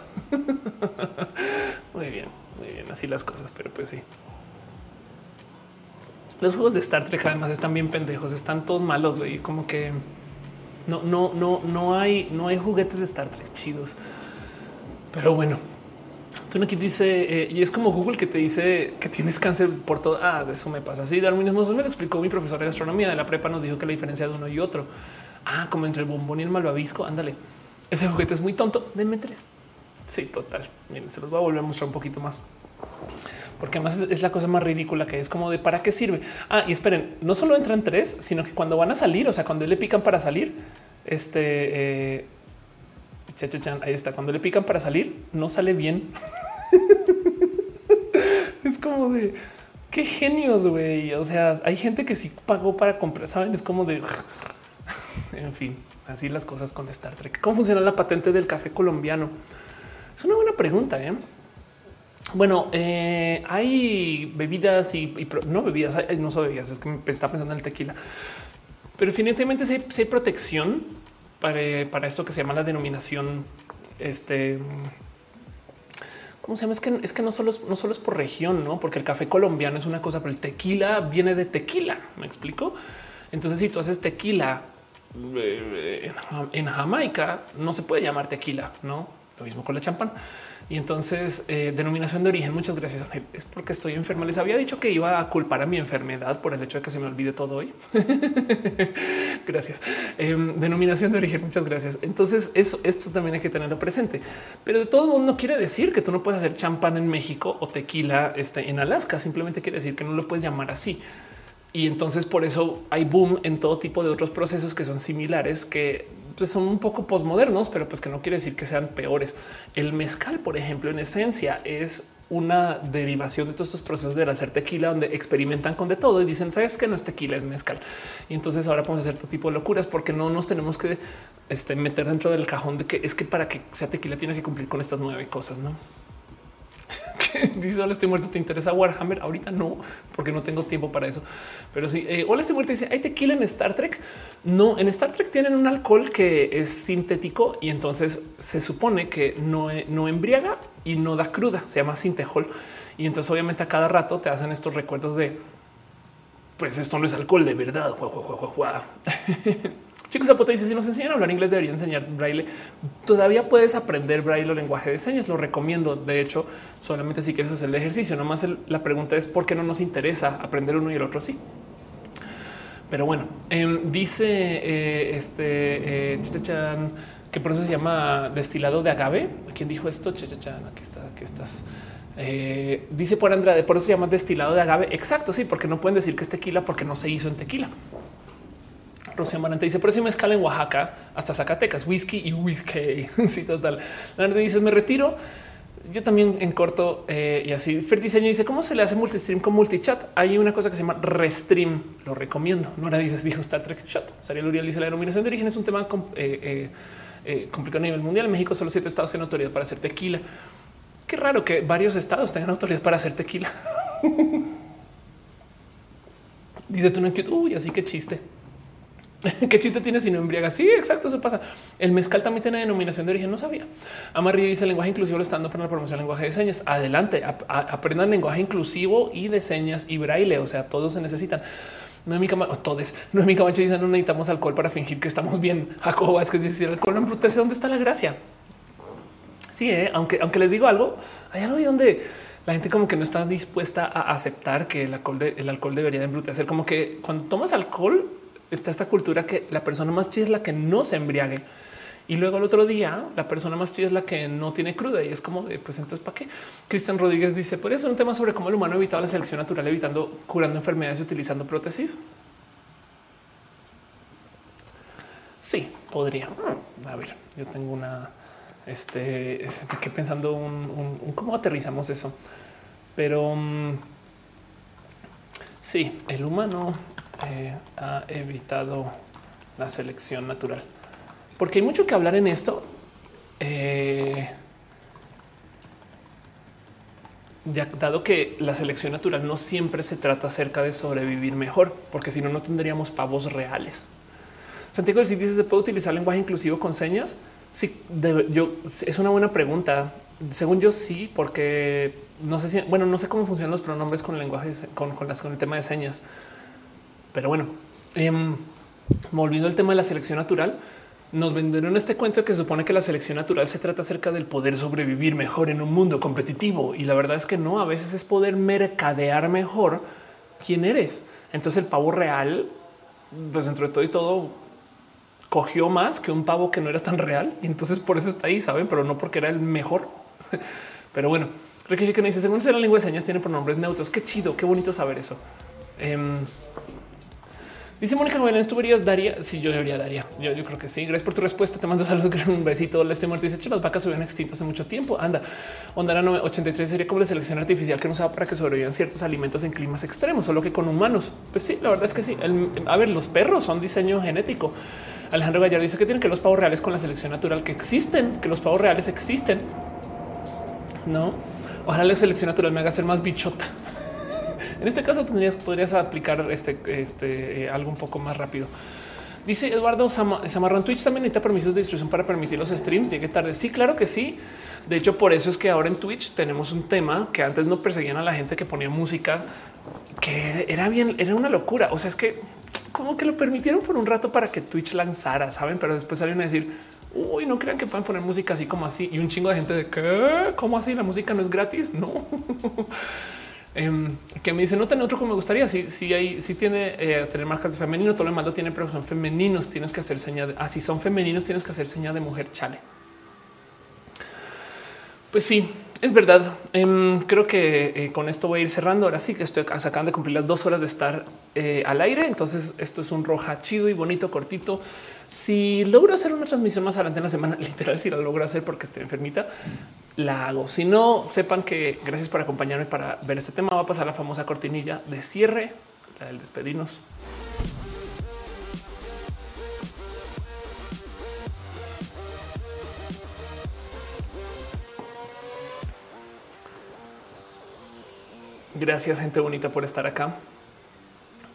muy bien, muy bien. Así las cosas, pero pues sí. Los juegos de Star Trek además están bien pendejos, están todos malos, güey. Como que no, no, no, no hay, no hay juguetes de Star Trek chidos. Pero bueno, tú aquí dice eh, y es como Google que te dice que tienes cáncer por todo. Ah, eso me pasa. así. darwinismo me lo explicó mi profesor de gastronomía de la prepa. Nos dijo que la diferencia de uno y otro. Ah, como entre el bombón y el malvavisco. Ándale. Ese juguete es muy tonto. Deme tres. Sí, total. Miren, se los voy a volver a mostrar un poquito más. Porque además es, la cosa más ridícula que es como de para qué sirve. Ah, y esperen, no solo entran tres, sino que cuando van a salir, o sea, cuando le pican para salir, este eh, ahí está. Cuando le pican para salir, no sale bien. (laughs) (laughs) es como de qué genios, güey. O sea, hay gente que sí pagó para comprar, saben? Es como de (laughs) en fin, así las cosas con Star Trek. ¿Cómo funciona la patente del café colombiano? Es una buena pregunta. ¿eh? Bueno, eh, hay bebidas y, no bebidas, no son bebidas, es que me está pensando en el tequila, pero definitivamente si hay, protección para, esto que se llama la denominación. Este, ¿cómo se llama? Es que, es que no solo es, no solo es por región, no, porque el café colombiano es una cosa, pero el tequila viene de tequila. Me explico. Entonces, si tú haces tequila eh, en Jamaica, no se puede llamar tequila, no? Lo mismo con la champán. Y entonces, eh, denominación de origen. Muchas gracias. Es porque estoy enferma. Les había dicho que iba a culpar a mi enfermedad por el hecho de que se me olvide todo hoy. (laughs) gracias. Em, denominación de origen. Muchas gracias. Entonces, eso, esto también hay que tenerlo presente. Pero de todo modo, no quiere decir que tú no puedes hacer champán en México o tequila este, en Alaska. Simplemente quiere decir que no lo puedes llamar así. Y entonces por eso hay boom en todo tipo de otros procesos que son similares, que pues, son un poco posmodernos, pero pues que no quiere decir que sean peores. El mezcal, por ejemplo, en esencia es una derivación de todos estos procesos de hacer tequila, donde experimentan con de todo y dicen, sabes que no es tequila, es mezcal. Y entonces ahora podemos hacer todo tipo de locuras porque no nos tenemos que este, meter dentro del cajón de que es que para que sea tequila tiene que cumplir con estas nueve cosas, no? (laughs) dice hola estoy muerto te interesa Warhammer ahorita no porque no tengo tiempo para eso. Pero sí eh, hola estoy muerto dice hay tequila en Star Trek no en Star Trek tienen un alcohol que es sintético y entonces se supone que no, eh, no embriaga y no da cruda se llama sintejol y entonces obviamente a cada rato te hacen estos recuerdos de pues esto no es alcohol de verdad (laughs) Chicos, Zapote dice si nos enseñan a hablar inglés debería enseñar braille. Todavía puedes aprender braille o lenguaje de señas. Lo recomiendo. De hecho, solamente si quieres hacer el ejercicio. Nomás la pregunta es por qué no nos interesa aprender uno y el otro sí. Pero bueno, em, dice eh, este eh, que por eso se llama destilado de agave. ¿Quién dijo esto? Aquí está, aquí estás. Eh, dice por Andrade, por eso se llama destilado de agave. Exacto, sí, porque no pueden decir que es tequila porque no se hizo en tequila. Rocío Marante dice, por eso me escala en Oaxaca hasta Zacatecas, whisky y whisky. (laughs) sí, total. La dice, me retiro. Yo también en corto eh, y así. Fertiseño dice, ¿cómo se le hace multistream con multichat? Hay una cosa que se llama restream. Lo recomiendo. Nora dices, dijo Star Trek Shot. Sariel Uriel dice, la denominación de origen es un tema eh, eh, complicado a nivel mundial. En México solo siete estados tienen autoridad para hacer tequila. Qué raro que varios estados tengan autoridad para hacer tequila. (laughs) dice tú no uy, así que chiste. (laughs) ¿Qué chiste tiene si no embriaga? Sí, exacto, eso pasa. El mezcal también tiene denominación de origen, no sabía. Amarillo dice lenguaje inclusivo lo estando para la promoción del lenguaje de señas. Adelante, aprendan lenguaje inclusivo y de señas y braille, o sea, todos se necesitan. No es mi cama, todos. No es mi camacho dice no necesitamos alcohol para fingir que estamos bien. Jacobo es que decir alcohol no embrutece. ¿Dónde está la gracia? Sí, ¿eh? aunque, aunque les digo algo, hay algo donde la gente como que no está dispuesta a aceptar que el alcohol, el alcohol debería de embrutecer. Como que cuando tomas alcohol, está esta cultura que la persona más chida es la que no se embriague. Y luego el otro día la persona más chida es la que no tiene cruda y es como de pues entonces para qué. Cristian Rodríguez dice eso es un tema sobre cómo el humano ha evitado la selección natural, evitando curando enfermedades y utilizando prótesis. Sí, podría. A ver, yo tengo una, este, que pensando un, cómo aterrizamos eso, pero mm, sí, el humano eh, ha evitado la selección natural. Porque hay mucho que hablar en esto. Eh, dado que la selección natural no siempre se trata acerca de sobrevivir mejor, porque si no, no tendríamos pavos reales. Santiago del dice, ¿se puede utilizar lenguaje inclusivo con señas? Sí, es una buena pregunta. Según yo sí, porque no sé si, bueno, no sé cómo funcionan los pronombres con el lenguaje, con, con el tema de señas. Pero bueno, em, volviendo al tema de la selección natural, nos vendieron este cuento que supone que la selección natural se trata acerca del poder sobrevivir mejor en un mundo competitivo. Y la verdad es que no, a veces es poder mercadear mejor quién eres. Entonces el pavo real, pues dentro de todo y todo, cogió más que un pavo que no era tan real. Y entonces por eso está ahí, saben, pero no porque era el mejor. (laughs) Pero bueno, Ricky que dice, según la lengua de señas, tiene pronombres neutros. Qué chido, qué bonito saber eso. Em, Dice Mónica Jóvenes, tú verías Daría. Sí, yo debería Daría. Yo, yo, creo que sí. Gracias por tu respuesta. Te mando (laughs) saludos. Un besito. Le estoy muerto. Dice las vacas se habían extinto hace mucho tiempo. Anda. Ondara 83 sería como la selección artificial que no usaba para que sobrevivan ciertos alimentos en climas extremos, solo que con humanos. Pues sí, la verdad es que sí. a ver, los perros son diseño genético. Alejandro Gallardo dice que tienen que los pavos reales con la selección natural que existen, que los pavos reales existen. No, ojalá la selección natural me haga ser más bichota. En este caso tendrías, podrías aplicar este, este eh, algo un poco más rápido. Dice Eduardo Samarran Twitch también necesita permisos de distribución para permitir los streams. Llegue tarde. Sí, claro que sí. De hecho, por eso es que ahora en Twitch tenemos un tema que antes no perseguían a la gente que ponía música, que era bien, era una locura. O sea, es que como que lo permitieron por un rato para que Twitch lanzara, saben, pero después salieron a decir, uy, no crean que pueden poner música así como así. Y un chingo de gente de que, ¿cómo así? La música no es gratis. (laughs) No. Em, que me dice no tiene otro como me gustaría. Si, si hay, si tiene eh, tener marcas de femenino, todo lo demás tiene, pero son femeninos. Tienes que hacer señal de así ah, son femeninos, tienes que hacer señal de mujer. Chale. Pues sí, es verdad. Em, creo que eh, con esto voy a ir cerrando. Ahora sí que estoy sacando de cumplir las dos horas de estar eh, al aire. Entonces, esto es un roja chido y bonito, cortito. Si logro hacer una transmisión más adelante en la semana, (laughs) literal, si la logro hacer porque estoy enfermita, la hago. Si no, sepan que gracias por acompañarme para ver este tema. Va a pasar la famosa cortinilla de cierre, la del despedirnos. Gracias, gente bonita, por estar acá.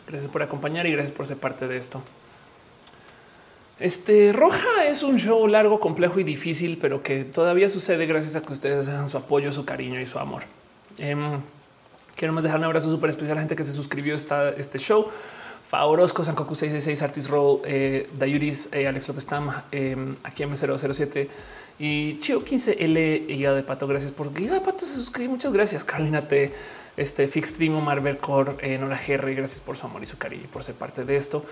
Gracias por acompañar y gracias por ser parte de esto. Este Roja es un show largo, complejo y difícil, pero que todavía sucede gracias a que ustedes dejan su apoyo, su cariño y su amor. Eh, quiero más dejar un abrazo súper especial a la gente que se suscribió a este show. Favorosco, Sankoku 666, Artis Roll, eh, Dayuris, eh, Alex López Tam, eh, aquí M007 y Chio 15L, Guía de Pato. Gracias por Guía de Pato. Se suscribe. Muchas gracias, Carolina T, este Fixstream, Omar Bercor, eh, Nora GR. Gracias por su amor y su cariño y por ser parte de esto.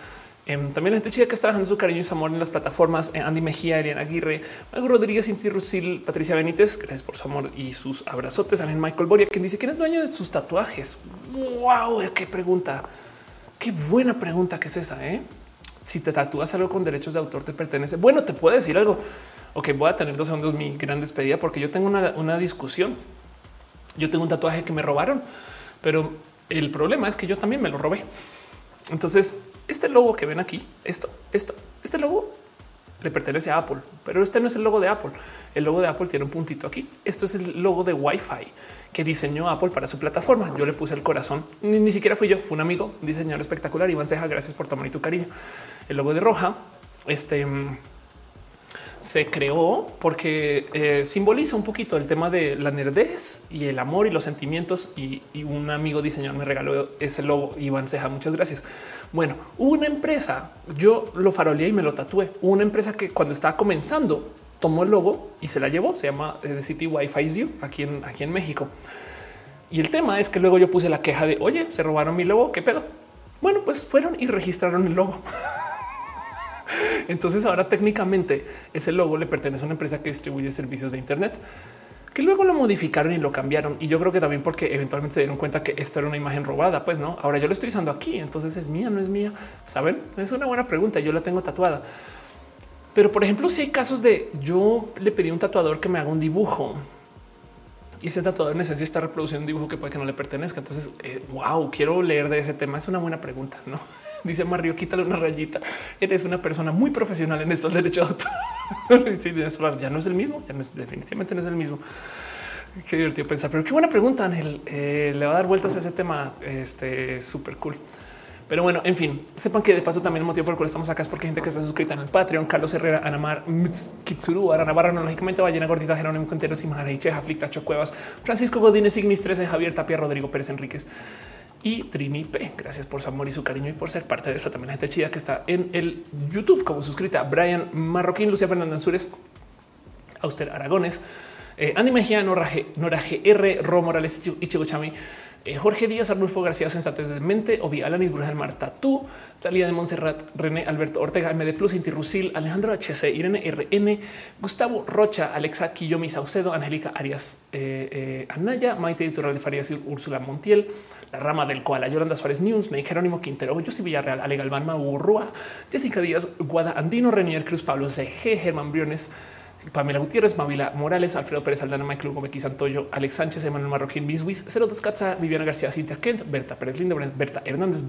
Em, también la gente chica que está trabajando su cariño y su amor en las plataformas. eh, Andy Mejía, Ariana Aguirre, Mago Rodríguez, Inti Rusil, Patricia Benítez. Gracias por su amor y sus abrazotes. También Michael Boria, quien dice quién es dueño de sus tatuajes. Wow, qué pregunta. Qué buena pregunta que es esa. ¿eh? Si te tatúas algo con derechos de autor, te pertenece. Bueno, te puedo decir algo. Ok, voy a tener dos segundos mi gran despedida porque yo tengo una, una discusión. Yo tengo un tatuaje que me robaron, pero el problema es que yo también me lo robé. Entonces, este logo que ven aquí, esto, esto, este logo le pertenece a Apple, pero este no es el logo de Apple. El logo de Apple tiene un puntito aquí. Esto es el logo de Wi-Fi que diseñó Apple para su plataforma. Yo le puse el corazón, ni, ni siquiera fui yo, fue un amigo, diseñador espectacular. Iván Ceja, gracias por tu amor y tu cariño. El logo de Roja, este mm, se creó porque eh, simboliza un poquito el tema de la nerdez y el amor y los sentimientos. Y, y un amigo diseñador me regaló ese logo. Iván Ceja, muchas gracias. Bueno, una empresa, yo lo faroleé y me lo tatué. Una empresa que cuando estaba comenzando tomó el logo y se la llevó. Se llama eh, The City Wi-Fi is You aquí en, aquí en México. Y el tema es que luego yo puse la queja de oye, se robaron mi logo. ¿Qué pedo? Bueno, pues fueron y registraron el logo. (laughs) Entonces ahora técnicamente ese logo le pertenece a una empresa que distribuye servicios de Internet que luego lo modificaron y lo cambiaron. Y yo creo que también porque eventualmente se dieron cuenta que esto era una imagen robada. Pues no, ahora yo lo estoy usando aquí. Entonces es mía, no es mía. Saben, es una buena pregunta. Yo la tengo tatuada. Pero por ejemplo, si hay casos de yo le pedí a un tatuador que me haga un dibujo y ese tatuador en esencia está reproduciendo un dibujo que puede que no le pertenezca. Entonces, eh, wow, quiero leer de ese tema. Es una buena pregunta, no? Dice Mario, quítale una rayita. Eres una persona muy profesional en estos derechos (laughs) ya no es el mismo, ya no es, definitivamente no es el mismo. Qué divertido pensar, pero qué buena pregunta, Ángel. Eh, le va a dar vueltas a ese tema. Este súper cool. Pero bueno, en fin, sepan que de paso también el motivo por el cual estamos acá es porque gente que está suscrita en el Patreon, Carlos Herrera, Anamar, Kitsuru, Ara Navarra, no, lógicamente Ballena Gordita, Jerónimo Quintero, Simara Cheja, Flicta, Cuevas, Francisco Godínez, Ignis 13, Javier Tapia, Rodrigo Pérez Enríquez y Trini P. Gracias por su amor y su cariño y por ser parte de eso. También la gente chida que está en el YouTube como suscrita. Brian Marroquín, Lucía Fernández Ansures, Auster Aragones, eh, Andy Mejía, Nora, G, Nora GR, Ro Morales, Ichigo Chami, Jorge Díaz, Arnulfo García, Sensatez de Mente, Obi Alanis, Bruja del Mar, Tatú, Talía de Montserrat, René Alberto Ortega, MD Plus, Inti Rusil, Alejandro HC, Irene RN, Gustavo Rocha, Alexa Quillomi Saucedo, Angélica Arias eh, eh, Anaya, Maite de Farías Úrsula Montiel, La Rama del Koala, Yolanda Suárez News, Ney Jerónimo Quintero, José Villarreal, Ale Galván, Maurrua, Jessica Díaz, Guada Andino, Renier Cruz, Pablo CG, Germán Briones, Pamela Gutiérrez, Mavila Morales, Alfredo Pérez Aldana, Michael Hugo, Becky Santoyo, Alex Sánchez, Emanuel Marroquín, Biswis, 02 Katza, Viviana García, Cintia Kent, Berta Pérez Lindo, Berta Hernández,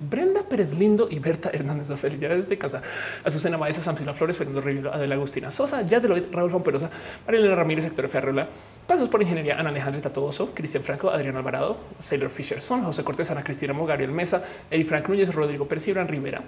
Brenda Pérez Lindo y Berta Hernández Ofelia. Ya desde casa, Azucena Baeza, Samsila Flores, Fernando Rivero, Adela Agustina Sosa, ya de Raúl Romperosa, María Ramírez, Héctor Ferrola, Pasos por Ingeniería, Ana Alejandra Tatoso, Cristian Franco, Adrián Alvarado, Sailor Fisher Son, José Cortés, Ana Cristina Mo, Gabriel Mesa, Eri Frank Núñez, Rodrigo Pérez Rivera.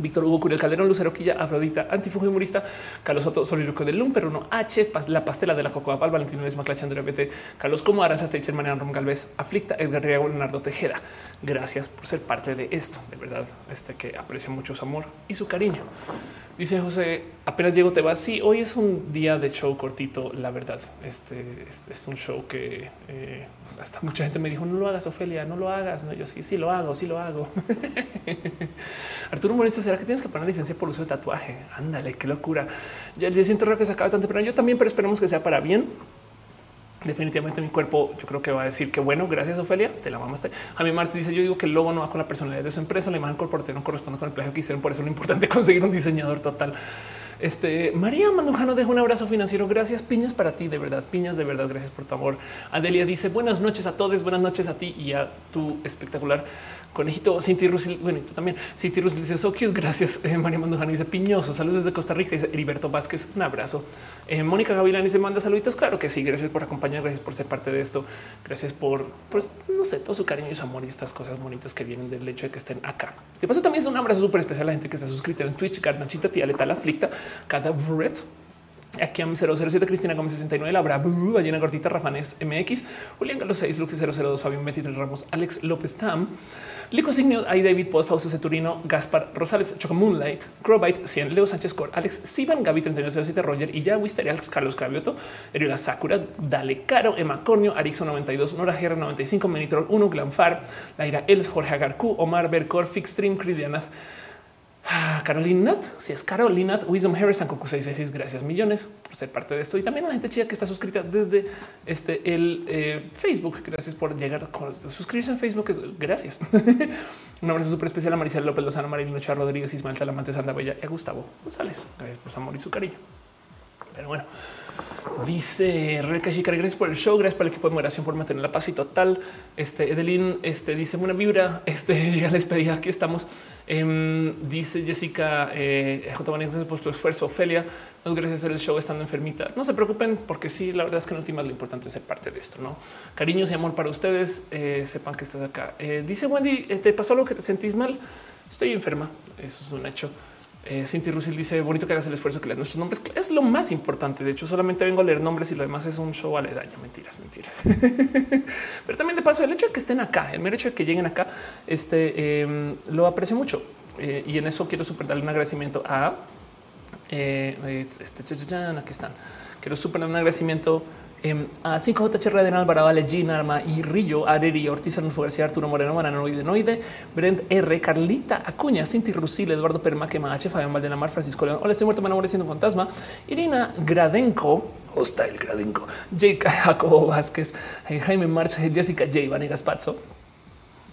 Víctor Hugo Curiel Calderón, Lucero Quilla, Afrodita, Antifujo humorista, Carlos Soto, Soliloquio del Lumper, uno H, La Pastela de la Cocoa Pal, Valentino Luis Maclacha, Andrea BT, Carlos Como, Aranza Steitzer, Mariano Rom Galvez, Aflicta, Edgar Riego, Leonardo Tejeda. Gracias por ser parte de esto. De verdad, este que aprecio mucho su amor y su cariño. Dice José, apenas llego, te vas. Sí, hoy es un día de show cortito, la verdad. Este, este es un show que eh, hasta mucha gente me dijo, no lo hagas, Ofelia, no lo hagas. No, yo sí, sí lo hago, sí lo hago. (laughs) Arturo Morenzo, ¿será que tienes que poner licencia por uso de tatuaje? Ándale, qué locura. Ya, siento raro que se acabe tan temprano. Yo también, pero esperemos que sea para bien. Definitivamente mi cuerpo yo creo que va a decir que bueno, gracias Ofelia, te la mamaste. A mí Martes dice yo digo que el logo no va con la personalidad de su empresa, la imagen corporativa no corresponde con el plagio que hicieron, por eso es lo importante conseguir un diseñador total. Este María Mandujano deja un abrazo financiero. Gracias, piñas para ti, de verdad, piñas de verdad. Gracias por tu amor. Adelia dice buenas noches a todos, buenas noches a ti y a tu espectacular conejito. Cinti Rusil, bueno, tú también. Cinti Rusil dice so. Gracias. Eh, María Mandujano dice piñoso. Saludos desde Costa Rica. Dice Heriberto Vázquez. Un abrazo. Eh, Mónica Gavilán dice manda saluditos. Claro que sí. Gracias por acompañar. Gracias por ser parte de esto. Gracias por, pues, no sé, todo su cariño y su amor y estas cosas bonitas que vienen del hecho de que estén acá. De paso, también es un abrazo súper especial a la gente que está suscrita en Twitch. Garnachita, tía letal, aflicta, cada Brett. Aquí 007 Cristina Gómez 69, Laura Ballena Gordita, Rafanes MX, Julián Carlos 6, Lux 002, Fabián 23 Ramos, Alex López Tam, Lico Signio, ahí David Pod, Fausto Ceturino, Gaspar Rosales, Choco Moonlight, Crowbite 100, Leo Sánchez Cor, Alex Sivan, Gaby 3907, Roger y ya Wisteria, Carlos Cravioto, Eriola Sakura, Dale Caro, Emma Cornio, Arixo 92, Nora Guerra 95, Menitrol 1, Glanfar, Laira Els, Jorge Agarcu, Omar Bercor, Fixstream, Crilianath, Ah, Carolina Nat, si es Carolina Wisdom Harris, Coco 666, gracias millones por ser parte de esto. Y también a la gente chida que está suscrita desde este el eh, Facebook. Gracias por llegar con suscribirse en Facebook. Es, gracias. (laughs) Un abrazo súper especial a Maricela López Lozano, Marilino Char Rodríguez, Ismael Talamante, Sandra Bella y a Gustavo González. Gracias por su amor y su cariño. Pero bueno, Dice Rebeca Chica, gracias por el show, gracias por el equipo de moderación por mantener la paz y total. Este Edelín este, dice una vibra. (laughs) Este ya les pedí, aquí estamos. Em, dice Jessica eh, J. gracias por tu esfuerzo. Ofelia, nos gracias el show estando enfermita. No se preocupen, porque sí, la verdad es que en últimas lo importante es ser parte de esto. No cariños y amor para ustedes. Eh, sepan que estás acá. Eh, dice Wendy, eh, ¿te pasó lo que te sentís mal? Estoy enferma. Eso es un hecho. Eh, Cinti Russell dice bonito que hagas el esfuerzo que leas nuestros nombres. Es lo más importante. De hecho, solamente vengo a leer nombres y lo demás es un show aledaño. Mentiras, mentiras. (laughs) Pero también de paso, el hecho de que estén acá, el mero hecho de que lleguen acá, este em, lo aprecio mucho. Eh, y en eso quiero super darle un agradecimiento a eh, este. Aquí están. Quiero super darle un agradecimiento Em, a 5JHR de Alvarado, Gina Arma y Rillo, Areri, Ortiz, Arnulfo García, Arturo Moreno, Maranoide, Noide, Brent R, Carlita Acuña, Cinti Rusil, Eduardo Permaque, Mache, Fabián Valdenamar, Francisco León, Hola, estoy muerto, me siendo un fantasma, Irina Gradenko, Hostile Gradenko, Jake Jacobo Vázquez, eh, Jaime Marce, Jessica J, Vanegas Pazzo,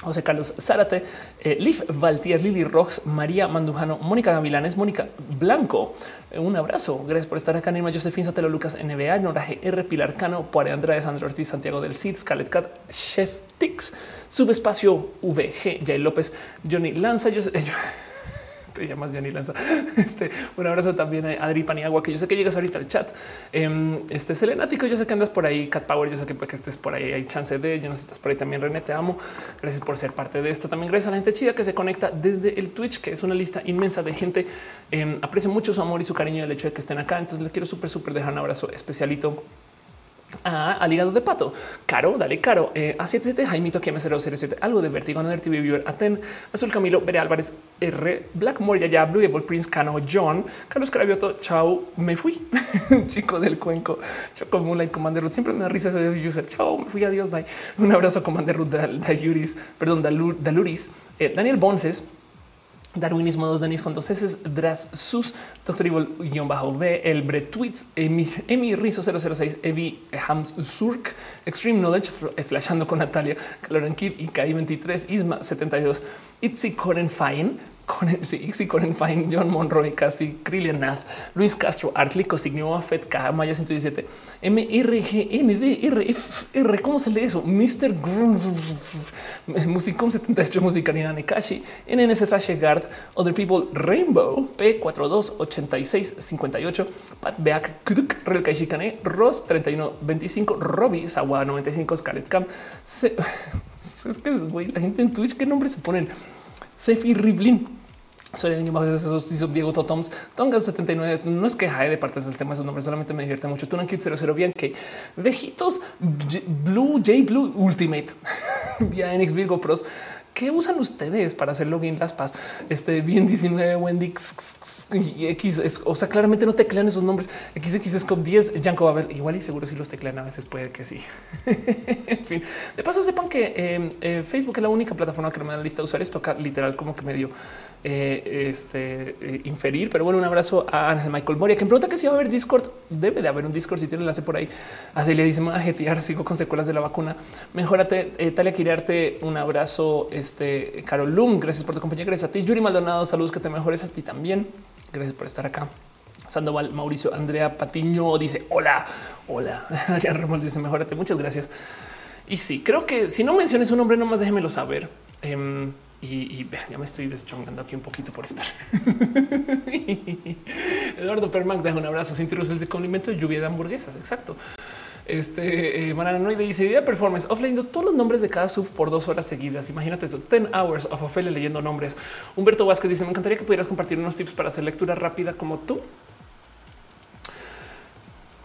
José Carlos Zárate, eh, Liv Valtier, Lili Rox, María Mandujano, Mónica Gavilanes, Mónica Blanco. Eh, un abrazo. Gracias por estar acá. Nima Josefín Sotelo Lucas NBA, Noraje R. Pilar Cano, Poare Andrade, Sandro Ortiz, Santiago del Cid, Scarlett Cat, Chef Tix, Subespacio VG, Jay López, Johnny Lanza. Yo, yo (laughs) (laughs) te llamas Johnny Lanza. (laughs) Este, un abrazo también a Adri Paniagua, que yo sé que llegas ahorita al chat. Em, este Selenático, yo sé que andas por ahí, Cat Power, yo sé que, pues, que estés por ahí, hay chance de, yo no sé estás por ahí también, René, te amo. Gracias por ser parte de esto. También gracias a la gente chida que se conecta desde el Twitch, que es una lista inmensa de gente. Em, aprecio mucho su amor y su cariño del hecho de que estén acá. Entonces les quiero súper, súper dejar un abrazo especialito Ah, al hígado de pato. Caro, dale caro. Eh, a 77 Jaimito que M007, algo de Vertigo, no TV Viewer, Aten, Azul Camilo, Bere Álvarez, R, Blackmore, ya, ya, Blue Evil Prince, Cano, John, Carlos Cravioto, Chao, me fui. (laughs) Chico del cuenco, Choco Moonlight, Commander Ruth. Siempre da risa ese user. Chao, me fui. Adiós, bye. Un abrazo, Commander Ruth, Daluris, perdón, Daluris, eh, Daniel Bonces. Darwinismo 2, Denis con dos S, Dras Sus, Doctor Evil guion bajo B, El Bret Tweets, Emi, Emi Rizo 006, Evi Hams Surk, Extreme Knowledge, Flashando con Natalia, Caloran Kid y Kai 23, Isma 72, Itzy Coren Fine, con el sí, con el Fine, John Monroy, Casi, Krillian Nath, Luis Castro, Artli, Cosignio, Fed, K, Maya 117, M, R, G, N, D, R, F, R, ¿cómo se lee eso? Mr. Musicom 78, Musicalina Nekashi, NNS Trash Guard, Other People, Rainbow, P428658, Pat Beak, Kuduk, Real Kaishikane, Ross 3125, Robbie, Sawa 95, Scarlet Cam. Es que la gente en Twitch, ¿qué nombre se ponen? Sefi Riblin, soy el niño bajo esos hizo Diego Totoms, Tonga 79. No es que jae de partes del tema, su nombre solamente me divierte mucho. Tunan Cute 00 bien que Vejitos Blue J Blue Ultimate (laughs) vía NX Virgo Pros. ¿Qué usan ustedes para hacer login las paz? Este bien 19 Wendy X. o sea, claramente no teclean esos nombres. XX Scope 10 Yanko Babel. Igual y seguro si los teclean a veces puede que sí. (laughs) en fin, de paso sepan que eh, eh, Facebook es la única plataforma que me da la lista de usuarios. Toca literal como que medio eh, este, eh, inferir. Pero bueno, un abrazo a Michael Moria, que me pregunta que si va a haber Discord. Debe de haber un Discord si tiene enlace por ahí. Adelia dice, jetear, sigo con secuelas de la vacuna. Mejórate, Talia Quiriarte, un abrazo. Carol Lum, gracias por tu compañía. Gracias a ti, Yuri Maldonado, saludos, que te mejores a ti también. Gracias por estar acá. Sandoval, Mauricio, Andrea Patiño dice hola, hola. (laughs) Adrián Ramón dice mejórate. Muchas gracias. Y sí, creo que si no menciones un nombre, nomás déjemelo saber. Em, y, ya me estoy deschongando aquí un poquito por estar. (laughs) Eduardo Permac deja un abrazo sin tiros de condimento de lluvia de hamburguesas. Exacto. Este eh, no dice idea performance offline todos los nombres de cada sub por dos horas seguidas. Imagínate eso 10 hours of Ophelia leyendo nombres. Humberto Vázquez dice: Me encantaría que pudieras compartir unos tips para hacer lectura rápida como tú.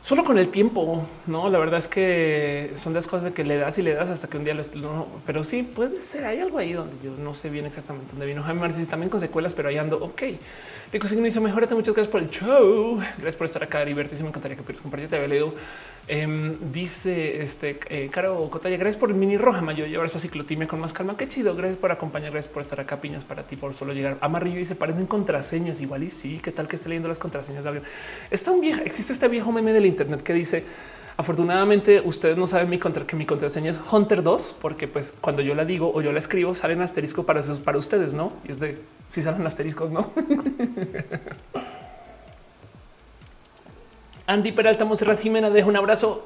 solo con el tiempo. No, la verdad es que son las cosas de que le das y le das hasta que un día lo, no, pero sí puede ser. Hay algo ahí donde yo no sé bien exactamente dónde vino Jaime Marcis también con secuelas, pero ahí ando. Ok, Rico Signo dice mejorate. Muchas gracias por el show. Gracias por estar acá, Heriberto. Y me encantaría que pudieras compartir. Te había. Eh, dice este eh, Caro Cotalla. Gracias por el mini roja mayo. Llevar esa ciclotimia con más calma. Qué chido. Gracias por acompañar. Gracias por estar acá. Piñas para ti por solo llegar. Amarillo se parecen contraseñas igual. Y sí, qué tal que esté leyendo las contraseñas de alguien. Está un viejo. Existe este viejo meme del Internet que dice Afortunadamente ustedes no saben mi contra que mi contraseña es Hunter 2, porque pues cuando yo la digo o yo la escribo salen asterisco para para ustedes, no? Y es de si salen asteriscos, no? (laughs) Andy Peralta Monserrat Jimena, dejo un abrazo.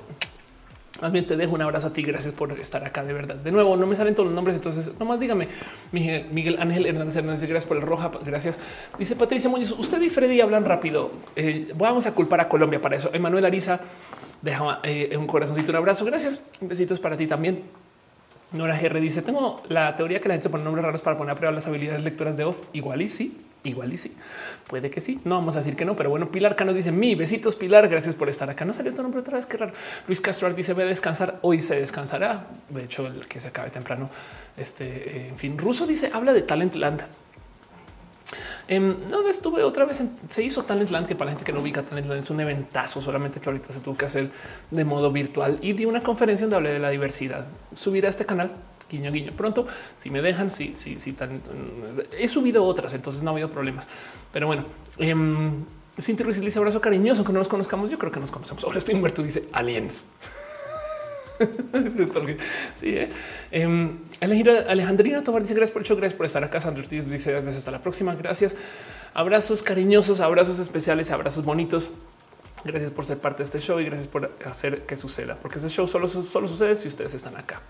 Más bien te dejo un abrazo a ti. Gracias por estar acá de verdad. De nuevo, no me salen todos los nombres. Entonces, nomás dígame Miguel, Miguel Ángel Hernández Hernández. Gracias por el roja. Gracias. Dice Patricia Muñoz. Usted y Freddy hablan rápido. Eh, vamos a culpar a Colombia para eso. Emanuel Ariza deja eh, un corazoncito, un abrazo. Gracias. Besitos para ti también. Nora GR dice: Tengo la teoría que la gente se pone nombres raros para poner a prueba las habilidades lectoras de off. Igual y sí, igual y sí. Puede que sí. No vamos a decir que no, pero bueno, Pilar Cano dice: Mi besitos, Pilar. Gracias por estar acá. No salió tu nombre otra vez. Qué raro. Luis Castro dice: Ve a descansar. Hoy se descansará. De hecho, el que se acabe temprano. Este, eh, en fin, Ruso dice: Habla de Talentland. Eh, no estuve otra vez. En, se hizo Talentland, que para la gente que no ubica Talentland es un eventazo, solamente que ahorita se tuvo que hacer de modo virtual y di una conferencia donde hablé de la diversidad. Subiré a este canal guiño, guiño. Pronto, si me dejan, sí, sí, sí, tan he subido otras, entonces no ha habido problemas. Pero bueno, eh, Cintia Ruiz dice abrazo cariñoso, que no nos conozcamos. Yo creo que nos conocemos. Ahora estoy muerto. Dice aliens. (laughs) sí, eh. eh, Alejandrina Tomar dice gracias por el show, gracias por estar acá. Sandra Ortiz dice hasta la próxima. Gracias. Abrazos cariñosos, abrazos especiales, abrazos bonitos. Gracias por ser parte de este show y gracias por hacer que suceda, porque ese show solo, solo sucede si ustedes están acá.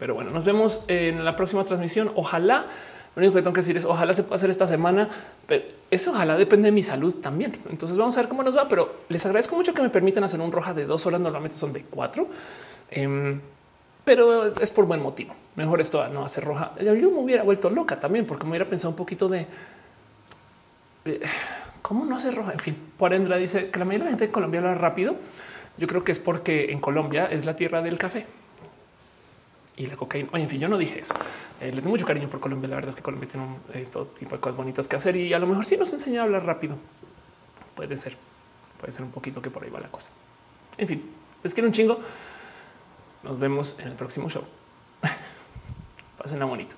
Pero bueno, nos vemos en la próxima transmisión. Ojalá lo único que tengo que decir es ojalá se pueda hacer esta semana, pero eso ojalá depende de mi salud también. Entonces vamos a ver cómo nos va, pero les agradezco mucho que me permitan hacer un roja de dos horas. Normalmente son de cuatro. Um, pero es por buen motivo. Mejor esto no hacer roja. Yo me hubiera vuelto loca también porque me hubiera pensado un poquito de, cómo no hacer roja. En fin, por Endra dice que la mayoría de la gente en Colombia habla rápido. Yo creo que es porque en Colombia es la tierra del café y la cocaína. Oye, en fin, yo no dije eso. Eh, le tengo mucho cariño por Colombia. La verdad es que Colombia tiene eh, todo tipo de cosas bonitas que hacer y a lo mejor sí nos enseña a hablar rápido. Puede ser, puede ser un poquito que por ahí va la cosa. En fin, les quiero un chingo. Nos vemos en el próximo show. (laughs) Pásenla bonito.